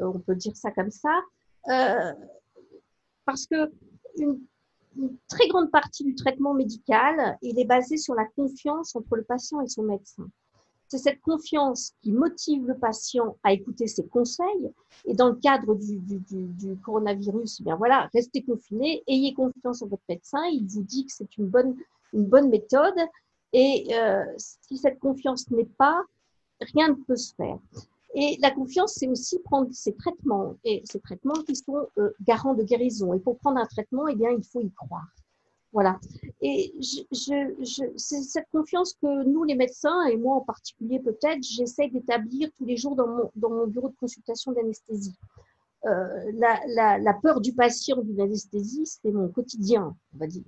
euh, on peut dire ça comme ça, euh, parce que une, très grande partie du traitement médical, il est basé sur la confiance entre le patient et son médecin. C'est cette confiance qui motive le patient à écouter ses conseils. Et dans le cadre du, coronavirus, eh bien voilà, restez confinés, ayez confiance en votre médecin. Il vous dit que c'est une bonne une bonne méthode. Et euh, si cette confiance n'est pas, rien ne peut se faire. Et la confiance, c'est aussi prendre ces traitements, et ces traitements qui sont euh, garants de guérison. Et pour prendre un traitement, eh bien, il faut y croire. Voilà. Et je, je, c'est cette confiance que nous, les médecins, et moi en particulier peut-être, j'essaie d'établir tous les jours dans mon, dans mon bureau de consultation d'anesthésie. Euh, la, la, la, peur du patient d'une anesthésie, c'est mon quotidien, on va dire.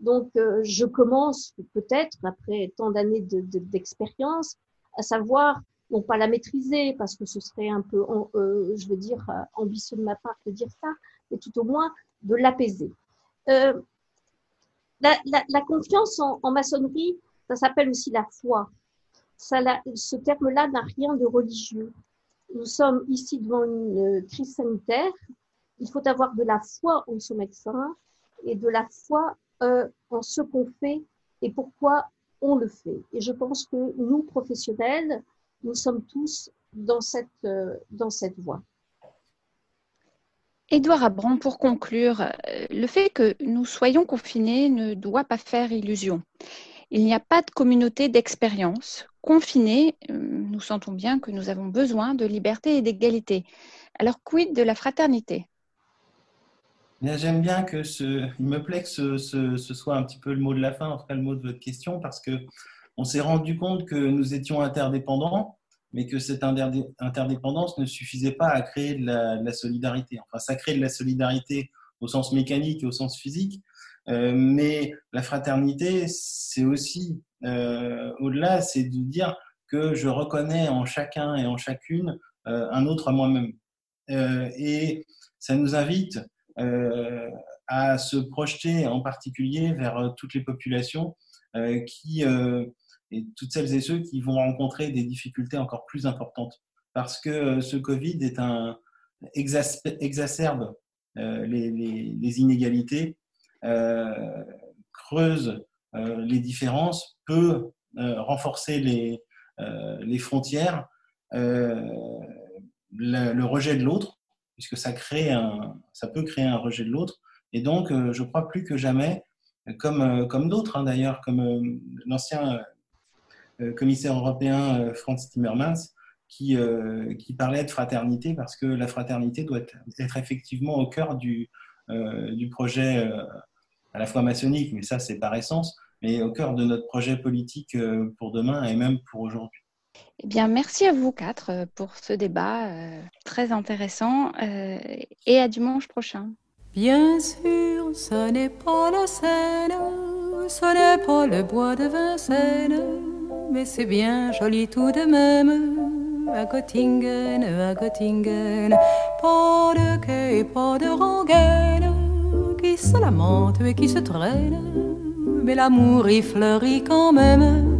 Donc, euh, je commence peut-être, après tant d'années d'expérience, à savoir, non pas la maîtriser, parce que ce serait un peu, euh, je veux dire, euh, ambitieux de ma part de dire ça, mais tout au moins de l'apaiser. La, confiance en, maçonnerie, ça s'appelle aussi la foi. Ce terme-là n'a rien de religieux. Nous sommes ici devant une crise sanitaire. Il faut avoir de la foi en son médecin et de la foi euh, en ce qu'on fait et pourquoi on le fait. Et je pense que nous, professionnels, nous sommes tous dans cette, euh, dans cette voie. Édouard Abram, pour conclure, euh, le fait que nous soyons confinés ne doit pas faire illusion. Il n'y a pas de communauté d'expérience. Confinés, nous sentons bien que nous avons besoin de liberté et d'égalité. Alors, quid de la fraternité? J'aime bien que ce, il me plaît que ce, ce, ce, soit un petit peu le mot de la fin, en tout cas le mot de votre question, parce que on s'est rendu compte que nous étions interdépendants, mais que cette interdépendance ne suffisait pas à créer de la, de la, solidarité. Enfin, ça crée de la solidarité au sens mécanique et au sens physique, euh, mais la fraternité, c'est aussi euh, au-delà, c'est de dire que je reconnais en chacun et en chacune euh, un autre à moi-même. Euh, et ça nous invite à se projeter en particulier vers euh, toutes les populations euh, qui et toutes celles et ceux qui vont rencontrer des difficultés encore plus importantes. Parce que ce Covid est un, exacerbe les, inégalités, euh, creuse euh, les différences, peut euh, renforcer les, frontières, le, rejet de l'autre, puisque ça, crée un, ça peut créer un rejet de l'autre. Et donc, euh, je crois plus que jamais, comme, euh, d'autres hein, d'ailleurs, comme euh, l'ancien commissaire européen Franz Timmermans, qui, parlait de fraternité, parce que la fraternité doit être, effectivement au cœur du projet à la fois maçonnique, mais ça c'est par essence, mais au cœur de notre projet politique pour demain et même pour aujourd'hui. Eh bien, merci à vous quatre euh, pour ce débat euh, très intéressant euh, et à dimanche prochain. Bien sûr, ce n'est pas la Seine, ce n'est pas le bois de Vincennes, mais c'est bien joli tout de même. À Göttingen, à Göttingen, pas de quai, pas de rengaine, qui se lamente et qui se traîne, mais l'amour y fleurit quand même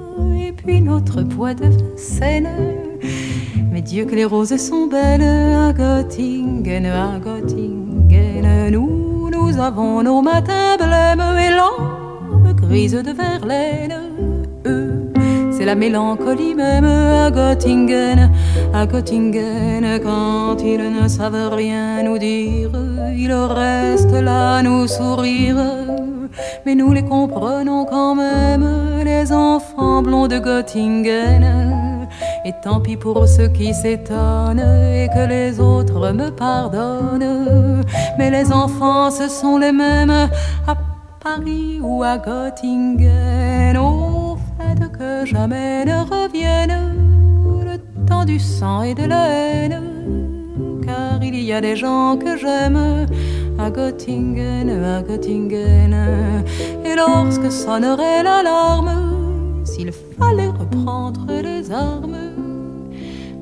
et puis notre bois de Vincennes. Mais Dieu que les roses sont belles à Göttingen, à Göttingen. Nous, nous avons nos matins blêmes et l'ombre grise de Verlaine. C'est la mélancolie même à Göttingen, à Göttingen, quand ils ne savent rien nous dire, ils restent là nous sourire. Mais nous les comprenons quand même, les enfants blonds de Göttingen. Et tant pis pour ceux qui s'étonnent et que les autres me pardonnent. Mais les enfants, ce sont les mêmes à Paris ou à Göttingen. Au fait que jamais ne revienne le temps du sang et de la haine. Car il y a des gens que j'aime à Göttingen, à Göttingen. Et lorsque sonnerait l'alarme, s'il fallait reprendre les armes,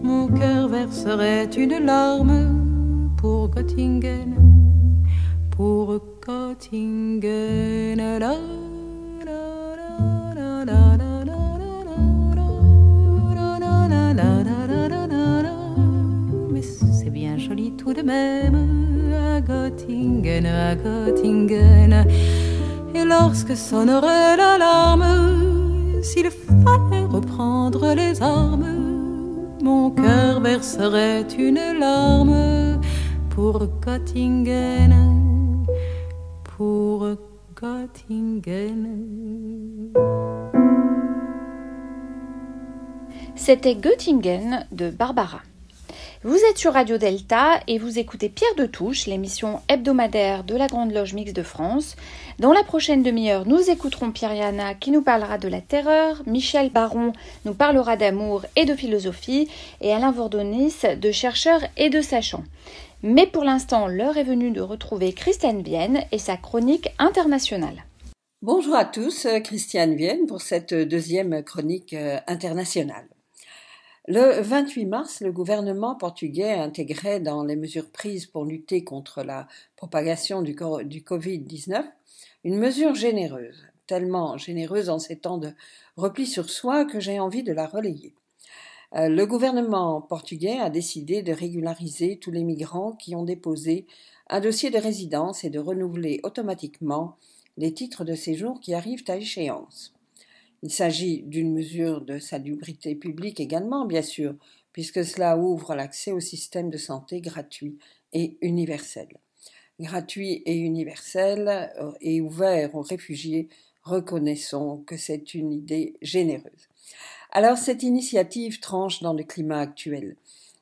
mon cœur verserait une larme pour Göttingen, pour Göttingen. Mais c'est bien joli tout de même Göttingen, à Göttingen. Et lorsque sonnerait l'alarme, s'il fallait reprendre les armes, mon cœur verserait une larme pour Göttingen, pour Göttingen. C'était Göttingen de Barbara. Vous êtes sur Radio Delta et vous écoutez Pierre de Touche, l'émission hebdomadaire de la Grande Loge Mixte de France. Dans la prochaine demi-heure, nous écouterons Pierre Yana qui nous parlera de la terreur, Michel Baron nous parlera d'amour et de philosophie, et Alain Vordonis de chercheurs et de sachants. Mais pour l'instant, l'heure est venue de retrouver Christiane Vienne et sa chronique internationale. Bonjour à tous, Christiane Vienne pour cette deuxième chronique euh, internationale. Le 28 mars, le gouvernement portugais intégrait dans les mesures prises pour lutter contre la propagation du Covid-19 une mesure généreuse, tellement généreuse en ces temps de repli sur soi que j'ai envie de la relayer. Euh, le gouvernement portugais a décidé de régulariser tous les migrants qui ont déposé un dossier de résidence et de renouveler automatiquement les titres de séjour qui arrivent à échéance. Il s'agit d'une mesure de salubrité publique également, bien sûr, puisque cela ouvre l'accès au système de santé gratuit et universel. Gratuit et universel euh, et ouvert aux réfugiés, reconnaissons que c'est une idée généreuse. Alors cette initiative tranche dans le climat actuel.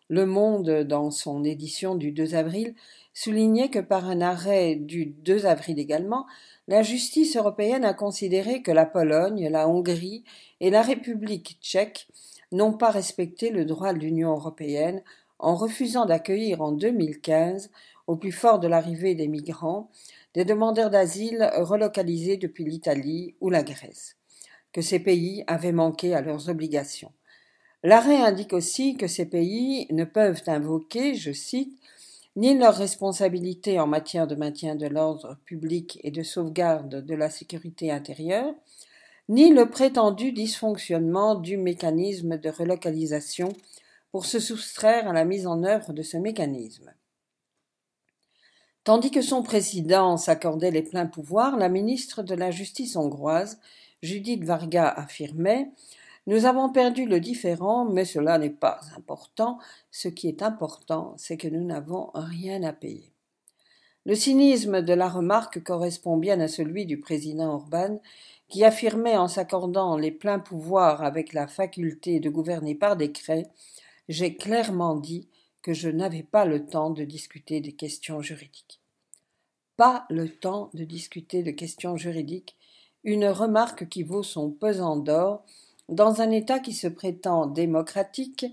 Le Monde, dans son édition du 2 avril, soulignait que par un arrêt du 2 avril également, la justice européenne a considéré que la Pologne, la Hongrie et la République tchèque n'ont pas respecté le droit de l'Union européenne en refusant d'accueillir en 2015, au plus fort de l'arrivée des migrants, des demandeurs d'asile relocalisés depuis l'Italie ou la Grèce, que ces pays avaient manqué à leurs obligations. L'arrêt indique aussi que ces pays ne peuvent invoquer, je cite, ni leur responsabilité en matière de maintien de l'ordre public et de sauvegarde de la sécurité intérieure, ni le prétendu dysfonctionnement du mécanisme de relocalisation pour se soustraire à la mise en œuvre de ce mécanisme. Tandis que son président s'accordait les pleins pouvoirs, la ministre de la Justice hongroise, Judith Varga, affirmait Nous avons perdu le différend, mais cela n'est pas important. Ce qui est important, c'est que nous n'avons rien à payer. Le cynisme de la remarque correspond bien à celui du président Orban, qui affirmait en s'accordant les pleins pouvoirs avec la faculté de gouverner par décret J'ai clairement dit que je n'avais pas le temps de discuter des questions juridiques. Pas le temps de discuter de questions juridiques, une remarque qui vaut son pesant d'or dans un État qui se prétend démocratique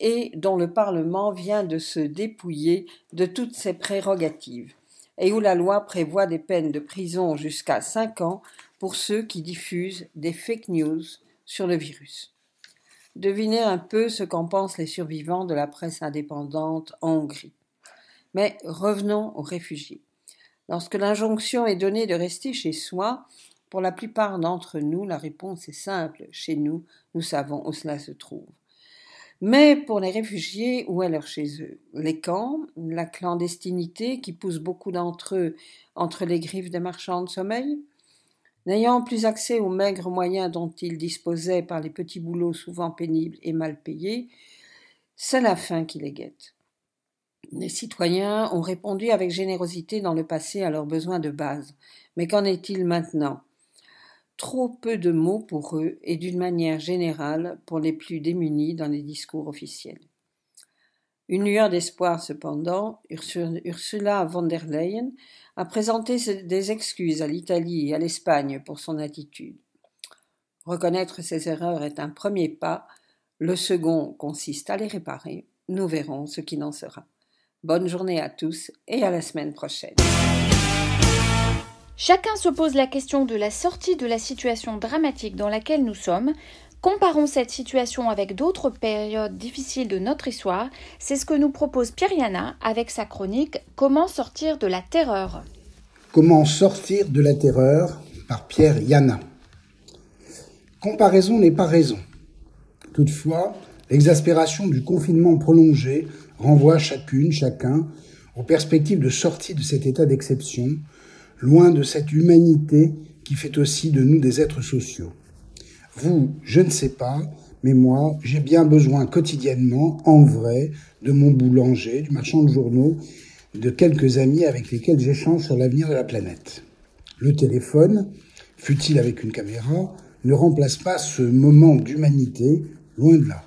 et dont le Parlement vient de se dépouiller de toutes ses prérogatives, et où la loi prévoit des peines de prison jusqu'à cinq ans pour ceux qui diffusent des fake news sur le virus. Devinez un peu ce qu'en pensent les survivants de la presse indépendante en Hongrie. Mais revenons aux réfugiés. Lorsque l'injonction est donnée de rester chez soi, pour la plupart d'entre nous, la réponse est simple. Chez nous, nous savons où cela se trouve. Mais pour les réfugiés, où est leur chez eux? Les camps, la clandestinité qui pousse beaucoup d'entre eux entre les griffes des marchands de sommeil? N'ayant plus accès aux maigres moyens dont ils disposaient par les petits boulots souvent pénibles et mal payés, c'est la faim qui les guette. Les citoyens ont répondu avec générosité dans le passé à leurs besoins de base. Mais qu'en est-il maintenant? Trop peu de mots pour eux et d'une manière générale pour les plus démunis dans les discours officiels. Une lueur d'espoir cependant, Ursula von der Leyen a présenté des excuses à l'Italie et à l'Espagne pour son attitude. Reconnaître ses erreurs est un premier pas, le second consiste à les réparer. Nous verrons ce qui n'en sera. Bonne journée à tous et à la semaine prochaine. Chacun se pose la question de la sortie de la situation dramatique dans laquelle nous sommes. Comparons cette situation avec d'autres périodes difficiles de notre histoire. C'est ce que nous propose Pierre Yana avec sa chronique Comment sortir de la terreur. Comment sortir de la terreur par Pierre Yana. Comparaison n'est pas raison. Toutefois, l'exaspération du confinement prolongé renvoie chacune, chacun, aux perspectives de sortie de cet état d'exception, loin de cette humanité qui fait aussi de nous des êtres sociaux. Vous, je ne sais pas, mais moi, j'ai bien besoin quotidiennement, en vrai, de mon boulanger, du marchand de journaux, de quelques amis avec lesquels j'échange sur l'avenir de la planète. Le téléphone, fut-il avec une caméra, ne remplace pas ce moment d'humanité, loin de là.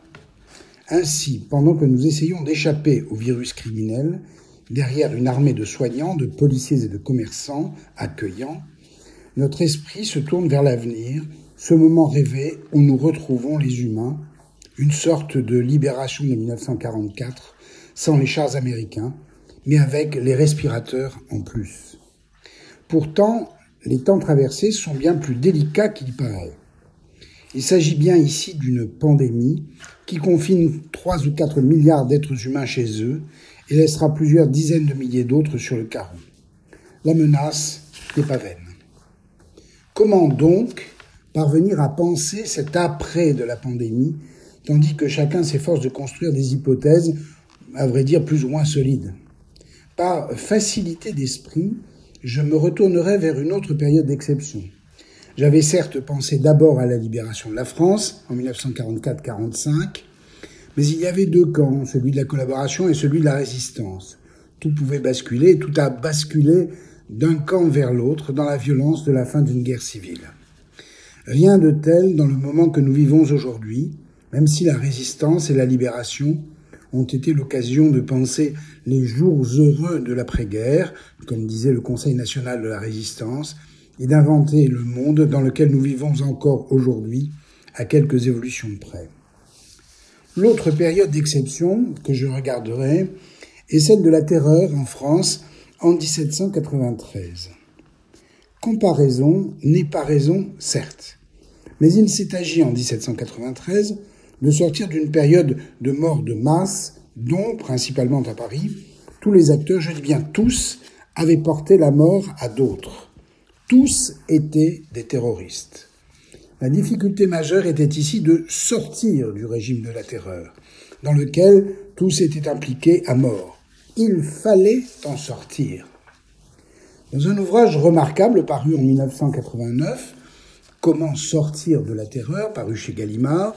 Ainsi, pendant que nous essayons d'échapper au virus criminel, derrière une armée de soignants, de policiers et de commerçants accueillants, notre esprit se tourne vers l'avenir, ce moment rêvé où nous retrouvons les humains, une sorte de libération de 1944, sans les chars américains, mais avec les respirateurs en plus. Pourtant, les temps traversés sont bien plus délicats qu'il paraît. Il s'agit bien ici d'une pandémie qui confine 3 ou 4 milliards d'êtres humains chez eux et laissera plusieurs dizaines de milliers d'autres sur le carreau. La menace n'est pas vaine. Comment donc parvenir à penser cet après de la pandémie, tandis que chacun s'efforce de construire des hypothèses, à vrai dire, plus ou moins solides? Par facilité d'esprit, je me retournerai vers une autre période d'exception. J'avais certes pensé d'abord à la libération de la France en 1944-45, mais il y avait deux camps, celui de la collaboration et celui de la résistance. Tout pouvait basculer, tout a basculé d'un camp vers l'autre dans la violence de la fin d'une guerre civile. Rien de tel dans le moment que nous vivons aujourd'hui, même si la résistance et la libération ont été l'occasion de penser les jours heureux de l'après-guerre, comme disait le Conseil national de la résistance, et d'inventer le monde dans lequel nous vivons encore aujourd'hui, à quelques évolutions près. L'autre période d'exception que je regarderai est celle de la terreur en France en 1793. Comparaison n'est pas raison, certes, mais il s'est agi en 1793 de sortir d'une période de mort de masse dont, principalement à Paris, tous les acteurs, je dis bien tous, avaient porté la mort à d'autres tous étaient des terroristes. La difficulté majeure était ici de sortir du régime de la terreur, dans lequel tous étaient impliqués à mort. Il fallait en sortir. Dans un ouvrage remarquable paru en 1989, Comment sortir de la terreur, paru chez Gallimard,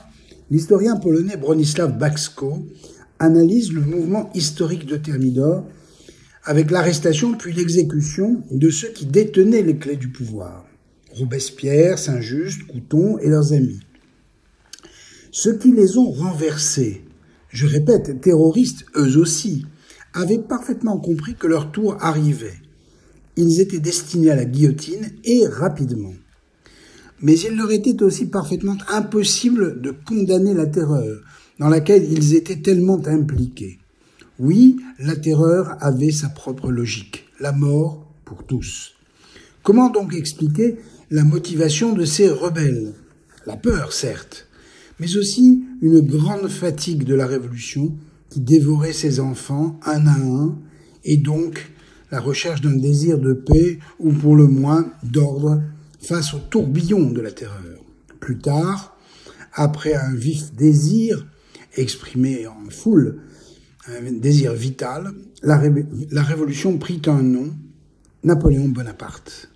l'historien polonais Bronislaw Baxko analyse le mouvement historique de Thermidor avec l'arrestation puis l'exécution de ceux qui détenaient les clés du pouvoir. Robespierre, Saint-Just, Couton et leurs amis. Ceux qui les ont renversés, je répète, terroristes eux aussi, avaient parfaitement compris que leur tour arrivait. Ils étaient destinés à la guillotine et rapidement. Mais il leur était aussi parfaitement impossible de condamner la terreur, dans laquelle ils étaient tellement impliqués. Oui, la terreur avait sa propre logique, la mort pour tous. Comment donc expliquer la motivation de ces rebelles La peur, certes, mais aussi une grande fatigue de la Révolution qui dévorait ses enfants un à un, et donc la recherche d'un désir de paix ou pour le moins d'ordre face au tourbillon de la terreur. Plus tard, après un vif désir exprimé en foule, un désir vital, la, révolution prit un nom, Napoléon Bonaparte.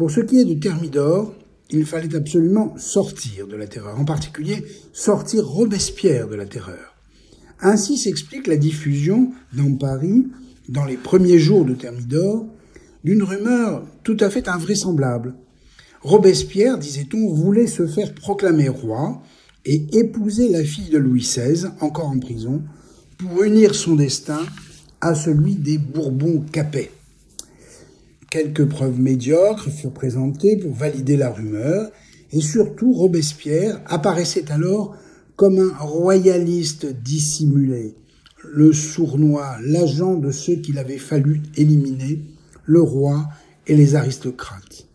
Pour ce qui est de Thermidor, il fallait absolument sortir de la terreur, en particulier sortir Robespierre de la terreur. Ainsi s'explique la diffusion dans Paris, dans les premiers jours de Thermidor, d'une rumeur tout à fait invraisemblable. Robespierre, disait-on, voulait se faire proclamer roi et épouser la fille de Louis XVI, encore en prison, pour unir son destin à celui des Bourbons capets. Quelques preuves médiocres furent présentées pour valider la rumeur, et surtout Robespierre apparaissait alors comme un royaliste dissimulé, le sournois, l'agent de ceux qu'il avait fallu éliminer, le roi et les aristocrates.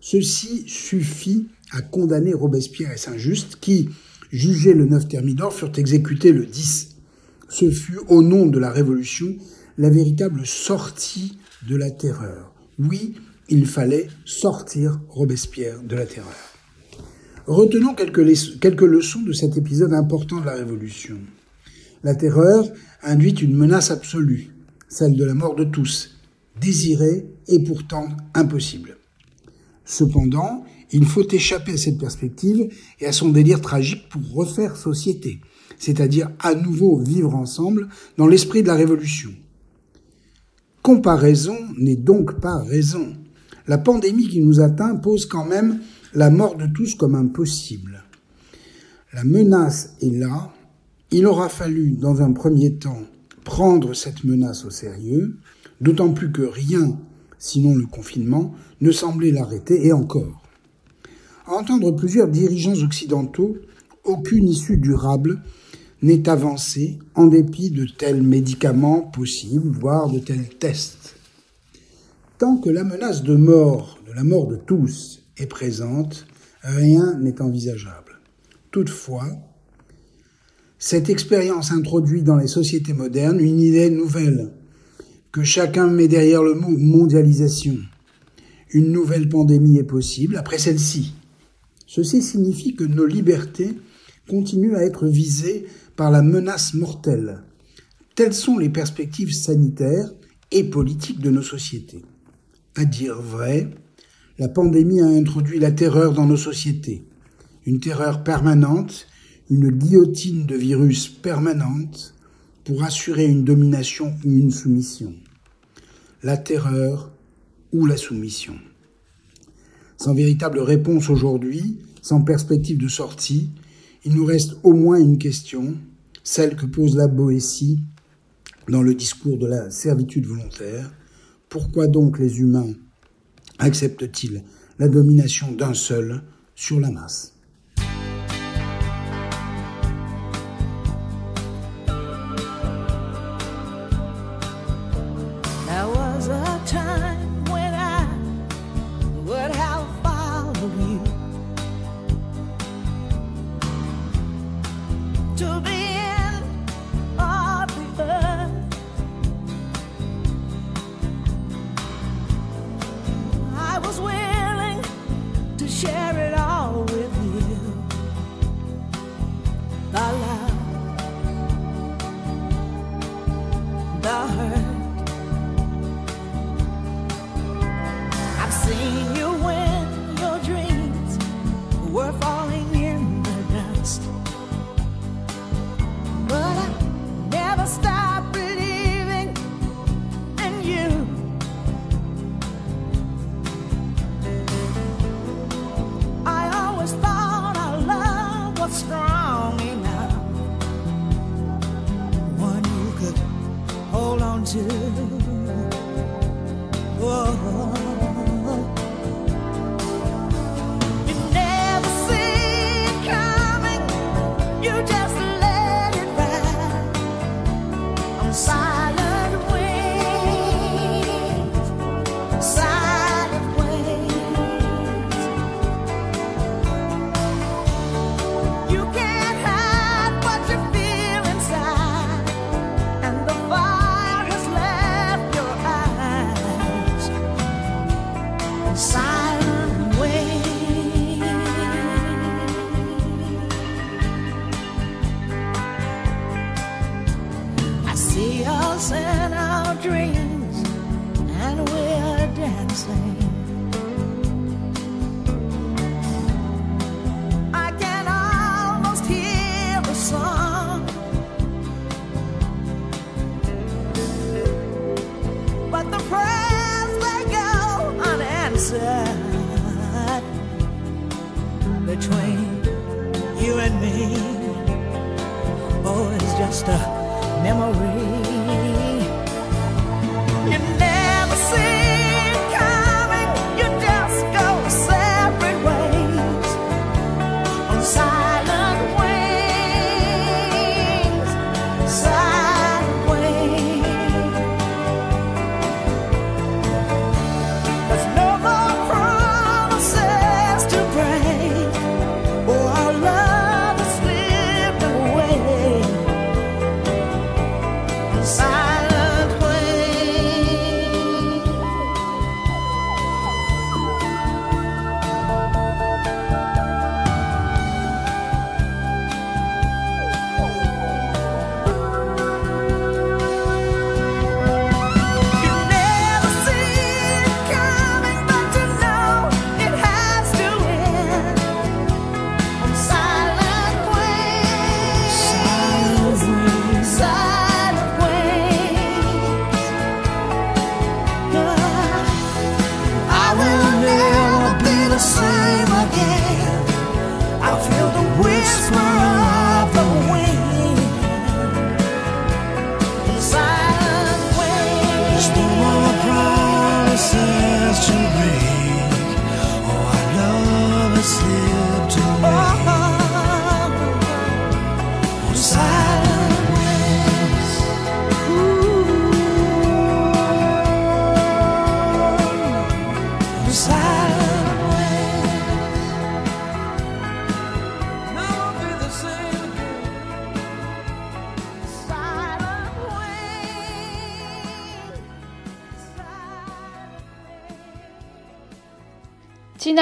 Ceci suffit à condamner Robespierre et Saint-Just, qui, jugés le 9 Thermidor, furent exécutés le 10. Ce fut, au nom de la Révolution, la véritable sortie de la terreur. Oui, il fallait sortir Robespierre de la terreur. Retenons quelques, leçons de cet épisode important de la Révolution. La terreur induit une menace absolue, celle de la mort de tous, désirée et pourtant impossible. Cependant, il faut échapper à cette perspective et à son délire tragique pour refaire société, c'est-à-dire à nouveau vivre ensemble dans l'esprit de la Révolution. Comparaison n'est donc pas raison. La pandémie qui nous atteint pose quand même la mort de tous comme impossible. La menace est là. Il aura fallu, dans un premier temps, prendre cette menace au sérieux, d'autant plus que rien, sinon le confinement, ne semblait l'arrêter, et encore. Entendre plusieurs dirigeants occidentaux, aucune issue durable n'est avancée en dépit de tels médicaments possibles, voire de tels tests. Tant que la menace de mort, de la mort de tous, est présente, rien n'est envisageable. Toutefois, cette expérience introduit dans les sociétés modernes une idée nouvelle, que chacun met derrière le mot mondialisation. Une nouvelle pandémie est possible après celle-ci. Ceci signifie que nos libertés continuent à être visées par la menace mortelle. Telles sont les perspectives sanitaires et politiques de nos sociétés. À dire vrai, la pandémie a introduit la terreur dans nos sociétés. Une terreur permanente, une guillotine de virus permanente pour assurer une domination ou une soumission. La terreur ou la soumission. Sans véritable réponse aujourd'hui, sans perspective de sortie, il nous reste au moins une question, celle que pose la Boétie dans le discours de la servitude volontaire. Pourquoi donc les humains acceptent-ils la domination d'un seul sur la masse?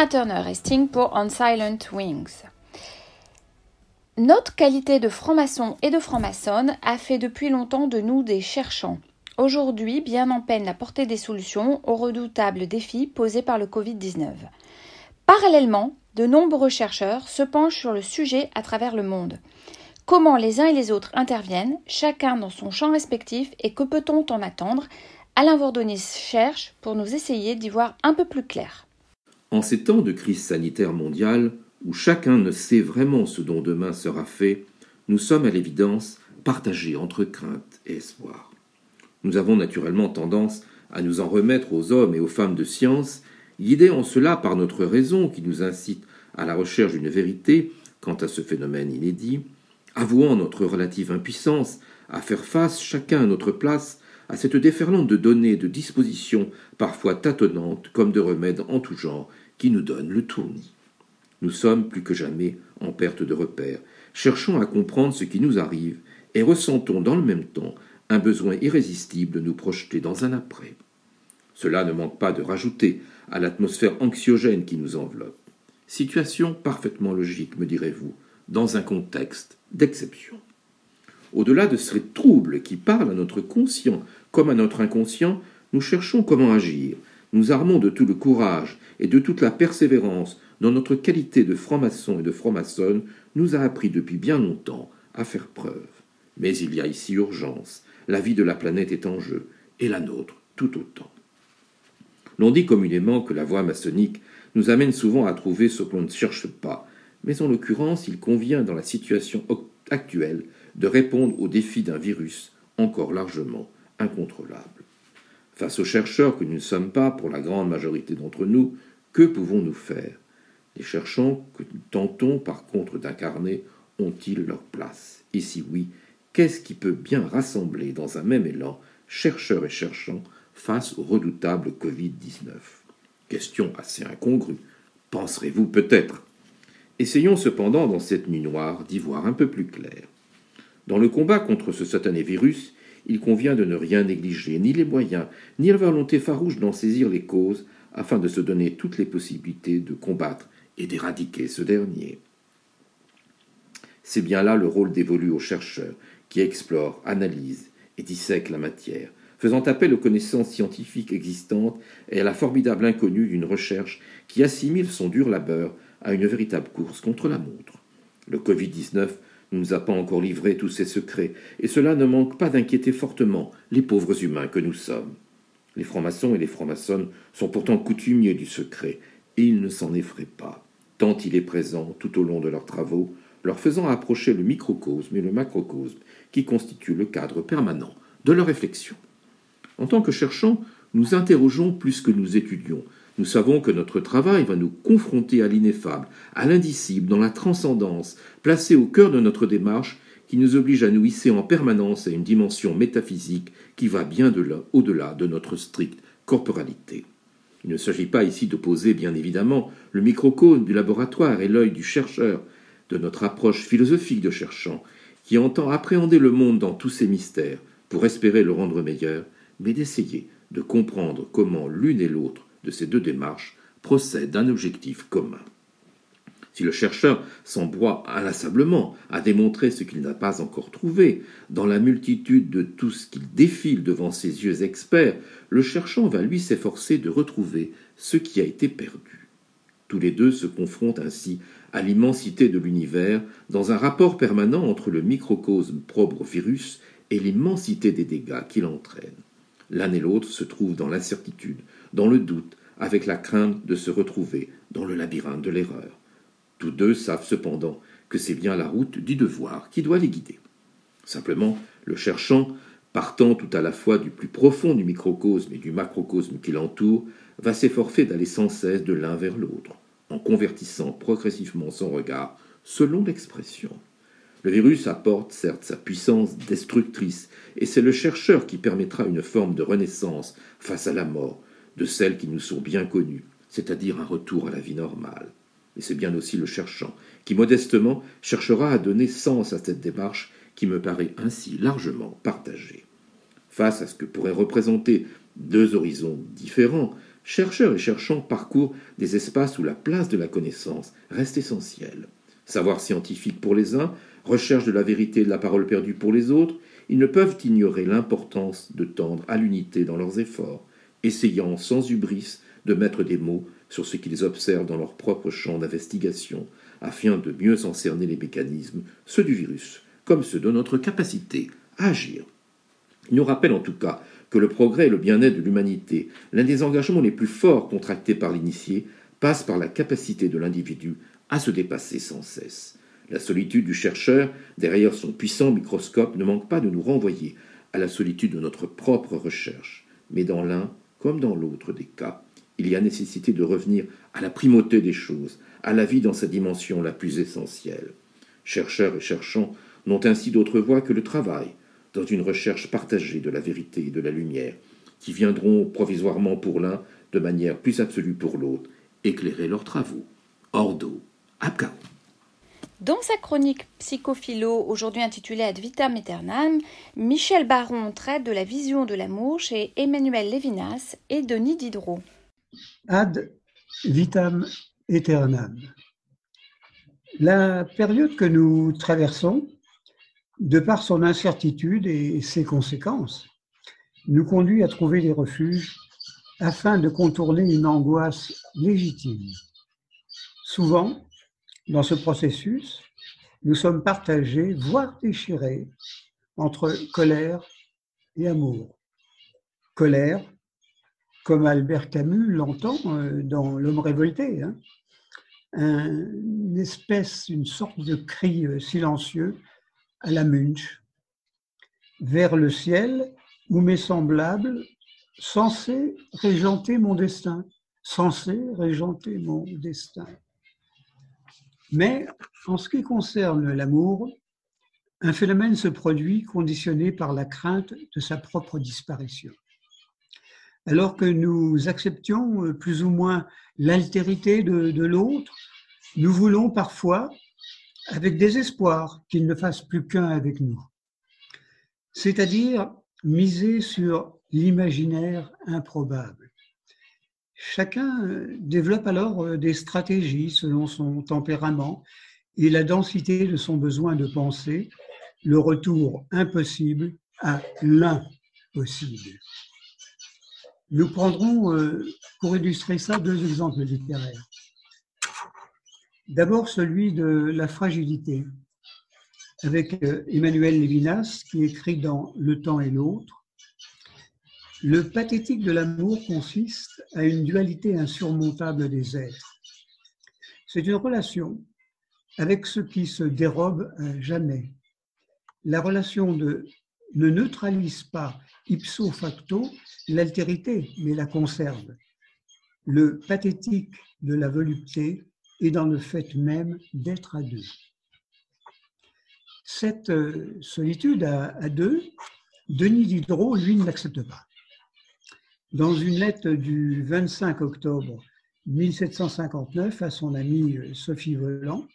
Turner et pour On Silent Wings. Notre qualité de franc-maçon et de franc-maçonne a fait depuis longtemps de nous des cherchants. Aujourd'hui, bien en peine à porter des solutions aux redoutables défis posés par le Covid-19. Parallèlement, de nombreux chercheurs se penchent sur le sujet à travers le monde. Comment les uns et les autres interviennent, chacun dans son champ respectif, et que peut-on en attendre? Alain Vordonis cherche pour nous essayer d'y voir un peu plus clair. En ces temps de crise sanitaire mondiale, où chacun ne sait vraiment ce dont demain sera fait, nous sommes à l'évidence partagés entre crainte et espoir. Nous avons naturellement tendance à nous en remettre aux hommes et aux femmes de science, guidés en cela par notre raison qui nous incite à la recherche d'une vérité quant à ce phénomène inédit, avouant notre relative impuissance à faire face chacun à notre place à cette déferlante de données, de dispositions parfois tâtonnantes comme de remèdes en tout genre qui nous donnent le tournis. Nous sommes plus que jamais en perte de repères, cherchons à comprendre ce qui nous arrive et ressentons dans le même temps un besoin irrésistible de nous projeter dans un après. Cela ne manque pas de rajouter à l'atmosphère anxiogène qui nous enveloppe. Situation parfaitement logique, me direz-vous, dans un contexte d'exception. Au-delà de ces troubles qui parlent à notre conscient comme à notre inconscient, nous cherchons comment agir, nous armons de tout le courage et de toute la persévérance dont notre qualité de franc-maçon et de franc-maçonne nous a appris depuis bien longtemps à faire preuve. Mais il y a ici urgence, la vie de la planète est en jeu, et la nôtre tout autant. L'on dit communément que la voie maçonnique nous amène souvent à trouver ce que l'on ne cherche pas, mais en l'occurrence il convient dans la situation actuelle de répondre aux défis d'un virus encore largement incontrôlable. Face aux chercheurs que nous ne sommes pas, pour la grande majorité d'entre nous, que pouvons-nous faire? Les cherchants que nous tentons par contre d'incarner ont-ils leur place? Et si oui, qu'est-ce qui peut bien rassembler dans un même élan chercheurs et cherchants face au redoutable Covid-19 Question assez incongrue, penserez-vous peut-être? Essayons cependant dans cette nuit noire d'y voir un peu plus clair. Dans le combat contre ce satané virus, il convient de ne rien négliger, ni les moyens, ni la volonté farouche d'en saisir les causes, afin de se donner toutes les possibilités de combattre et d'éradiquer ce dernier. C'est bien là le rôle dévolu aux chercheurs, qui explorent, analysent et dissèquent la matière, faisant appel aux connaissances scientifiques existantes et à la formidable inconnue d'une recherche qui assimile son dur labeur à une véritable course contre la montre. Le Covid-19 ne nous a pas encore livré tous ses secrets, et cela ne manque pas d'inquiéter fortement les pauvres humains que nous sommes. Les francs-maçons et les francs-maçonnes sont pourtant coutumiers du secret, et ils ne s'en effraient pas. tant il est présent tout au long de leurs travaux, leur faisant approcher le microcosme et le macrocosme qui constituent le cadre permanent de leur réflexion. En tant que cherchants, nous interrogeons plus que nous étudions. Nous savons que notre travail va nous confronter à l'ineffable, à l'indicible, dans la transcendance, placée au cœur de notre démarche, qui nous oblige à nous hisser en permanence à une dimension métaphysique qui va bien de là, au-delà de notre stricte corporalité. Il ne s'agit pas ici d'opposer, bien évidemment, le microcosme du laboratoire et l'œil du chercheur, de notre approche philosophique de cherchant, qui entend appréhender le monde dans tous ses mystères pour espérer le rendre meilleur, mais d'essayer de comprendre comment l'une et l'autre de ces deux démarches procèdent d'un objectif commun. Si le chercheur s'embroie inlassablement à démontrer ce qu'il n'a pas encore trouvé, dans la multitude de tout ce qu'il défile devant ses yeux experts, le cherchant va lui s'efforcer de retrouver ce qui a été perdu. Tous les deux se confrontent ainsi à l'immensité de l'univers dans un rapport permanent entre le microcosme propre virus et l'immensité des dégâts qu'il entraîne. L'un et l'autre se trouvent dans l'incertitude, dans le doute, avec la crainte de se retrouver dans le labyrinthe de l'erreur. Tous deux savent cependant que c'est bien la route du devoir qui doit les guider. Simplement, le cherchant, partant tout à la fois du plus profond du microcosme et du macrocosme qui l'entoure, va s'efforcer d'aller sans cesse de l'un vers l'autre, en convertissant progressivement son regard selon l'expression. Le virus apporte certes sa puissance destructrice, et c'est le chercheur qui permettra une forme de renaissance face à la mort, de celles qui nous sont bien connues, c'est-à-dire un retour à la vie normale. Et c'est bien aussi le cherchant qui, modestement, cherchera à donner sens à cette démarche qui me paraît ainsi largement partagée. Face à ce que pourraient représenter deux horizons différents, chercheurs et cherchants parcourent des espaces où la place de la connaissance reste essentielle. Savoir scientifique pour les uns, recherche de la vérité et de la parole perdue pour les autres, ils ne peuvent ignorer l'importance de tendre à l'unité dans leurs efforts, essayant sans hubris de mettre des mots sur ce qu'ils observent dans leur propre champ d'investigation, afin de mieux en cerner les mécanismes, ceux du virus, comme ceux de notre capacité à agir. Il nous rappelle en tout cas que le progrès et le bien-être de l'humanité, l'un des engagements les plus forts contractés par l'initié, passe par la capacité de l'individu à se dépasser sans cesse. La solitude du chercheur, derrière son puissant microscope, ne manque pas de nous renvoyer à la solitude de notre propre recherche. Mais dans l'un, comme dans l'autre des cas, il y a nécessité de revenir à la primauté des choses, à la vie dans sa dimension la plus essentielle. Chercheurs et cherchants n'ont ainsi d'autre voie que le travail, dans une recherche partagée de la vérité et de la lumière, qui viendront provisoirement pour l'un, de manière plus absolue pour l'autre, éclairer leurs travaux. Ordo, Abgao. Dans sa chronique Psychophilo, aujourd'hui intitulée Ad vitam aeternam, Michel Baron traite de la vision de l'amour chez Emmanuel Lévinas et Denis Diderot. Ad vitam aeternam. La période que nous traversons, de par son incertitude et ses conséquences, nous conduit à trouver des refuges afin de contourner une angoisse légitime. Souvent, dans ce processus, nous sommes partagés, voire déchirés, entre colère et amour. Colère, comme Albert Camus l'entend euh, dans L'homme révolté, hein, un- une espèce, une sorte de cri euh, silencieux à la Munch, vers le ciel où mes semblables, censés régenter mon destin, censés régenter mon destin. Mais en ce qui concerne l'amour, un phénomène se produit conditionné par la crainte de sa propre disparition. Alors que nous acceptions euh, plus ou moins l'altérité de, de l'autre, nous voulons parfois, avec désespoir, qu'il ne fasse plus qu'un avec nous. C'est-à-dire miser sur l'imaginaire improbable. Chacun euh, développe alors euh, des stratégies selon son tempérament et la densité de son besoin de penser, le retour impossible à l'impossible. Nous prendrons euh, pour illustrer ça deux exemples littéraires. D'abord celui de la fragilité, avec Emmanuel Lévinas qui écrit dans Le temps et l'autre le pathétique de l'amour consiste à une dualité insurmontable des êtres. C'est une relation avec ce qui se dérobe à jamais. La relation ne neutralise pas ipso facto l'altérité, mais la conserve. Le pathétique de la volupté est dans le fait même d'être à deux. Cette euh, solitude à deux, Denis Diderot, lui, ne l'accepte pas. Dans une lettre du 25 octobre 1759 à son amie euh, Sophie Volant,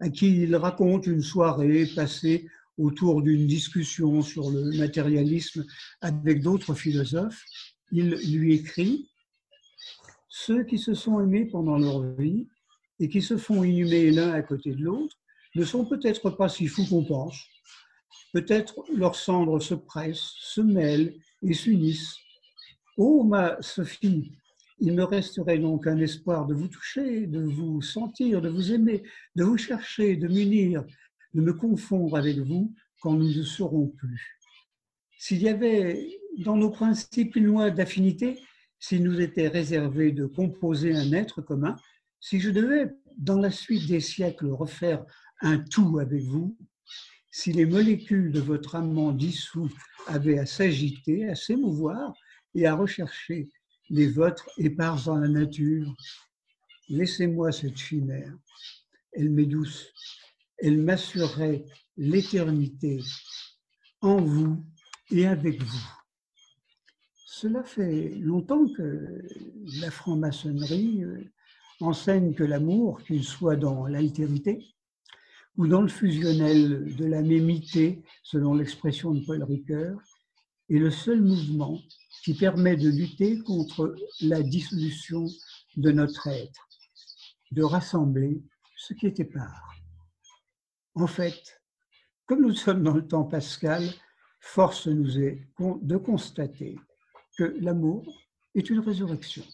à qui il raconte une soirée passée autour d'une discussion sur le matérialisme avec d'autres philosophes, il lui écrit Ceux qui se sont aimés pendant leur vie et qui se font inhumer l'un à côté de l'autre ne sont peut-être pas si fous qu'on pense. Peut-être leurs cendres se pressent, se mêlent et s'unissent. Oh, ma Sophie, il me resterait donc un espoir de vous toucher, de vous sentir, de vous aimer, de vous chercher, de m'unir, de me confondre avec vous quand nous ne serons plus. S'il y avait dans nos principes une loi d'affinité, s'il nous était réservé de composer un être commun, si je devais, dans la suite des siècles, refaire un tout avec vous, si les molécules de votre amant dissous avaient à s'agiter, à s'émouvoir et à rechercher les vôtres épars dans la nature, laissez-moi cette chimère. Elle m'est douce. Elle m'assurerait l'éternité en vous et avec vous. Cela fait longtemps que la franc-maçonnerie euh, enseigne que l'amour, qu'il soit dans l'altérité ou dans le fusionnel de la mémité, selon l'expression de Paul Ricoeur, est le seul mouvement qui permet de lutter contre la dissolution de notre être, de rassembler ce qui est épars. En fait, comme nous sommes dans le temps pascal, force nous est de constater que l'amour est une résurrection.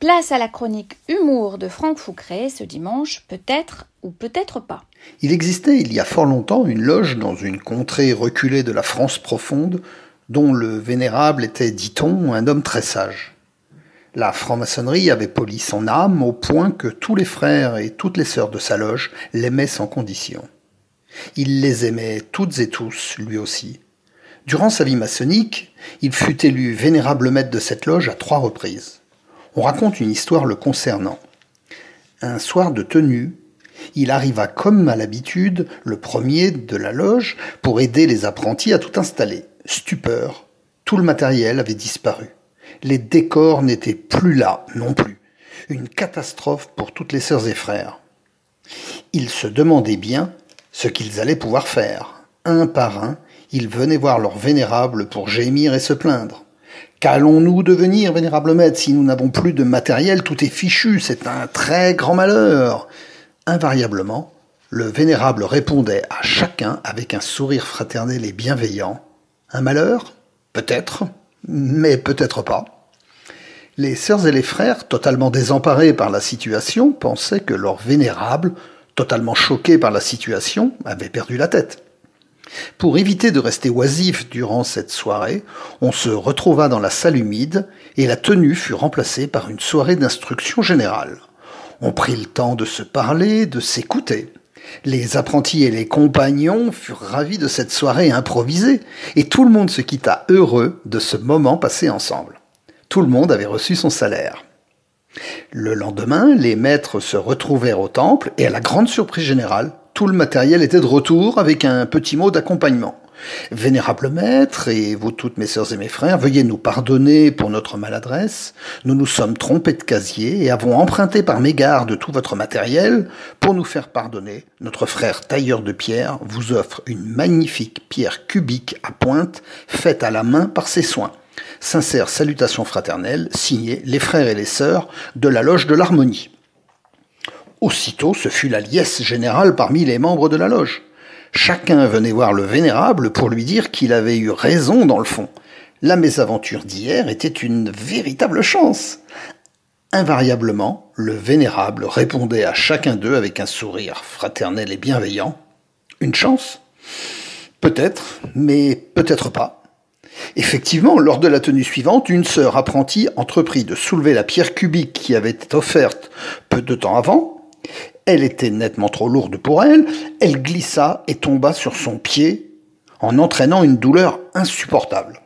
Place à la chronique Humour de Franck Foucret ce dimanche, peut-être ou peut-être pas. Il existait il y a fort longtemps une loge dans une contrée reculée de la France profonde, dont le vénérable était, dit-on, un homme très sage. La franc-maçonnerie avait poli son âme au point que tous les frères et toutes les sœurs de sa loge l'aimaient sans condition. Il les aimait toutes et tous, lui aussi. Durant sa vie maçonnique, il fut élu vénérable maître de cette loge à trois reprises on raconte une histoire le concernant. Un soir de tenue, il arriva comme à l'habitude le premier de la loge pour aider les apprentis à tout installer. Stupeur, tout le matériel avait disparu. Les décors n'étaient plus là non plus. Une catastrophe pour toutes les sœurs et frères. Ils se demandaient bien ce qu'ils allaient pouvoir faire. Un par un, ils venaient voir leur vénérable pour gémir et se plaindre. Qu'allons-nous devenir, vénérable maître, si nous n'avons plus de matériel Tout est fichu, c'est un très grand malheur. Invariablement, le vénérable répondait à chacun avec un sourire fraternel et bienveillant. Un malheur? Peut-être, mais peut-être pas. Les sœurs et les frères, totalement désemparés par la situation, pensaient que leur vénérable, totalement choqué par la situation, avait perdu la tête. Pour éviter de rester oisif durant cette soirée, on se retrouva dans la salle humide et la tenue fut remplacée par une soirée d'instruction générale. On prit le temps de se parler, de s'écouter. Les apprentis et les compagnons furent ravis de cette soirée improvisée et tout le monde se quitta heureux de ce moment passé ensemble. Tout le monde avait reçu son salaire. Le lendemain, les maîtres se retrouvèrent au temple et à la grande surprise générale, tout le matériel était de retour avec un petit mot d'accompagnement. Vénérable maître, et vous toutes mes sœurs et mes frères, veuillez nous pardonner pour notre maladresse. Nous nous sommes trompés de casier et avons emprunté par mégarde tout votre matériel. Pour nous faire pardonner, notre frère tailleur de pierre vous offre une magnifique pierre cubique à pointe faite à la main par ses soins. Sincère salutation fraternelle, signée les frères et les sœurs de la loge de l'harmonie. Aussitôt, ce fut la liesse générale parmi les membres de la loge. Chacun venait voir le vénérable pour lui dire qu'il avait eu raison dans le fond. La mésaventure d'hier était une véritable chance. Invariablement, le vénérable répondait à chacun d'eux avec un sourire fraternel et bienveillant. Une chance? Peut-être, mais peut-être pas. Effectivement, lors de la tenue suivante, une sœur apprentie entreprit de soulever la pierre cubique qui avait été offerte peu de temps avant. Elle était nettement trop lourde pour elle, elle glissa et tomba sur son pied en entraînant une douleur insupportable.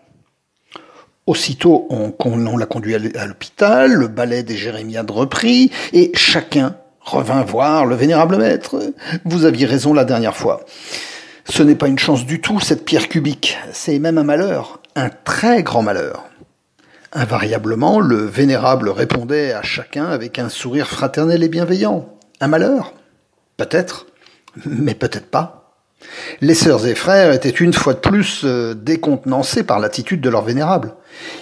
Aussitôt, on, l'a conduit à l'hôpital, le ballet des Jérémiades reprit, et chacun revint voir le vénérable maître. Vous aviez raison la dernière fois. Ce n'est pas une chance du tout, cette pierre cubique, c'est même un malheur, un très grand malheur. Invariablement, le vénérable répondait à chacun avec un sourire fraternel et bienveillant. Un malheur Peut-être, mais peut-être pas. Les sœurs et frères étaient une fois de plus euh, décontenancés par l'attitude de leur vénérable.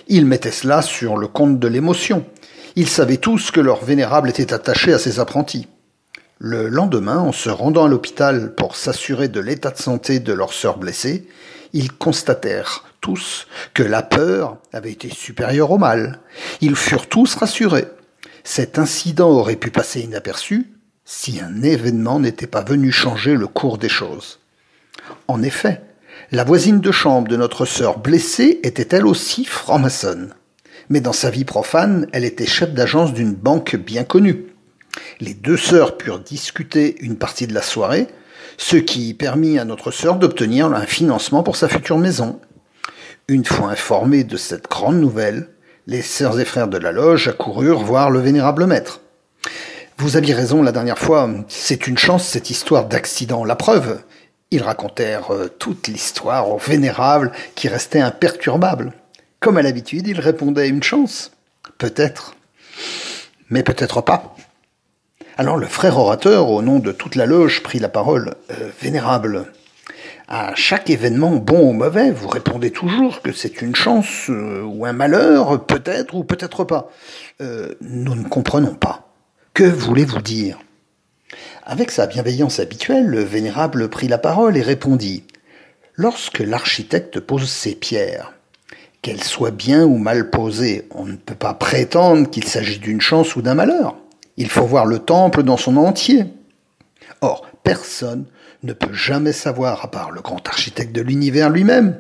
Ils mettaient cela sur le compte de l'émotion. Ils savaient tous que leur vénérable était attaché à ses apprentis. Le lendemain, en se rendant à l'hôpital pour s'assurer de l'état de santé de leur sœur blessée, ils constatèrent tous que la peur avait été supérieure au mal. Ils furent tous rassurés. Cet incident aurait pu passer inaperçu si un événement n'était pas venu changer le cours des choses. En effet, la voisine de chambre de notre sœur blessée était elle aussi franc-maçonne. Mais dans sa vie profane, elle était chef d'agence d'une banque bien connue. Les deux sœurs purent discuter une partie de la soirée, ce qui permit à notre sœur d'obtenir un financement pour sa future maison. Une fois informés de cette grande nouvelle, les sœurs et frères de la loge accoururent voir le vénérable maître. Vous aviez raison la dernière fois, c'est une chance cette histoire d'accident. La preuve, ils racontèrent euh, toute l'histoire au vénérable qui restait imperturbable. Comme à l'habitude, il répondait une chance. Peut-être. Mais peut-être pas. Alors le frère orateur, au nom de toute la loge, prit la parole. Euh, vénérable, à chaque événement, bon ou mauvais, vous répondez toujours que c'est une chance euh, ou un malheur, peut-être ou peut-être pas. Nous ne comprenons pas. Que voulez-vous dire? Avec sa bienveillance habituelle, le vénérable prit la parole et répondit. Lorsque l'architecte pose ses pierres, qu'elles soient bien ou mal posées, on ne peut pas prétendre qu'il s'agit d'une chance ou d'un malheur. Il faut voir le temple dans son entier. Or, personne ne peut jamais savoir, à part le grand architecte de l'univers lui-même.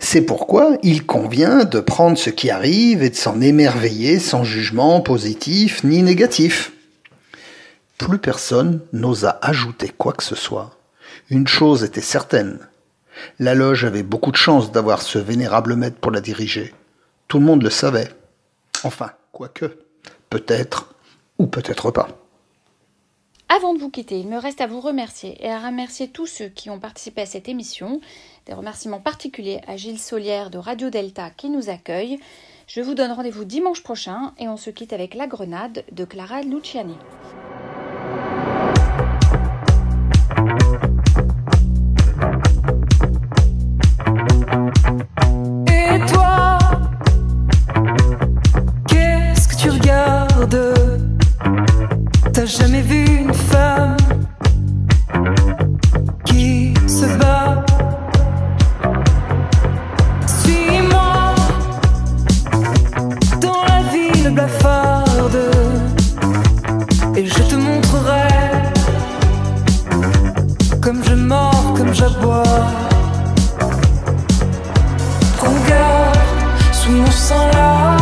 C'est pourquoi il convient de prendre ce qui arrive et de s'en émerveiller sans jugement positif ni négatif. Plus personne n'osa ajouter quoi que ce soit. Une chose était certaine. La loge avait beaucoup de chance d'avoir ce vénérable maître pour la diriger. Tout le monde le savait. Enfin, quoique, peut-être ou peut-être pas. Avant de vous quitter, il me reste à vous remercier et à remercier tous ceux qui ont participé à cette émission. Des remerciements particuliers à Gilles Solière de Radio Delta qui nous accueille. Je vous donne rendez-vous dimanche prochain et on se quitte avec La Grenade de Clara Luciani. T'as jamais vu une femme qui se bat Suis-moi dans la ville blafarde et je te montrerai comme je mords, comme j'aboie. Regarde sous mon sang la